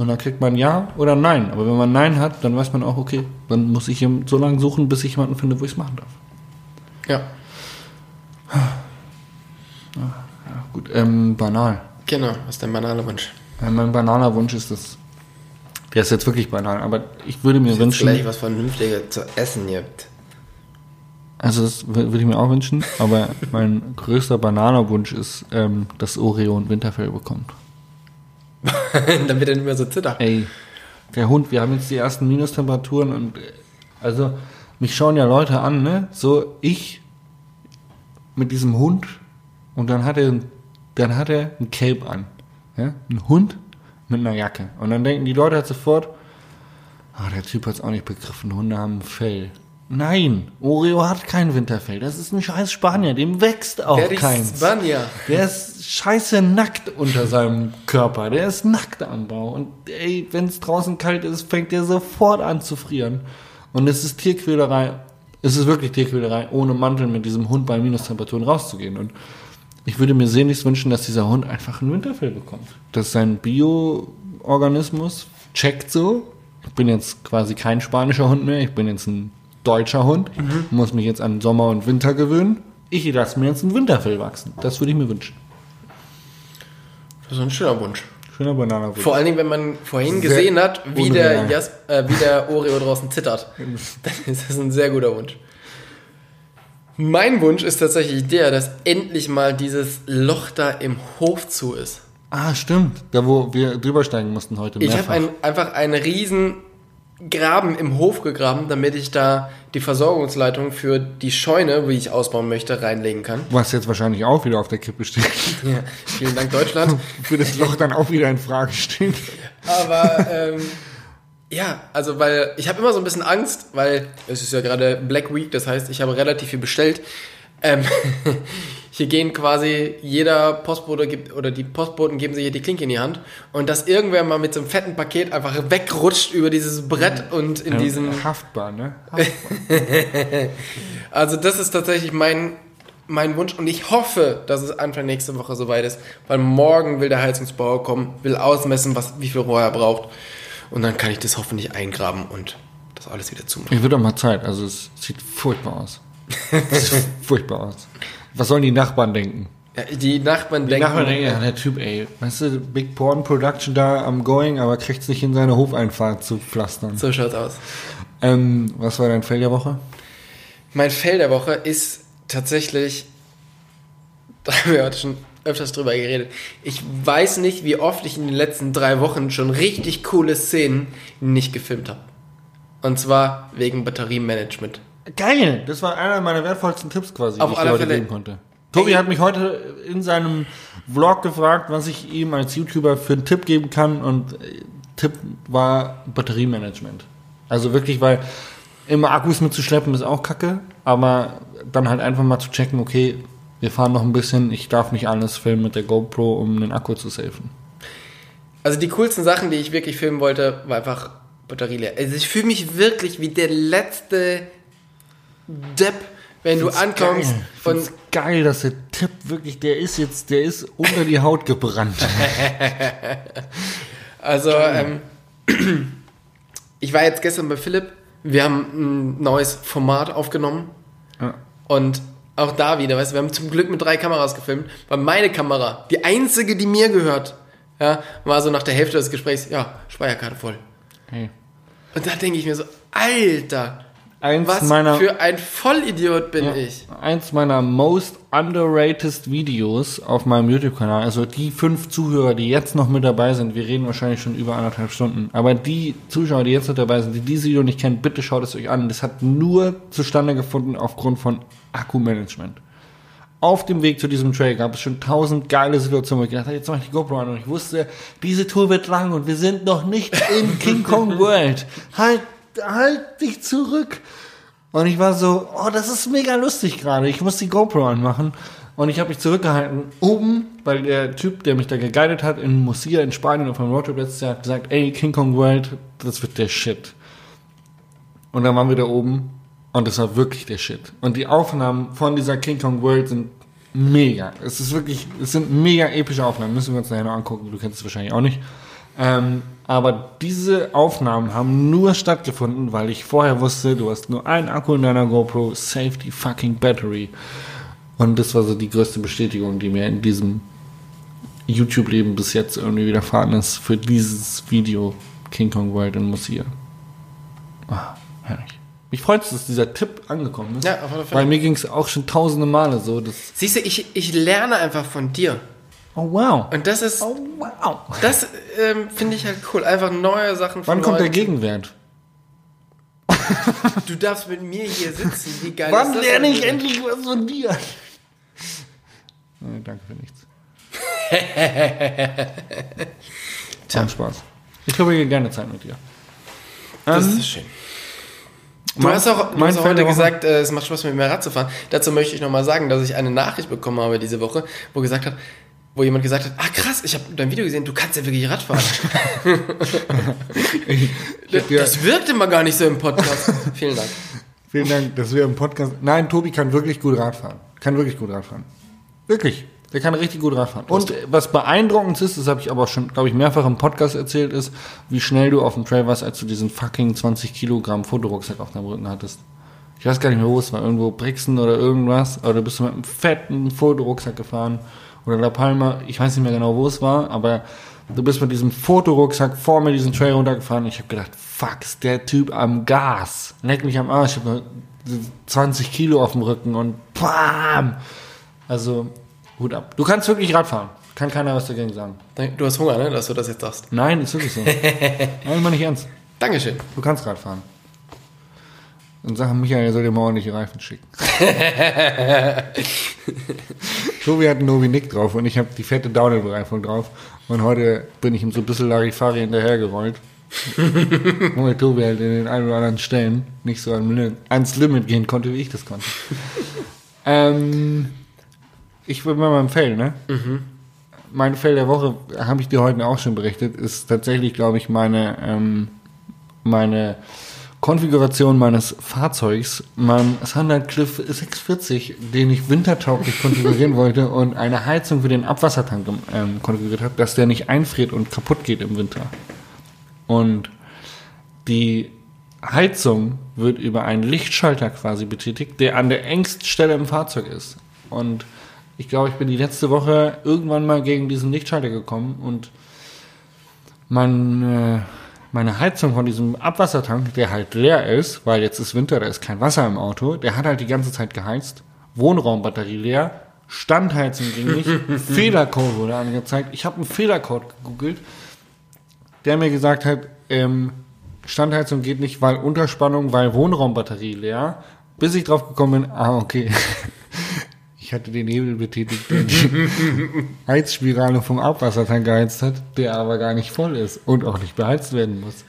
Und dann kriegt man Ja oder Nein. Aber wenn man Nein hat, dann weiß man auch, okay, dann muss ich so lange suchen, bis ich jemanden finde, wo ich es machen darf. Ja, Ja, gut, ähm, banal. genau. Was ist dein banaler Wunsch? Äh, mein banaler Wunsch ist das. Der ist jetzt wirklich banal, aber ich würde mir Jetzt wünschen. gleich was Vernünftiges zu essen gibt. Also das wür- würde ich mir auch wünschen, aber mein größter banaler Wunsch ist, ähm, dass Oreo ein Winterfell bekommt. Damit er nicht mehr so zittert. Ey, der Hund, wir haben jetzt die ersten Minustemperaturen und also mich schauen ja Leute an, ne? So ich mit diesem Hund und dann hat er dann hat er ein Cape an. Ja? Ein Hund mit einer Jacke. Und dann denken die Leute halt sofort, ah, der Typ hat es auch nicht begriffen, Hunde haben Fell. Nein, Oreo hat kein Winterfell. Das ist ein scheiß Spanier, dem wächst auch Der keins. ist Spanier. Der ist scheiße nackt unter seinem Körper. Der ist nackt am Bau. Und ey, wenn es draußen kalt ist, fängt der sofort an zu frieren. Und es ist Tierquälerei. Es ist wirklich Tierquälerei, ohne Mantel mit diesem Hund bei Minustemperaturen rauszugehen. Und ich würde mir sehnlichst wünschen, dass dieser Hund einfach ein Winterfell bekommt. Dass sein Bioorganismus checkt so. Ich bin jetzt quasi kein spanischer Hund mehr. Ich bin jetzt ein deutscher Hund. Muss mich jetzt an Sommer und Winter gewöhnen. Ich lasse mir jetzt ein Winterfell wachsen. Das würde ich mir wünschen. Das ist ein schöner Wunsch. Schöner Bananenwunsch. Vor allen Dingen, wenn man vorhin Sehr gesehen hat, wie der. Jas äh, wie der Oreo draußen zittert, dann ist das ein sehr guter Wunsch. Mein Wunsch ist tatsächlich der, dass endlich mal dieses Loch da im Hof zu ist. Ah, stimmt. Da, wo wir drüber steigen mussten heute. Ich habe ein, einfach einen riesen Graben im Hof gegraben, damit ich da die Versorgungsleitung für die Scheune, wie ich ausbauen möchte, reinlegen kann. Was jetzt wahrscheinlich auch wieder auf der Kippe steht. Ja, vielen Dank Deutschland. Für das Loch dann auch wieder in Frage steht. Aber ähm, ja, also weil ich habe immer so ein bisschen Angst, weil es ist ja gerade Black Week, das heißt, ich habe relativ viel bestellt. Ähm, hier gehen quasi jeder Postbote gibt oder die Postboten geben sich hier die Klinke in die Hand und dass irgendwer mal mit so einem fetten Paket einfach wegrutscht über dieses Brett und in diesen Haftbar, ne? Haftbar. Also das ist tatsächlich mein, mein Wunsch und ich hoffe, dass es Anfang nächste Woche soweit ist, weil morgen will der Heizungsbauer kommen, will ausmessen, was, wie viel Rohr er braucht und dann kann ich das hoffentlich eingraben und das alles wieder zumachen. Ich würde auch mal Zeit. Also es sieht furchtbar aus. Es sieht furchtbar aus. Was sollen die Nachbarn denken? Die Nachbarn Die denken, Nachbarn denken, ja, der Typ, ey, weißt du, Big Porn Production da am Going, aber kriegt's nicht in seine Hofeinfahrt zu pflastern. so schaut's aus. Ähm, was war dein Fail der Woche? Mein Fail der Woche ist tatsächlich, da haben wir heute schon öfters drüber geredet. Ich weiß nicht, wie oft ich in den letzten drei Wochen schon richtig coole Szenen nicht gefilmt habe. Und zwar wegen Batteriemanagement. Geil! Das war einer meiner wertvollsten Tipps quasi, Auf die ich dir heute Fälle. geben konnte. Tobi Ey. hat mich heute in seinem Vlog gefragt, was ich ihm als YouTuber für einen Tipp geben kann und äh, Tipp war Batteriemanagement. Also wirklich, weil immer Akkus mitzuschleppen ist auch kacke, aber dann halt einfach mal zu checken, okay, wir fahren noch ein bisschen, ich darf nicht alles filmen mit der GoPro, um den Akku zu safen. Also die coolsten Sachen, die ich wirklich filmen wollte, war einfach Batterie leer. Also ich fühle mich wirklich wie der letzte Depp, wenn du ankommst geil. Find's und geil, dass der Tipp wirklich, der ist jetzt, der ist unter die Haut gebrannt. Also, ähm, ich war jetzt gestern bei Philipp. Wir haben ein neues Format aufgenommen. Ja. Und auch da wieder, weißt du, wir haben zum Glück mit drei Kameras gefilmt, weil meine Kamera, die einzige, die mir gehört, ja, war so nach der Hälfte des Gesprächs, ja, Speicherkarte voll. Hey. Und da denke ich mir so, Alter, eins Was meiner für ein Vollidiot bin Ja. ich. eins meiner most underrated Videos auf meinem YouTube-Kanal. Also die fünf Zuhörer, die jetzt noch mit dabei sind, wir reden wahrscheinlich schon über anderthalb Stunden, aber die Zuschauer, die jetzt noch dabei sind, die dieses Video nicht kennen, bitte schaut es euch an. Das hat nur zustande gefunden aufgrund von Akkumanagement. Auf dem Weg zu diesem Trail gab es schon tausend geile Situationen, wo ich gedacht habe, jetzt mache ich die GoPro an und ich wusste, diese Tour wird lang und wir sind noch nicht in King Kong World. Halt, halt dich zurück. Und ich war so, oh, das ist mega lustig gerade. Ich muss die GoPro anmachen. Und ich habe mich zurückgehalten. Oben, weil der Typ, der mich da geguidet hat, in Murcia in Spanien auf einem Roadtrip letztes Jahr, hat gesagt, ey, King Kong World, das wird der Shit. Und dann waren wir da oben und das war wirklich der Shit. Und die Aufnahmen von dieser King Kong World sind mega. Es ist wirklich, es sind mega epische Aufnahmen. Müssen wir uns nachher noch angucken. Du kennst es wahrscheinlich auch nicht. Ähm, aber diese Aufnahmen haben nur stattgefunden, weil ich vorher wusste, du hast nur einen Akku in deiner GoPro, save the fucking battery. Und das war so die größte Bestätigung, die mir in diesem YouTube-Leben bis jetzt irgendwie widerfahren ist für dieses Video King Kong World in Murcia. Ah, herrlich. Mich freut es, dass dieser Tipp angekommen ist. Ja, auf alle Fälle. Weil mir ging es auch schon tausende Male so. Siehst du, ich, ich lerne einfach von dir. Oh wow. Und das ist, Oh wow. das ähm, finde ich halt cool. Einfach neue Sachen von Wann kommt der Leuten. Gegenwert? Du darfst mit mir hier sitzen. Wie geil Wann ist das lerne ich endlich was von dir? Nee, danke für nichts. Tja. Spaß. Ich verbringe gerne Zeit mit dir. Das Ähm, ist schön. Du mein- hast auch, du hast auch heute der gesagt, äh, es macht Spaß mit mir Rad zu fahren. Dazu möchte ich nochmal sagen, dass ich eine Nachricht bekommen habe diese Woche, wo gesagt hat, wo jemand gesagt hat, ah krass, ich habe dein Video gesehen, du kannst ja wirklich Rad fahren. Ich hab dir- das wirkt immer gar nicht so im Podcast. Vielen Dank. Vielen Dank, dass wir im Podcast. Nein, Tobi kann wirklich gut Radfahren. Kann wirklich gut Radfahren. Wirklich. Der kann richtig gut Radfahren. Und was beeindruckend ist, das habe ich aber schon, glaube ich, mehrfach im Podcast erzählt, ist, wie schnell du auf dem Trail warst, als du diesen fucking 20 Kilogramm Fotorucksack auf deinem Rücken hattest. Ich weiß gar nicht mehr, wo es war. Irgendwo Brixen oder irgendwas. Oder du bist du mit einem fetten Fotorucksack gefahren. Oder La Palma. Ich weiß nicht mehr genau, wo es war. Aber du bist mit diesem Fotorucksack vor mir diesen Trail runtergefahren. Ich habe gedacht, fuck, ist der Typ am Gas. Leck mich am Arsch. Ich habe nur 20 Kilo auf dem Rücken und bam. Also, Hut ab. Du kannst wirklich Radfahren. Kann keiner was dagegen sagen. Du hast Hunger, ne, dass du das jetzt sagst. Nein, ist wirklich so. Nein, ich meine nicht ernst. Dankeschön. Du kannst Radfahren. Und sagen, Michael, er soll dir mal ordentliche Reifen schicken. Tobi hat einen Novi Nick drauf und ich habe die fette Downhill-Bereifung drauf. Und heute bin ich ihm so ein bisschen Larifari hinterhergerollt. Weil Tobi halt in den ein oder anderen Stellen nicht so ans Limit gehen konnte, wie ich das konnte. ähm, ich bin bei meinem Fail, ne? Mein Fail der Woche, habe ich dir heute auch schon berichtet, ist tatsächlich, glaube ich, meine, ähm, meine Konfiguration meines Fahrzeugs, mein Sunlight Cliff 640, den ich wintertauglich konfigurieren wollte und eine Heizung für den Abwassertank ähm, konfiguriert habe, dass der nicht einfriert und kaputt geht im Winter. Und die Heizung wird über einen Lichtschalter quasi betätigt, der an der engsten Stelle im Fahrzeug ist. Und ich glaube, ich bin die letzte Woche irgendwann mal gegen diesen Lichtschalter gekommen und mein, äh, meine Heizung von diesem Abwassertank, der halt leer ist, weil jetzt ist Winter, da ist kein Wasser im Auto, der hat halt die ganze Zeit geheizt. Wohnraumbatterie leer, Standheizung ging nicht, Fehlercode wurde angezeigt. Ich habe einen Fehlercode gegoogelt, der mir gesagt hat, ähm, Standheizung geht nicht, weil Unterspannung, weil Wohnraumbatterie leer. Bis ich drauf gekommen bin, ah, okay. Ich hatte den Hebel betätigt, der die Heizspirale vom Abwassertank geheizt hat, der aber gar nicht voll ist und auch nicht beheizt werden muss.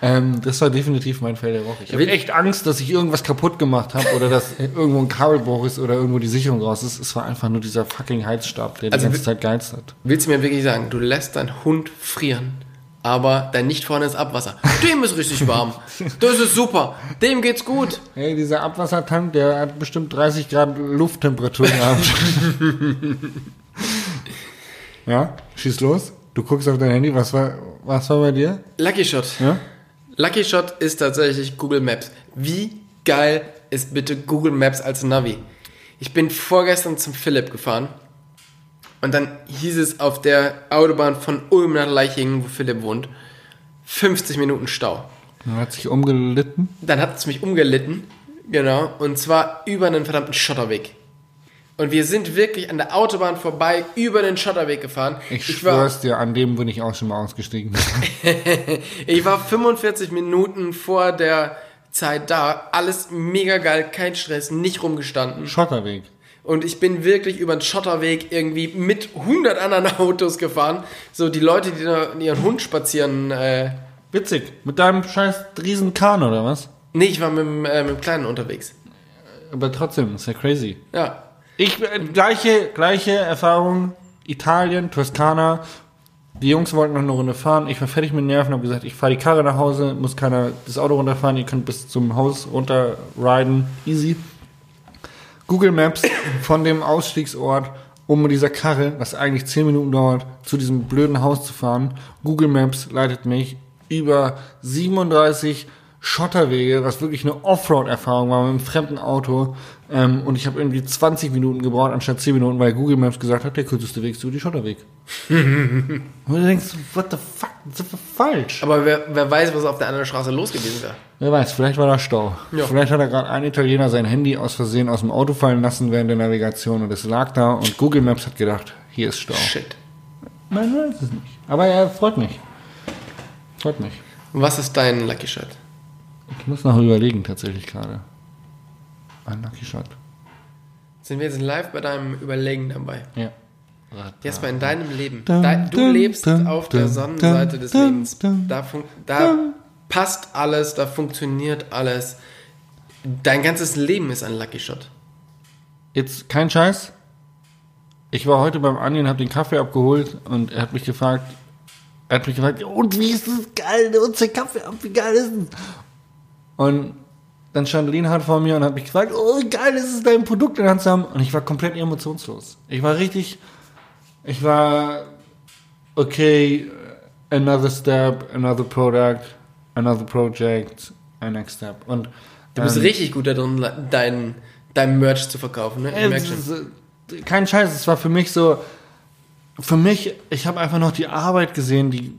Ähm, das war definitiv mein Fall der Woche. Ich habe echt Angst, dass ich irgendwas kaputt gemacht habe oder dass irgendwo ein Kabelbruch ist oder irgendwo die Sicherung raus ist. Es war einfach nur dieser fucking Heizstab, der Also die ganze Zeit geheizt hat. Willst du mir wirklich sagen, du lässt deinen Hund frieren, aber dein nicht vorhandenes Abwasser, dem ist richtig warm. Das ist super. Dem geht's gut. Hey, dieser Abwassertank, der hat bestimmt 30 Grad Lufttemperatur gehabt. ja, schieß los. Du guckst auf dein Handy. Was war, was war bei dir? Lucky Shot. Ja? Lucky Shot ist tatsächlich Google Maps. Wie geil ist bitte Google Maps als Navi? Ich bin vorgestern zum Philipp gefahren und dann hieß es auf der Autobahn von Ulm nach Leichingen, wo Philipp wohnt, 50 Minuten Stau. Man hat sich umgelitten. Dann hat es mich umgelitten. Genau. Und zwar über einen verdammten Schotterweg. Und wir sind wirklich an der Autobahn vorbei, über den Schotterweg gefahren. Ich, war, schwör's dir, an dem bin ich auch schon mal ausgestiegen. ich war 45 Minuten vor der Zeit da. Alles mega geil, kein Stress, nicht rumgestanden. Schotterweg. Und ich bin wirklich über den Schotterweg irgendwie mit 100 anderen Autos gefahren. So die Leute, die da ihren Hund spazieren. Äh, Witzig. Mit deinem scheiß riesen Kahn oder was? nee, ich war mit, dem, äh, mit dem Kleinen unterwegs. Aber trotzdem, ist ja crazy. Ja. Ich, äh, gleiche, gleiche Erfahrung. Italien, Toskana. Die Jungs wollten noch eine Runde fahren. Ich war fertig mit den Nerven, habe gesagt, ich fahre die Karre nach Hause, muss keiner das Auto runterfahren, ihr könnt bis zum Haus runterriden. Easy. Google Maps von dem Ausstiegsort, um mit dieser Karre, was eigentlich 10 Minuten dauert, zu diesem blöden Haus zu fahren. Google Maps leitet mich über 37 Schotterwege, was wirklich eine Offroad-Erfahrung war mit einem fremden Auto. Ähm, und ich habe irgendwie 20 Minuten gebraucht anstatt 10 Minuten, weil Google Maps gesagt hat, der kürzeste Weg ist über die Schotterweg. und du denkst, what the fuck, das ist falsch. Aber wer, wer weiß, was auf der anderen Straße los gewesen wäre. Wer weiß, vielleicht war da Stau. Ja. Vielleicht hat er gerade ein Italiener sein Handy aus Versehen aus dem Auto fallen lassen während der Navigation und es lag da und Google Maps hat gedacht, hier ist Stau. Shit. Man weiß es nicht. Aber er freut mich. Freut mich. Was ist dein Lucky Shot? Ich muss noch überlegen tatsächlich gerade. Ein Lucky Shot. Sind wir jetzt live bei deinem Überlegen dabei? Ja. Jetzt mal in deinem Leben. Du lebst auf der Sonnenseite des Lebens. Da, da passt alles, da funktioniert alles. Dein ganzes Leben ist ein Lucky Shot. Jetzt kein Scheiß. Ich war heute beim Andi und habe den Kaffee abgeholt und er hat mich gefragt, er hat mich gefragt, und wie ist das geil, der uns den Kaffee ab, wie geil ist es? Und dann stand Lienhardt vor mir und hat mich gefragt, oh, geil ist es, dein Produkt in der Hand zu haben. Und ich war komplett emotionslos. Ich war richtig, ich war, okay, another step, another product, another project, a next step. Und Du bist ähm, richtig gut darin, dein, dein Merch zu verkaufen. Ne? Äh, kein Scheiß, es war für mich so, für mich, ich habe einfach noch die Arbeit gesehen, die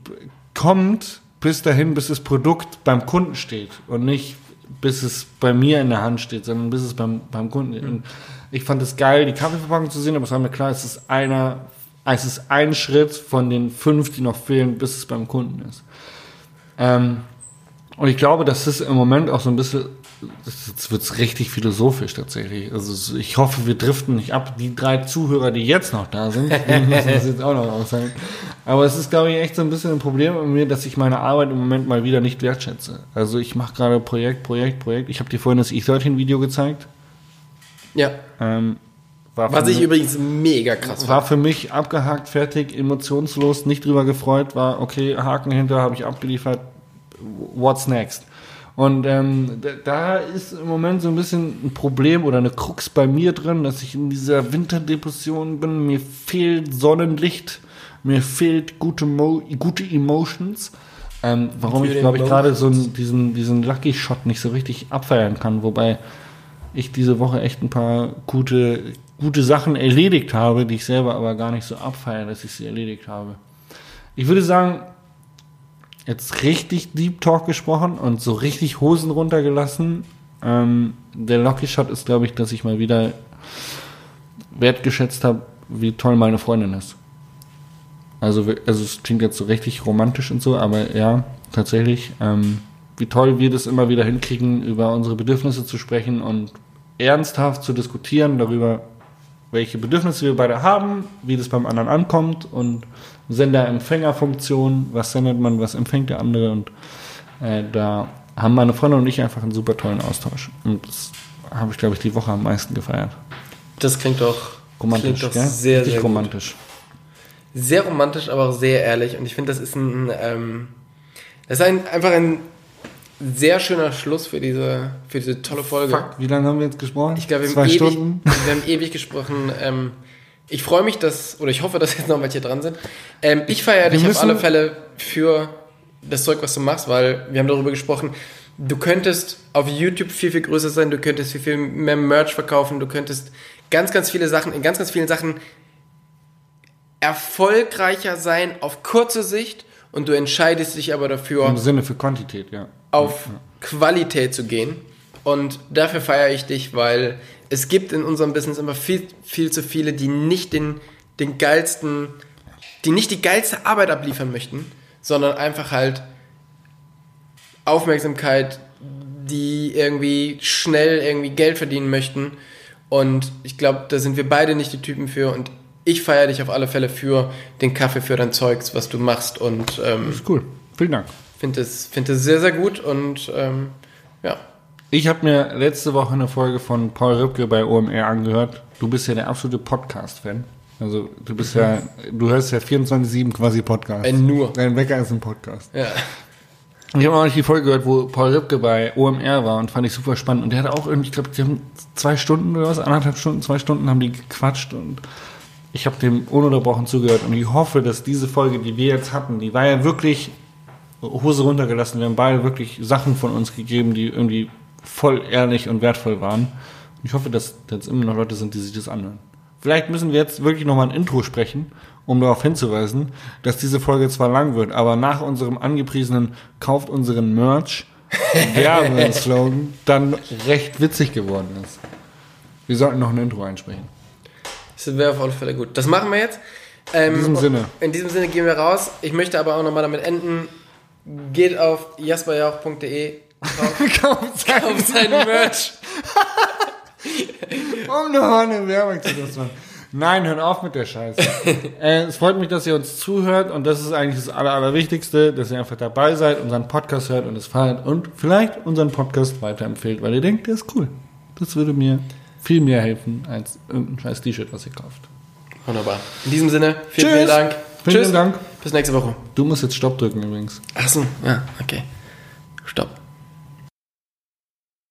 kommt bis dahin, bis das Produkt beim Kunden steht und nicht bis es bei mir in der Hand steht, sondern bis es beim, beim Kunden ist. Und ich fand es geil, die Kaffeeverpackung zu sehen, aber es war mir klar, es ist einer, es ist ein Schritt von den fünf, die noch fehlen, bis es beim Kunden ist. Ähm, und ich glaube, das ist im Moment auch so ein bisschen, jetzt wird's richtig philosophisch tatsächlich. Also es- ich hoffe, wir driften nicht ab. Die drei Zuhörer, die jetzt noch da sind, die müssen das jetzt auch noch aushalten. Aber es ist, glaube ich, echt so ein bisschen ein Problem bei mir, dass ich meine Arbeit im Moment mal wieder nicht wertschätze. Also ich mache gerade Projekt, Projekt, Projekt. Ich habe dir vorhin das E13-Video gezeigt. Ja. Ähm, war Was ich mich- übrigens mega krass war fand. für mich abgehakt, fertig, emotionslos, nicht drüber gefreut, war okay, Haken hinter, habe ich abgeliefert, what's next? Und ähm, da, ist im Moment so ein bisschen ein Problem oder eine Krux bei mir drin, dass ich in dieser Winterdepression bin. Mir fehlt Sonnenlicht, mir fehlt gute, Mo gute Emotions. Ähm, warum ich, glaube ich, gerade so diesen, diesen Lucky Shot nicht so richtig abfeiern kann. Wobei ich diese Woche echt ein paar gute, gute Sachen erledigt habe, die ich selber aber gar nicht so abfeiere, dass ich sie erledigt habe. Ich würde sagen, jetzt richtig Deep Talk gesprochen und so richtig Hosen runtergelassen. Ähm, der Lucky Shot ist, glaube ich, dass ich mal wieder wertgeschätzt habe, wie toll meine Freundin ist. Also, also es klingt jetzt so richtig romantisch und so, aber ja, tatsächlich, ähm, wie toll wir das immer wieder hinkriegen, über unsere Bedürfnisse zu sprechen und ernsthaft zu diskutieren darüber, welche Bedürfnisse wir beide haben, wie das beim anderen ankommt und Sender-Empfänger-Funktion, was sendet man, was empfängt der andere und äh, da haben meine Freundin und ich einfach einen super tollen Austausch und das habe ich, glaube ich, die Woche am meisten gefeiert. Das klingt doch, Romantisch, klingt doch gell? sehr, Richtig sehr gut. romantisch. Sehr romantisch, aber auch sehr ehrlich. Und ich finde, das ist ein, ähm, das ist ein, einfach ein sehr schöner Schluss für diese, für diese tolle Folge. Fuck, wie lange haben wir jetzt gesprochen? Ich glaube, wir, Zwei haben ewig- Stunden. wir haben ewig gesprochen. Ähm, ich freue mich, dass, oder ich hoffe, dass jetzt noch welche dran sind. Ähm, ich feiere dich auf alle Fälle für das Zeug, was du machst, weil wir haben darüber gesprochen, du könntest auf YouTube viel, viel größer sein, du könntest viel, viel mehr Merch verkaufen, du könntest ganz, ganz viele Sachen, in ganz, ganz vielen Sachen erfolgreicher sein auf kurze Sicht und du entscheidest dich aber dafür, Im Sinne für Quantität, ja. Auf Qualität zu gehen. Und dafür feiere ich dich, weil es gibt in unserem Business immer viel, viel zu viele, die nicht den, den geilsten, die nicht die geilste Arbeit abliefern möchten, sondern einfach halt Aufmerksamkeit, die irgendwie schnell irgendwie Geld verdienen möchten. Und ich glaube, da sind wir beide nicht die Typen für. Und ich feiere dich auf alle Fälle für den Kaffee, für dein Zeugs, was du machst. Und ähm, ist cool. Vielen Dank. Finde es, finde es sehr, sehr gut. Und ähm, ja, Ich habe mir letzte Woche eine Folge von Paul Rübke bei OMR angehört. Du bist ja der absolute Podcast-Fan. Also du bist ja, du hörst ja 24-7 quasi Podcast. Äh, nur. Dein Wecker ist ein Podcast. ja. Ich habe auch nicht die Folge gehört, wo Paul Rübke bei OMR war und fand ich super spannend. Und der hat auch irgendwie, ich glaube, die haben zwei Stunden oder was, anderthalb Stunden, zwei Stunden haben die gequatscht und ich habe dem ununterbrochen zugehört und ich hoffe, dass diese Folge, die wir jetzt hatten, die war ja wirklich Hose runtergelassen. Wir haben beide wirklich Sachen von uns gegeben, die irgendwie voll ehrlich und wertvoll waren. Und ich hoffe, dass jetzt immer noch Leute sind, die sich das anhören. Vielleicht müssen wir jetzt wirklich nochmal ein Intro sprechen, um darauf hinzuweisen, dass diese Folge zwar lang wird, aber nach unserem angepriesenen Kauft unseren Merch Werbeslogan dann recht witzig geworden ist. Wir sollten noch ein Intro einsprechen. Das wäre auf alle Fälle gut. Das machen wir jetzt. Ähm, In diesem Sinne. In diesem Sinne gehen wir raus. Ich möchte aber auch nochmal damit enden. Geht auf jasperjauch.de, kauft, kauft sein Merch. Um nochmal eine Werbung zu machen. Nein, hört auf mit der Scheiße. äh, es freut mich, dass ihr uns zuhört und das ist eigentlich das Aller, Allerwichtigste, dass ihr einfach dabei seid, unseren Podcast hört und es feiert und vielleicht unseren Podcast weiterempfehlt, weil ihr denkt, der ist cool. Das würde mir viel mehr helfen als irgendein scheiß T-Shirt, was ihr kauft. Wunderbar. In diesem Sinne, vielen, Tschüss. vielen Dank. Vielen Dank. Bis nächste Woche. Du musst jetzt Stopp drücken übrigens. Achso, ja, okay. Stopp.